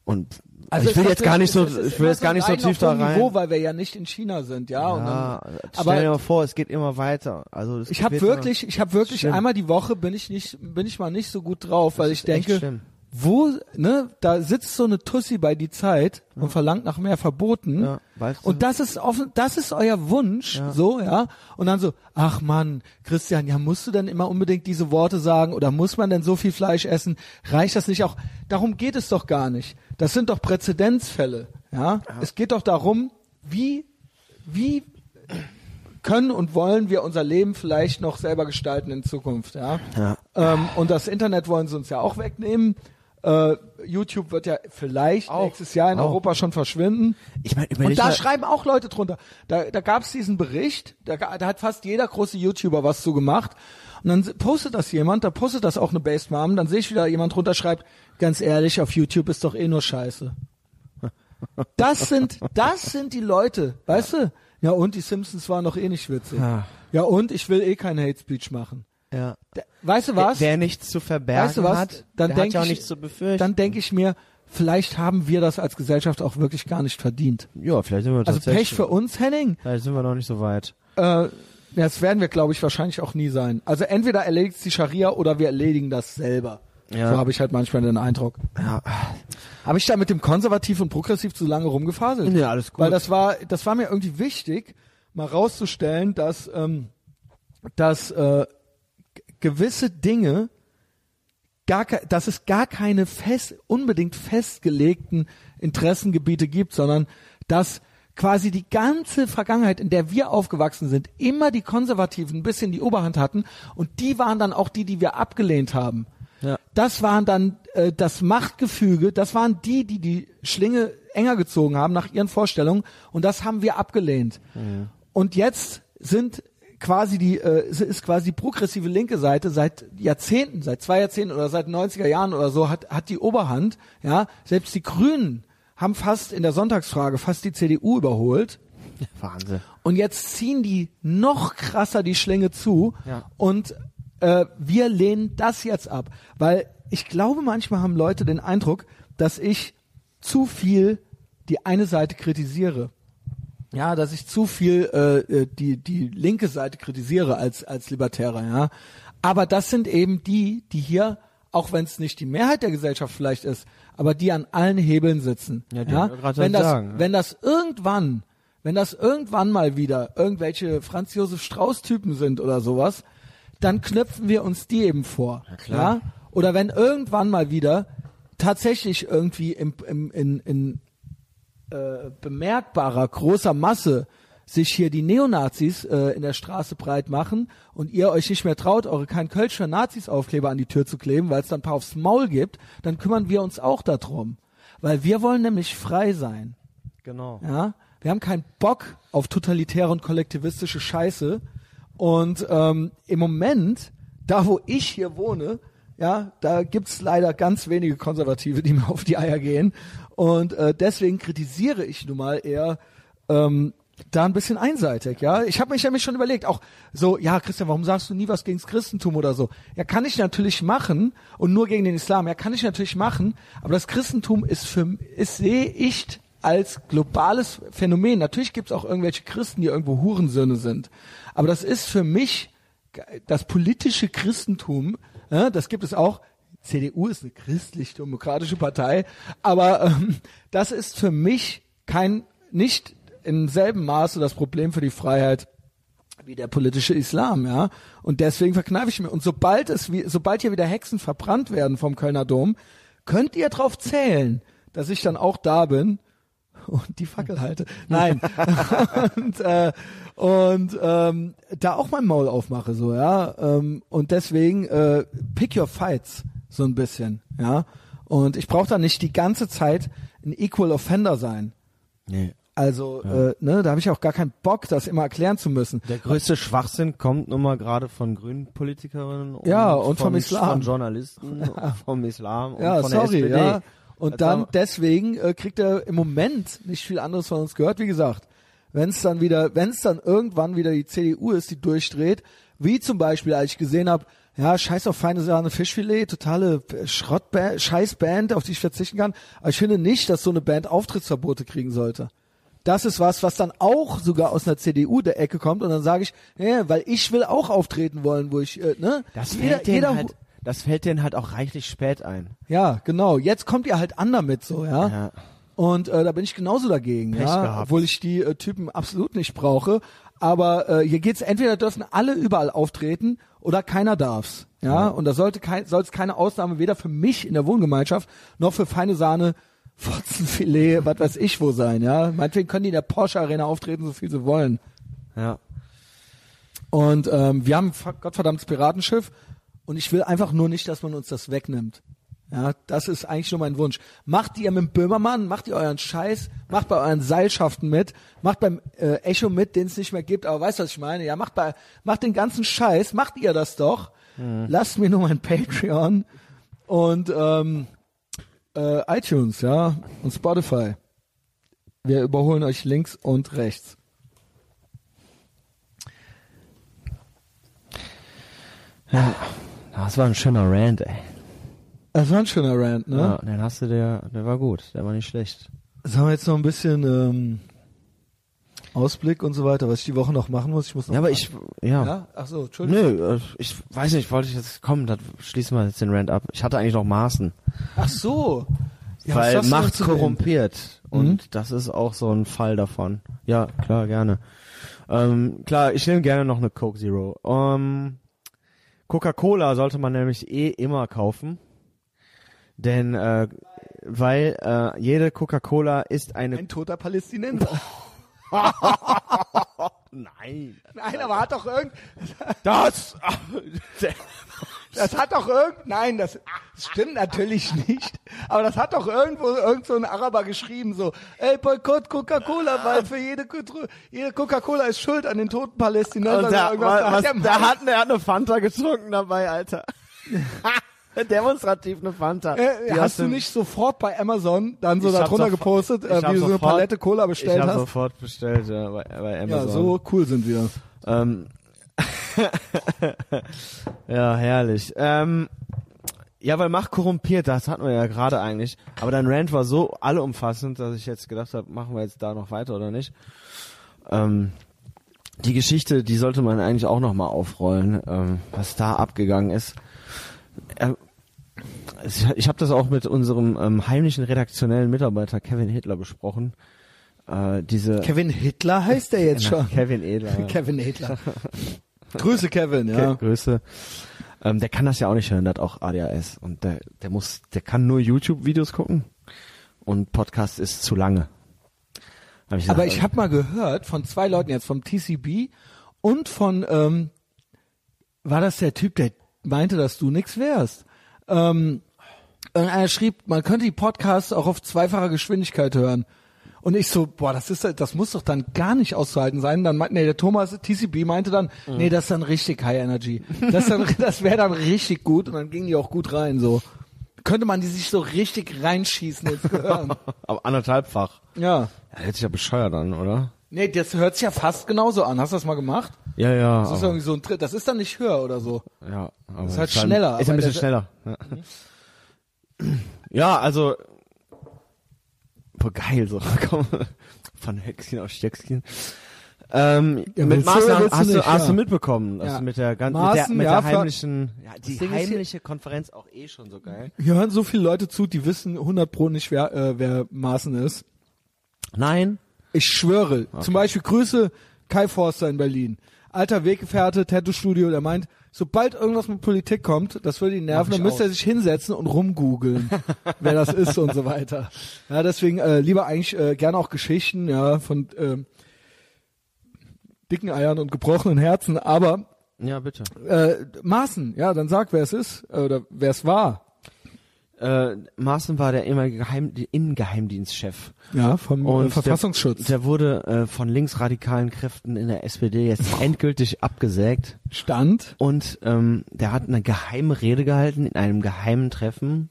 Und Also ich will jetzt gar nicht so, ich will jetzt gar nicht so tief da rein. Niveau, weil wir ja nicht in China sind, ja. und ja, dann, stell dir aber mal vor, es geht immer weiter. Also ich habe wirklich, ich habe wirklich Schlimm. einmal die Woche bin ich nicht, bin ich mal nicht so gut drauf, weil ich ist echt denke. Wo, ne, da sitzt so eine Tussi bei die Zeit und verlangt nach mehr Verboten. Ja, weißt du? Und das ist offen, das ist euer Wunsch, Ja. so, ja. Und dann so, ach Mann, Christian, ja, musst du denn immer unbedingt diese Worte sagen oder muss man denn so viel Fleisch essen? Reicht das nicht auch? Darum geht es doch gar nicht. Das sind doch Präzedenzfälle, ja. Es geht doch darum, wie, wie können und wollen wir unser Leben vielleicht noch selber gestalten in Zukunft, ja. Ja. Ähm, und das Internet wollen sie uns ja auch wegnehmen. Äh, YouTube wird ja vielleicht Auch. nächstes Jahr in Auch. Europa schon verschwinden. Ich meine, Und da mal- schreiben auch Leute drunter. Da, da gab es diesen Bericht, da, da hat fast jeder große YouTuber was zu gemacht. Und dann postet das jemand, da postet das auch eine Based Mom, dann sehe ich wieder jemand drunter schreibt, ganz ehrlich, auf YouTube ist doch eh nur Scheiße. Das sind, das sind die Leute, weißt du? Ja und die Simpsons waren doch eh nicht witzig. Ja. Ja und ich will eh kein Hate Speech machen. Ja. Weißt du was? Wer, nichts zu verbergen weißt du was? hat, dann der hat ja auch ich, nichts zu befürchten. dann denke ich mir, vielleicht haben wir das als Gesellschaft auch wirklich gar nicht verdient. ja, vielleicht sind wir Also tatsächlich, Pech für uns, Henning. Vielleicht sind wir noch nicht so weit. Äh, das werden wir, glaube ich, wahrscheinlich auch nie sein. Also entweder erledigt die Scharia oder wir erledigen das selber. Ja. So habe ich halt manchmal den Eindruck. Ja, Habe ich da mit dem Konservativ und Progressiv zu lange rumgefaselt? Ja, alles gut. Weil das war, das war mir irgendwie wichtig, mal rauszustellen, dass, ähm, dass äh, gewisse Dinge gar dass es gar keine fest, unbedingt festgelegten Interessengebiete gibt, sondern dass quasi die ganze Vergangenheit, in der wir aufgewachsen sind, immer die Konservativen ein bisschen die Oberhand hatten und die waren dann auch die, die wir abgelehnt haben. Ja. Das waren dann äh, das Machtgefüge, das waren die, die die Schlinge enger gezogen haben nach ihren Vorstellungen und das haben wir abgelehnt. Und jetzt sind quasi die äh, ist quasi die progressive linke Seite seit Jahrzehnten, seit zwei Jahrzehnten oder seit den 90er Jahren oder so hat hat die Oberhand, ja, selbst die Grünen haben fast in der Sonntagsfrage fast die CDU überholt. Wahnsinn. Und jetzt ziehen die noch krasser die Schlinge zu Ja. und äh, wir lehnen das jetzt ab. Weil ich glaube, manchmal haben Leute den Eindruck, dass ich zu viel die eine Seite kritisiere. Ja, dass ich zu viel äh, äh, die die linke Seite kritisiere als als Libertärer, ja. Aber das sind eben die, die hier, auch wenn es nicht die Mehrheit der Gesellschaft vielleicht ist, aber die an allen Hebeln sitzen. Ja, ja? Wenn das sagen, ja. wenn das irgendwann, wenn das irgendwann mal wieder irgendwelche Franz Josef Strauß Typen sind oder sowas, dann knöpfen wir uns die eben vor. Ja, klar. Oder wenn irgendwann mal wieder tatsächlich irgendwie im, im, in, in äh, bemerkbarer großer Masse sich hier die Neonazis äh, in der Straße breit machen und ihr euch nicht mehr traut, eure kein Kölsch für Nazis Aufkleber an die Tür zu kleben, weil es dann ein paar aufs Maul gibt, dann kümmern wir uns auch darum. Weil wir wollen nämlich frei sein. Genau. Ja, wir haben keinen Bock auf totalitäre und kollektivistische Scheiße. Und ähm, im Moment, da wo ich hier wohne, ja, da gibt's leider ganz wenige Konservative, die mir auf die Eier gehen. Und äh, deswegen kritisiere ich nun mal eher ähm, da ein bisschen einseitig, ja. Ich habe mich nämlich schon überlegt, auch so, ja, Christian, warum sagst du nie was gegens Christentum oder so? Ja, kann ich natürlich machen und nur gegen den Islam. Ja, kann ich natürlich machen, aber das Christentum ist für ist sehe ich als globales Phänomen. Natürlich gibt's auch irgendwelche Christen, die irgendwo Hurensöhne sind, aber das ist für mich das politische Christentum, ja, das gibt es auch. CDU ist eine christlich-demokratische Partei, aber ähm, das ist für mich kein nicht im selben Maße das Problem für die Freiheit wie der politische Islam, ja. Und deswegen verkneife ich mir. Und sobald es, wie, sobald hier wieder Hexen verbrannt werden vom Kölner Dom, könnt ihr drauf zählen, dass ich dann auch da bin und die Fackel halte. Nein. und äh, und ähm, da auch mein Maul aufmache, so, ja. Ähm, und deswegen äh, pick your fights so ein bisschen, ja. Und ich brauche da nicht die ganze Zeit ein Equal Offender sein. Nee. Also, äh, ne, da habe ich auch gar keinen Bock, das immer erklären zu müssen. Der größte Schwachsinn kommt nun mal gerade von grünen Politikerinnen und, Ja, und vom von, Islam. von Journalisten, und vom Islam und Ja, von sorry, der SPD. ja. Und Also, dann deswegen äh, kriegt er im Moment nicht viel anderes von uns gehört. Wie gesagt, wenn es dann wieder, wenn es dann irgendwann wieder die CDU ist, die durchdreht, wie zum Beispiel, als ich gesehen habe, ja, scheiß auf feine Sahne Fischfilet, totale Schrottband, Scheißband, auf die ich verzichten kann. Aber ich finde nicht, dass so eine Band Auftrittsverbote kriegen sollte. Das ist was, was dann auch sogar aus einer CDU der Ecke kommt und dann sage ich, ja, weil ich will auch auftreten wollen, wo ich, äh, ne? das Jeder- fällt denen jeder- halt, das fällt denen halt auch reichlich spät ein. Ja, genau. Jetzt kommt ihr halt an damit so, ja. Ja. Und äh, da bin ich genauso dagegen, Pech ja, gehabt. obwohl ich die äh, Typen absolut nicht brauche. Aber äh, hier geht's entweder dürfen alle überall auftreten oder keiner darf's, ja. Und da sollte kein, soll es keine Ausnahme weder für mich in der Wohngemeinschaft noch für feine Sahne, Fotzenfilet, was weiß ich wo sein, ja. Meinetwegen können die in der Porsche Arena auftreten, so viel sie wollen. Ja. Und ähm, wir haben ein ver- gottverdammtes Piratenschiff und ich will einfach nur nicht, dass man uns das wegnimmt. Ja, das ist eigentlich nur mein Wunsch. Macht ihr mit dem Böhmermann, macht ihr euren Scheiß, macht bei euren Seilschaften mit, macht beim äh, Echo mit, den es nicht mehr gibt, aber weißt du, was ich meine? Ja, macht bei, macht den ganzen Scheiß, macht ihr das doch. Lasst mir nur mein Patreon und ähm, äh, iTunes, ja, und Spotify. Wir überholen euch links und rechts. Das war ein schöner Rant, ey. Das war ein schöner Rant, ne? Ja, den hast du der, der war gut, der war nicht schlecht. Sagen wir jetzt noch ein bisschen ähm, Ausblick und so weiter, was ich die Woche noch machen muss. Ich muss noch Ja, aber ich, ja. Ja? Ach so, Entschuldigung. Nö, äh, ich weiß nicht, wollte ich jetzt, komm, das schließen wir jetzt den Rant ab. Ich hatte eigentlich noch Maßen. Ach so. Ja, weil Macht korrumpiert. Und das ist auch so ein Fall davon. Ja, klar, gerne. Ähm, klar, ich nehme gerne noch eine Coke Zero. Ähm, Coca-Cola sollte man nämlich eh immer kaufen. Denn, äh, weil äh, jede Coca-Cola ist eine... Ein toter Palästinenser. Nein. Nein, aber hat doch irgend, Das... das hat doch irgend, nein, das, das stimmt natürlich nicht. Aber das hat doch irgendwo irgend so ein Araber geschrieben, so, ey, Boykott Coca-Cola, weil für jede, jede Coca-Cola ist schuld an den toten Palästinensern. Da was, Mann- hat, der hat eine Fanta getrunken dabei, Alter. Demonstrativ eine Fanta. Äh, hast du nicht sofort bei Amazon dann so Ich da hab drunter sofort- gepostet, ich äh, wie du so eine Palette Cola Ich bestellt habe hast? sofort bestellt, ja, bei, bei Ja, Amazon. so cool sind wir. Ähm, ja, herrlich. Ähm, ja, weil Macht korrumpiert, das hatten wir ja gerade eigentlich. Aber dein Rant war so allumfassend, dass ich jetzt gedacht habe, machen wir jetzt da noch weiter oder nicht. Ähm, die Geschichte, die sollte man eigentlich auch noch mal aufrollen, ähm, was da abgegangen ist. Es- ich habe das auch mit unserem ähm, heimlichen redaktionellen Mitarbeiter Kevin Hitler besprochen. Äh, diese Kevin Hitler heißt er jetzt schon. Kevin Edler. Kevin Hitler. Grüße Kevin, ja. ja. Größe. Ähm, der kann das ja auch nicht hören, der hat auch ADHS und der, der muss, der kann nur YouTube-Videos gucken und Podcast ist zu lange. Hab ich gesagt, Aber ich habe mal gehört von zwei Leuten jetzt, vom TCB und von, ähm, war das der Typ, der meinte, dass du nix wärst? Ähm, irgendeiner schrieb, man könnte die Podcasts auch auf zweifacher Geschwindigkeit hören. Und ich so, boah, das ist, das muss doch dann gar nicht auszuhalten sein. Dann meinte, nee, der Thomas TCB meinte dann, Mhm. nee, das ist dann richtig High Energy. Das, dann- das wäre dann richtig gut und dann gingen die auch gut rein, so. Könnte man die sich so richtig reinschießen ins Gehirn. aber anderthalbfach. ja. Ja, hört sich ja bescheuert an, oder? Nee, das hört sich ja fast genauso an. Hast du das mal gemacht? Ja, ja. Das ist irgendwie so ein Tritt. Das ist dann nicht höher oder so. ja aber ist halt schneller, Ist ein bisschen schneller. Ja. ja, also boah, geil so. Komm, von Höchstchen auf Stöckchen. Ähm, Ja, mit Maßen du hast, du, hast du mitbekommen, dass Ja. mit der ganzen, mit der, Maaßen, mit der heimlichen, ja, die heimliche Konferenz auch eh schon so geil. Hier hören so viele Leute zu, die wissen 100 pro nicht, wer, äh, wer Maaßen ist. Nein, Ich schwöre. Zum Beispiel Grüße Kai Forster in Berlin. Alter Weggefährte, Tattoo-Studio, der meint, sobald irgendwas mit Politik kommt, das würde ihn nerven, dann müsste er sich hinsetzen und rumgoogeln, wer das ist und so weiter. Ja, deswegen äh, lieber eigentlich äh, gerne auch Geschichten, ja, von ähm, dicken Eiern und gebrochenen Herzen, aber ja bitte. äh, Maaßen, ja, dann sag, wer es ist äh, oder wer es war. Äh, Maaßen war der ehemalige Geheim, die Innengeheimdienstchef. Ja, vom Und äh, Verfassungsschutz. Der, der wurde äh, von linksradikalen Kräften in der SPD jetzt endgültig abgesägt. Stand. Und ähm, der hat eine geheime Rede gehalten in einem geheimen Treffen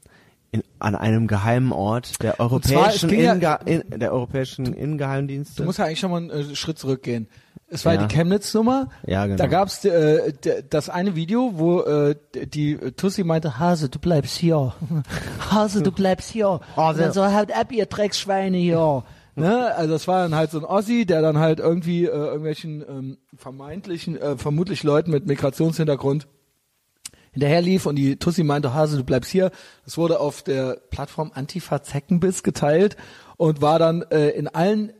in, an einem geheimen Ort der zwar, europäischen, ging ja- in, der europäischen Innengeheimdienste. Du musst ja eigentlich schon mal einen äh, Schritt zurückgehen. Es war Ja. die Chemnitz-Nummer. Ja, genau. Da gab's äh, das eine Video, wo äh, die Tussi meinte, Hase, du bleibst hier. Hase, du bleibst hier. Hase. Und dann so, haut ab, ihr Drecksschweine hier. Ne? Also das war dann halt so ein Ossi, der dann halt irgendwie äh, irgendwelchen ähm, vermeintlichen, äh, vermutlich Leuten mit Migrationshintergrund hinterher lief und die Tussi meinte, Hase, du bleibst hier. Das wurde auf der Plattform Antifa Zeckenbiss geteilt und war dann äh, in allen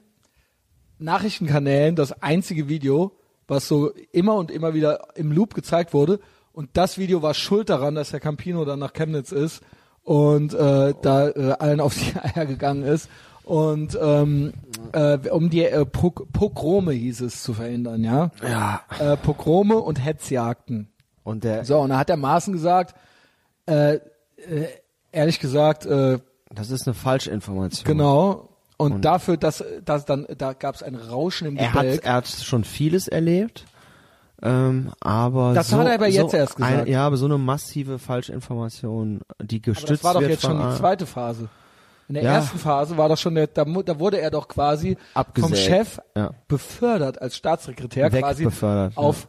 Nachrichtenkanälen das einzige Video, was so immer und immer wieder im Loop gezeigt wurde. Und das Video war schuld daran, dass Herr Campino dann nach Chemnitz ist und äh, da äh, allen auf die Eier gegangen ist. Und ähm, äh, um die äh, Pog Pogrome hieß es zu verhindern, ja. ja. Äh, Pogrome und Hetzjagden. Und der, So, und da hat der Maaßen gesagt, äh, äh, ehrlich gesagt, äh, das ist eine Falschinformation. genau. Und, Und- dafür, dass, dass dann, da gab es ein Rauschen im Er hat, er hat schon vieles erlebt. Ähm, aber Das so, hat er aber jetzt so erst gesagt. Eine, ja, aber so eine massive Falschinformation, die gestützt das war doch wird jetzt schon die zweite Phase. In der Ja. ersten Phase war das schon der, da, da wurde er doch quasi Abgesägt. vom Chef Ja. befördert als Staatssekretär quasi Wegbefördert, ja. auf,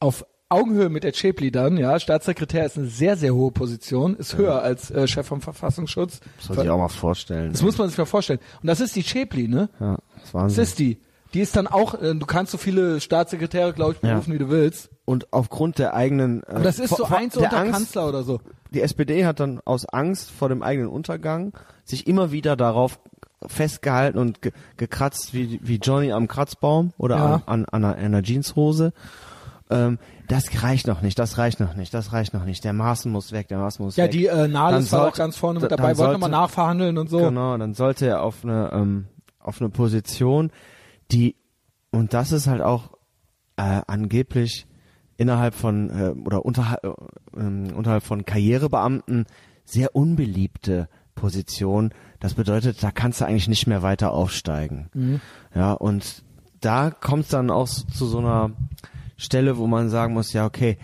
auf Augenhöhe mit der Chepli dann, ja. Staatssekretär ist eine sehr, sehr hohe Position, ist höher als äh, Chef vom Verfassungsschutz. Soll ich auch mal vorstellen. Das muss man sich mal vorstellen. Und das ist die Chepli, ne? ja, das Das Wahnsinn. ist die. Die ist dann auch, äh, du kannst so viele Staatssekretäre, glaube ich, Ja. berufen, wie du willst. Und aufgrund der eigenen. Äh, Aber das ist so eins unter Angst, Kanzler oder so. Die SPD hat dann aus Angst vor dem eigenen Untergang sich immer wieder darauf festgehalten und ge gekratzt wie, wie Johnny am Kratzbaum oder Ja. an, an, an einer Jeanshose. Ähm, das reicht noch nicht, das reicht noch nicht, das reicht noch nicht. Der Maßen muss weg, der Maßen muss Ja, weg. die äh, Nahles Dann war auch ganz vorne mit da- dabei, dann wollten nochmal nachverhandeln und so. Genau, dann sollte er auf eine ähm, auf eine Position, die und das ist halt auch äh, angeblich innerhalb von äh, oder unterhalb, äh, ähm, unterhalb von Karrierebeamten sehr unbeliebte Position. Das bedeutet, da kannst du eigentlich nicht mehr weiter aufsteigen. Ja, und da kommt es dann auch zu so einer Stelle, wo man sagen muss, ja, okay,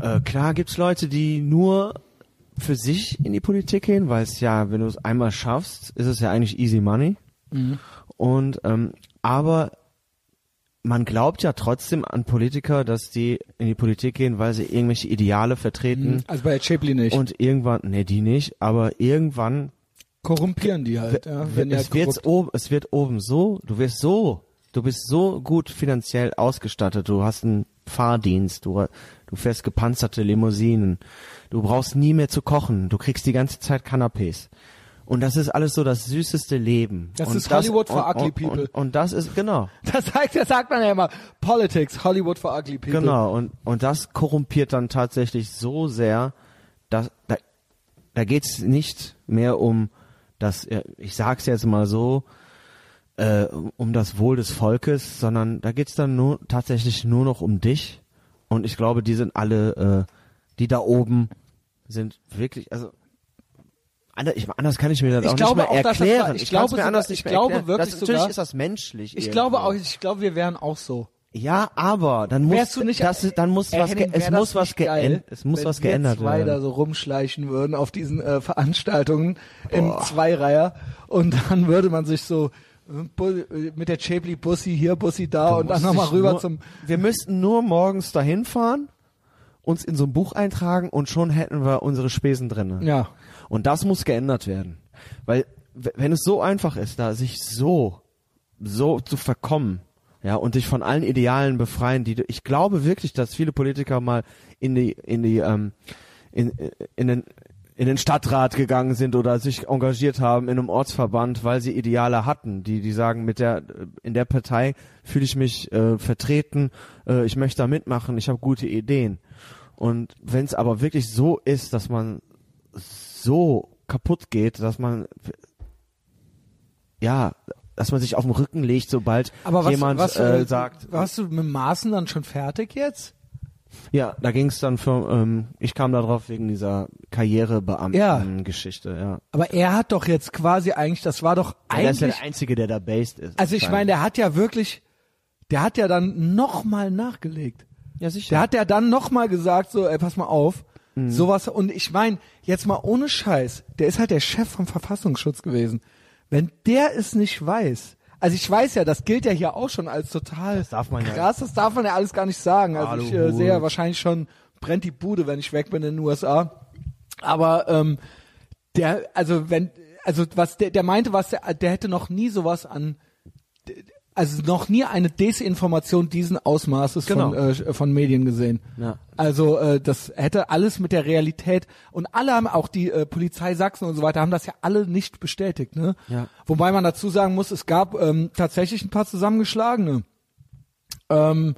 äh, klar gibt's Leute, die nur für sich in die Politik gehen, weil es ja, wenn du es einmal schaffst, ist es ja eigentlich easy money. Und ähm, aber man glaubt ja trotzdem an Politiker, dass die in die Politik gehen, weil sie irgendwelche Ideale vertreten Also bei Chaplin nicht. und irgendwann, nee, die nicht, aber irgendwann korrumpieren die halt, ja. Wenn es wird korrupt- oben, es wird oben so, du wirst so, du bist so gut finanziell ausgestattet, du hast einen Fahrdienst, du, du fährst gepanzerte Limousinen, du brauchst nie mehr zu kochen, du kriegst die ganze Zeit Canapés. Und das ist alles so das süßeste Leben. Das und ist Hollywood for und, ugly people. Und, und das ist, genau, Das sagt, das sagt man ja immer. Politics, Hollywood for ugly people. genau. Und, und das korrumpiert dann tatsächlich so sehr, dass, da, da geht's nicht mehr um das, ich sag's jetzt mal so, äh, um das Wohl des Volkes, sondern da geht's dann nur tatsächlich nur noch um dich. Und ich glaube, die sind alle, äh, die da oben sind wirklich, also ich, anders kann ich mir das Ich auch glaube nicht mehr auch, das erklären. war- ich ich glaube mir sogar- anders ich nicht mehr glaube erklären. wirklich das, natürlich sogar- ist das menschlich. Ich irgendwo. glaube auch, ich glaube, wir wären auch so. Ja, aber dann muss Wärst du nicht, das, dann muss was Henning, es das muss was geändert es muss wenn was wir geändert zwei da werden. so rumschleichen würden auf diesen äh, Veranstaltungen im Zweireiher und dann würde man sich so mit der Chapley Bussi hier, Bussi da und dann nochmal dich rüber nur, zum Wir müssten nur morgens dahin fahren, uns in so ein Buch eintragen und schon hätten wir unsere Spesen drinne. ja. Und das muss geändert werden, weil wenn es so einfach ist, da sich so so zu verkommen, ja, und sich von allen Idealen befreien, die du, ich glaube wirklich, dass viele Politiker mal in die in die ähm, in, in den in den Stadtrat gegangen sind oder sich engagiert haben in einem Ortsverband, weil sie Ideale hatten, die die sagen, mit der in der Partei fühle ich mich äh, vertreten, äh, ich möchte da mitmachen, ich habe gute Ideen. Und wenn es aber wirklich so ist, dass man so kaputt geht, dass man ja, dass man sich auf den Rücken legt, sobald Aber was, jemand was, äh, äh, sagt, warst du mit Maßen dann schon fertig jetzt? Ja, da ging es dann für, ähm, ich kam da drauf wegen dieser Karrierebeamten-Geschichte, ja. Aber er hat doch jetzt quasi eigentlich, das war doch ja. Der ist ja eigentlich, der Einzige, der da based ist. also ich meine, der hat ja wirklich, der hat ja dann nochmal nachgelegt. ja sicher. Der hat ja dann nochmal gesagt, so, ey, pass mal auf, Mhm. sowas, und ich meine, jetzt mal ohne Scheiß, der ist halt der Chef vom Verfassungsschutz gewesen. Wenn der es nicht weiß, also ich weiß ja, das gilt ja hier auch schon als total Das darf man ja. krass, das darf man ja alles gar nicht sagen. Also Hallo, ich äh, sehe ja wahrscheinlich schon, brennt die Bude, wenn ich weg bin in den USA. Aber ähm, der, also wenn, also was der, der meinte, was der, der hätte noch nie sowas an, also noch nie eine Desinformation diesen Ausmaßes von, Genau. äh, von Medien gesehen. Ja. Also äh, das hätte alles mit der Realität und alle haben auch die äh, Polizei Sachsen und so weiter haben das ja alle nicht bestätigt, ne? Ja. Wobei man dazu sagen muss, es gab ähm, tatsächlich ein paar zusammengeschlagene. Ähm,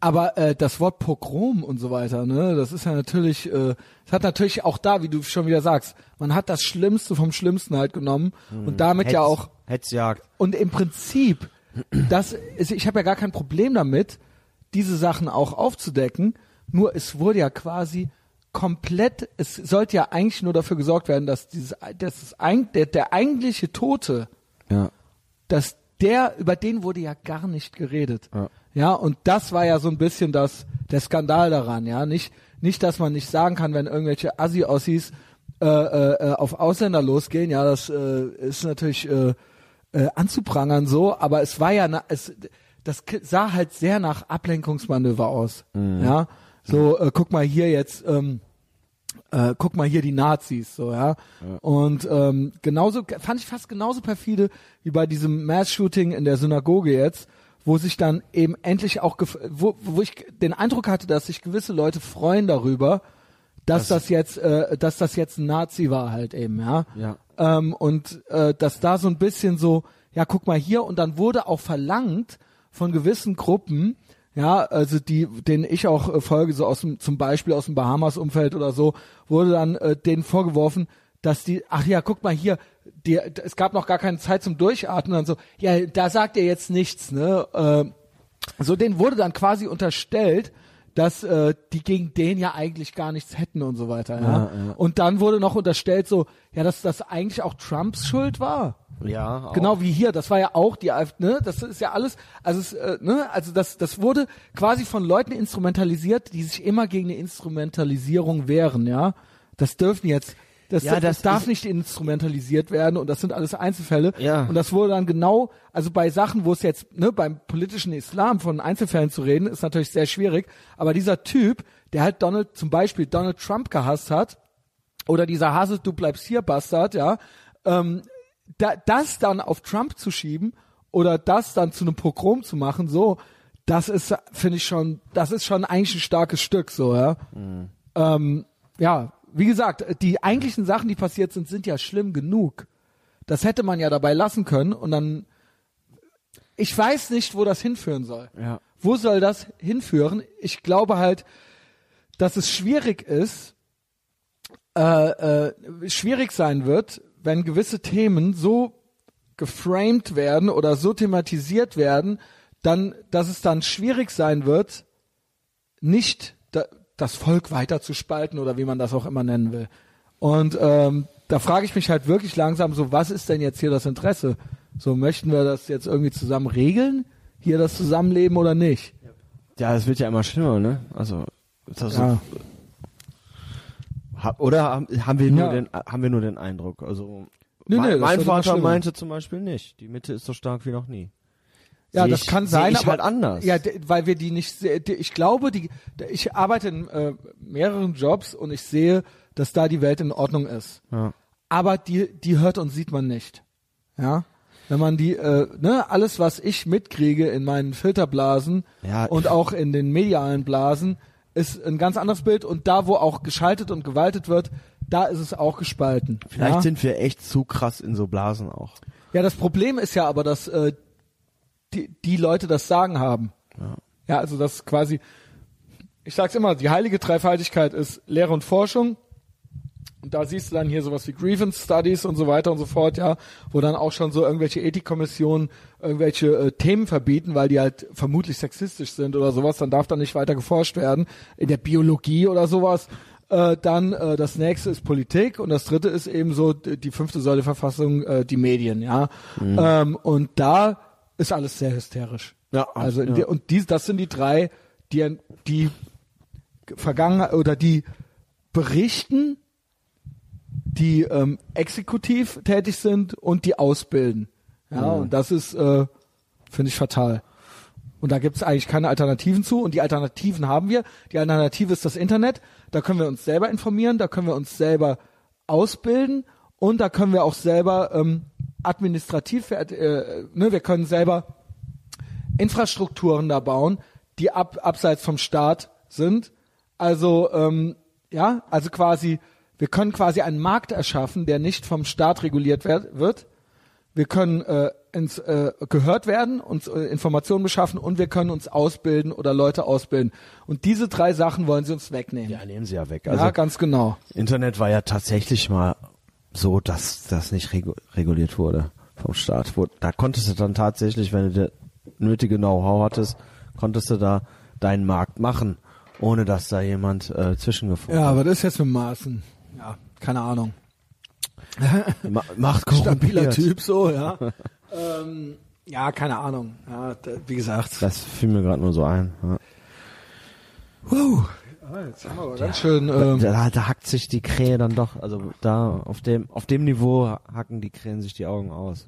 aber äh, das Wort Pogrom und so weiter, ne, das ist ja natürlich, äh, das hat natürlich auch da, wie du schon wieder sagst, man hat das Schlimmste vom Schlimmsten halt genommen und damit ja Hetz- auch Hetzjagd. und im Prinzip, das ist, ich habe ja gar kein Problem damit, diese Sachen auch aufzudecken. Nur es wurde ja quasi komplett, es sollte ja eigentlich nur dafür gesorgt werden, dass dieses, dass es eig- der, der eigentliche Tote, Ja. dass der, über den wurde ja gar nicht geredet. Ja. Ja, und das war ja so ein bisschen das, der Skandal daran, ja. Nicht, nicht, dass man nicht sagen kann, wenn irgendwelche Assi-Ossis äh, äh, äh, auf Ausländer losgehen, ja, das äh, ist natürlich äh, äh, anzuprangern so, aber es war ja, na, es, das sah halt sehr nach Ablenkungsmanöver aus, ja. So, äh, guck mal hier jetzt, ähm, äh, guck mal hier die Nazis, so, ja. Und ähm, genauso, fand ich fast genauso perfide wie bei diesem Mass-Shooting in der Synagoge jetzt, wo sich dann eben endlich auch, wo, wo ich den Eindruck hatte, dass sich gewisse Leute freuen darüber, dass das, jetzt, äh, dass das jetzt ein Nazi war halt eben, ja. Ja. Ähm, und äh, dass da so ein bisschen so, ja, guck mal hier, und dann wurde auch verlangt von gewissen Gruppen, ja, also die, denen ich auch äh, folge, so aus dem, zum Beispiel aus dem Bahamas-Umfeld oder so, wurde dann äh, denen vorgeworfen, dass die, ach ja, guck mal hier, die, es gab noch gar keine Zeit zum Durchatmen und so, ja, da sagt ihr jetzt nichts, ne? Äh, so denen wurde dann quasi unterstellt, dass äh, die gegen den ja eigentlich gar nichts hätten und so weiter. Ja? Und dann wurde noch unterstellt so, ja, dass das eigentlich auch Trumps Schuld war. Ja. Auch. Genau wie hier, das war ja auch die AfD, ne? Das ist ja alles, also es, äh, ne, also das das wurde quasi von Leuten instrumentalisiert, die sich immer gegen eine Instrumentalisierung wehren, ja? Das dürfen jetzt, das, Ja, das, das darf nicht instrumentalisiert werden und das sind alles Einzelfälle. Ja. Und das wurde dann genau, also bei Sachen, wo es jetzt, ne, beim politischen Islam von Einzelfällen zu reden, ist natürlich sehr schwierig. Aber dieser Typ, der halt Donald, zum Beispiel Donald Trump gehasst hat, oder dieser Hase, du bleibst hier, Bastard, ja, ähm, da, das dann auf Trump zu schieben oder das dann zu einem Pogrom zu machen, so, das ist, finde ich schon, das ist schon eigentlich ein starkes Stück, so, ja. Ähm, ja, wie gesagt, die eigentlichen Sachen, die passiert sind, sind ja schlimm genug. Das hätte man ja dabei lassen können und dann, ich weiß nicht, wo das hinführen soll. Ja. Wo soll das hinführen? Ich glaube halt, dass es schwierig ist, äh, äh, schwierig sein wird, wenn gewisse Themen so geframed werden oder so thematisiert werden, dann, dass es dann schwierig sein wird, nicht das Volk weiter zu spalten oder wie man das auch immer nennen will. Und ähm, da frage ich mich halt wirklich langsam so, was ist denn jetzt hier das Interesse? So möchten wir das jetzt irgendwie zusammen regeln, hier das Zusammenleben oder nicht? Ja, es wird ja immer schlimmer, ne? Also, das Ja. Oder haben, wir nur Ja. den haben wir nur den Eindruck? Also Nee, mein, nee, mein Vater meinte zum Beispiel nicht. Die Mitte ist so stark wie noch nie. Ja, das ich, kann sein, ich aber halt anders. Ja, weil wir die nicht. se- die- Ich glaube, die. Ich arbeite in äh, mehreren Jobs und ich sehe, dass da die Welt in Ordnung ist. ja. Aber die, die hört und sieht man nicht. Ja. Wenn man die, äh, ne, alles, was ich mitkriege in meinen Filterblasen Ja. und auch in den medialen Blasen, ist ein ganz anderes Bild. Und da, wo auch geschaltet und gewaltet wird, da ist es auch gespalten. Vielleicht ja? sind wir echt zu krass in so Blasen auch. Ja, das Problem ist ja aber, dass äh, die, die Leute das Sagen haben. Ja. Ja, also das quasi, ich sag's immer, die heilige Dreifaltigkeit ist Lehre und Forschung. Und da siehst du dann hier sowas wie Grievance Studies und so weiter und so fort, ja, wo dann auch schon so irgendwelche Ethikkommissionen irgendwelche äh, Themen verbieten, weil die halt vermutlich sexistisch sind oder sowas, dann darf da nicht weiter geforscht werden. In der Biologie oder sowas. Äh, dann äh, das nächste ist Politik und das dritte ist eben so die fünfte Säule Verfassung, äh, die Medien, ja. Ähm, und da ist alles sehr hysterisch. Ja, Also ja. der, und die, das sind die drei, die die vergangen oder die berichten, die ähm, exekutiv tätig sind und die ausbilden. Ja, und das ist, äh, finde ich, fatal. Und da gibt es eigentlich keine Alternativen zu. Und die Alternativen haben wir. Die Alternative ist das Internet. Da können wir uns selber informieren, da können wir uns selber ausbilden und da können wir auch selber ähm, administrativ, äh, ne, wir können selber Infrastrukturen da bauen, die ab, abseits vom Staat sind. Also ähm, ja, also quasi, wir können quasi einen Markt erschaffen, der nicht vom Staat reguliert werd, wird. Wir können äh, ins, äh, gehört werden, uns äh, Informationen beschaffen und wir können uns ausbilden oder Leute ausbilden. Und diese drei Sachen wollen sie uns wegnehmen. Ja, nehmen sie ja weg. Ja, Also ganz genau. Internet war ja tatsächlich mal so, dass das nicht regu reguliert wurde vom Staat. Wo, da konntest du dann tatsächlich, wenn du der nötige Know-how hattest, konntest du da deinen Markt machen, ohne dass da jemand äh, zwischengefunden Ja, hat. aber das ist jetzt mit Maßen. Ja, keine Ahnung. Ma macht Stabiler. Typ so, ja. ähm, ja, keine Ahnung. Ja, wie gesagt. Das fiel mir gerade nur so ein. Ja. Wow. Ja, jetzt haben wir aber ganz schön. Ähm, da, da hackt sich die Krähe dann doch, also da auf dem auf dem Niveau hacken die Krähen sich die Augen aus.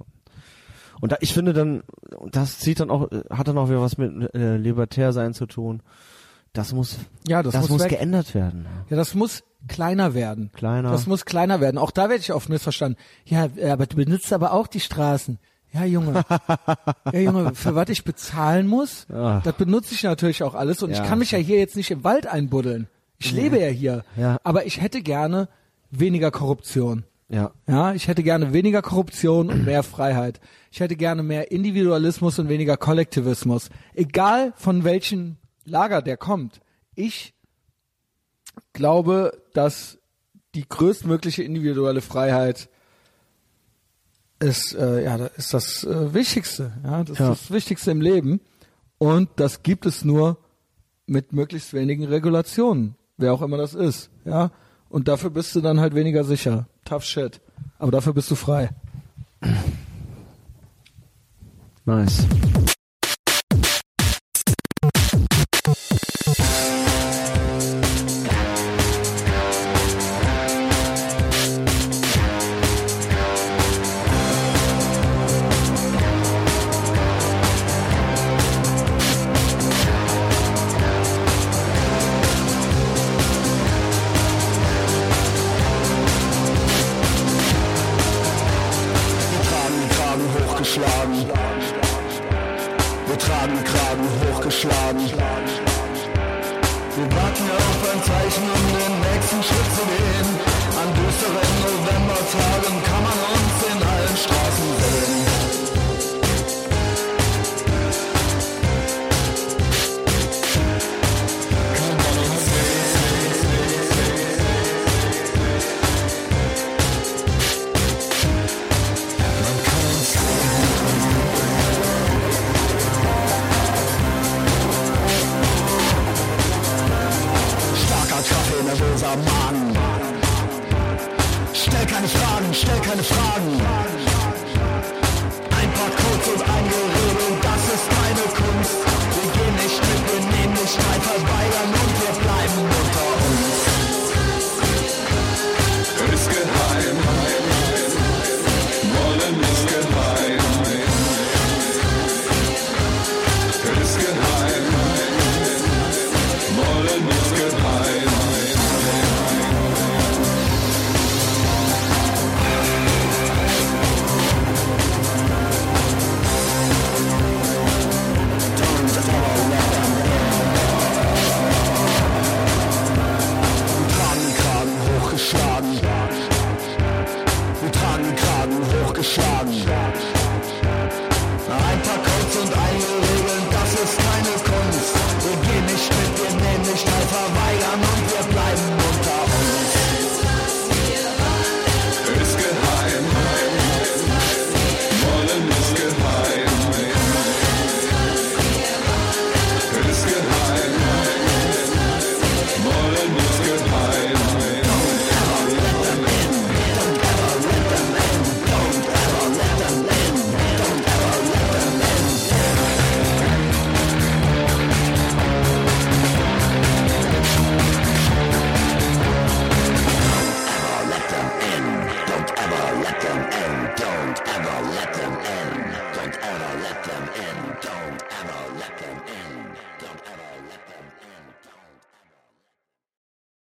Und da, ich finde dann, das zieht dann auch, hat dann auch wieder was mit äh, Libertärsein zu tun. Das muss, ja, das, das, muss, muss geändert werden. Ja, das muss kleiner werden. Kleiner. Das muss kleiner werden. Auch da werde ich oft missverstanden. Ja, aber du benutzt aber auch die Straßen. Ja, Junge. ja, Junge, für was ich bezahlen muss, Ach. das benutze ich natürlich auch alles. Und ich Ja. kann mich ja hier jetzt nicht im Wald einbuddeln. Ich lebe ja hier. Ja. Aber ich hätte gerne weniger Korruption. Ja. Ja, ich hätte gerne weniger Korruption und mehr Freiheit. Ich hätte gerne mehr Individualismus und weniger Kollektivismus. Egal von welchem Lager der kommt. Ich glaube, dass die größtmögliche individuelle Freiheit ist, äh, ja, ist das äh, Wichtigste. Ja, das Ja. ist das Wichtigste im Leben. Und das gibt es nur mit möglichst wenigen Regulationen, wer auch immer das ist. Ja, und dafür bist du dann halt weniger sicher. Tough shit. Aber dafür bist du frei. Nice.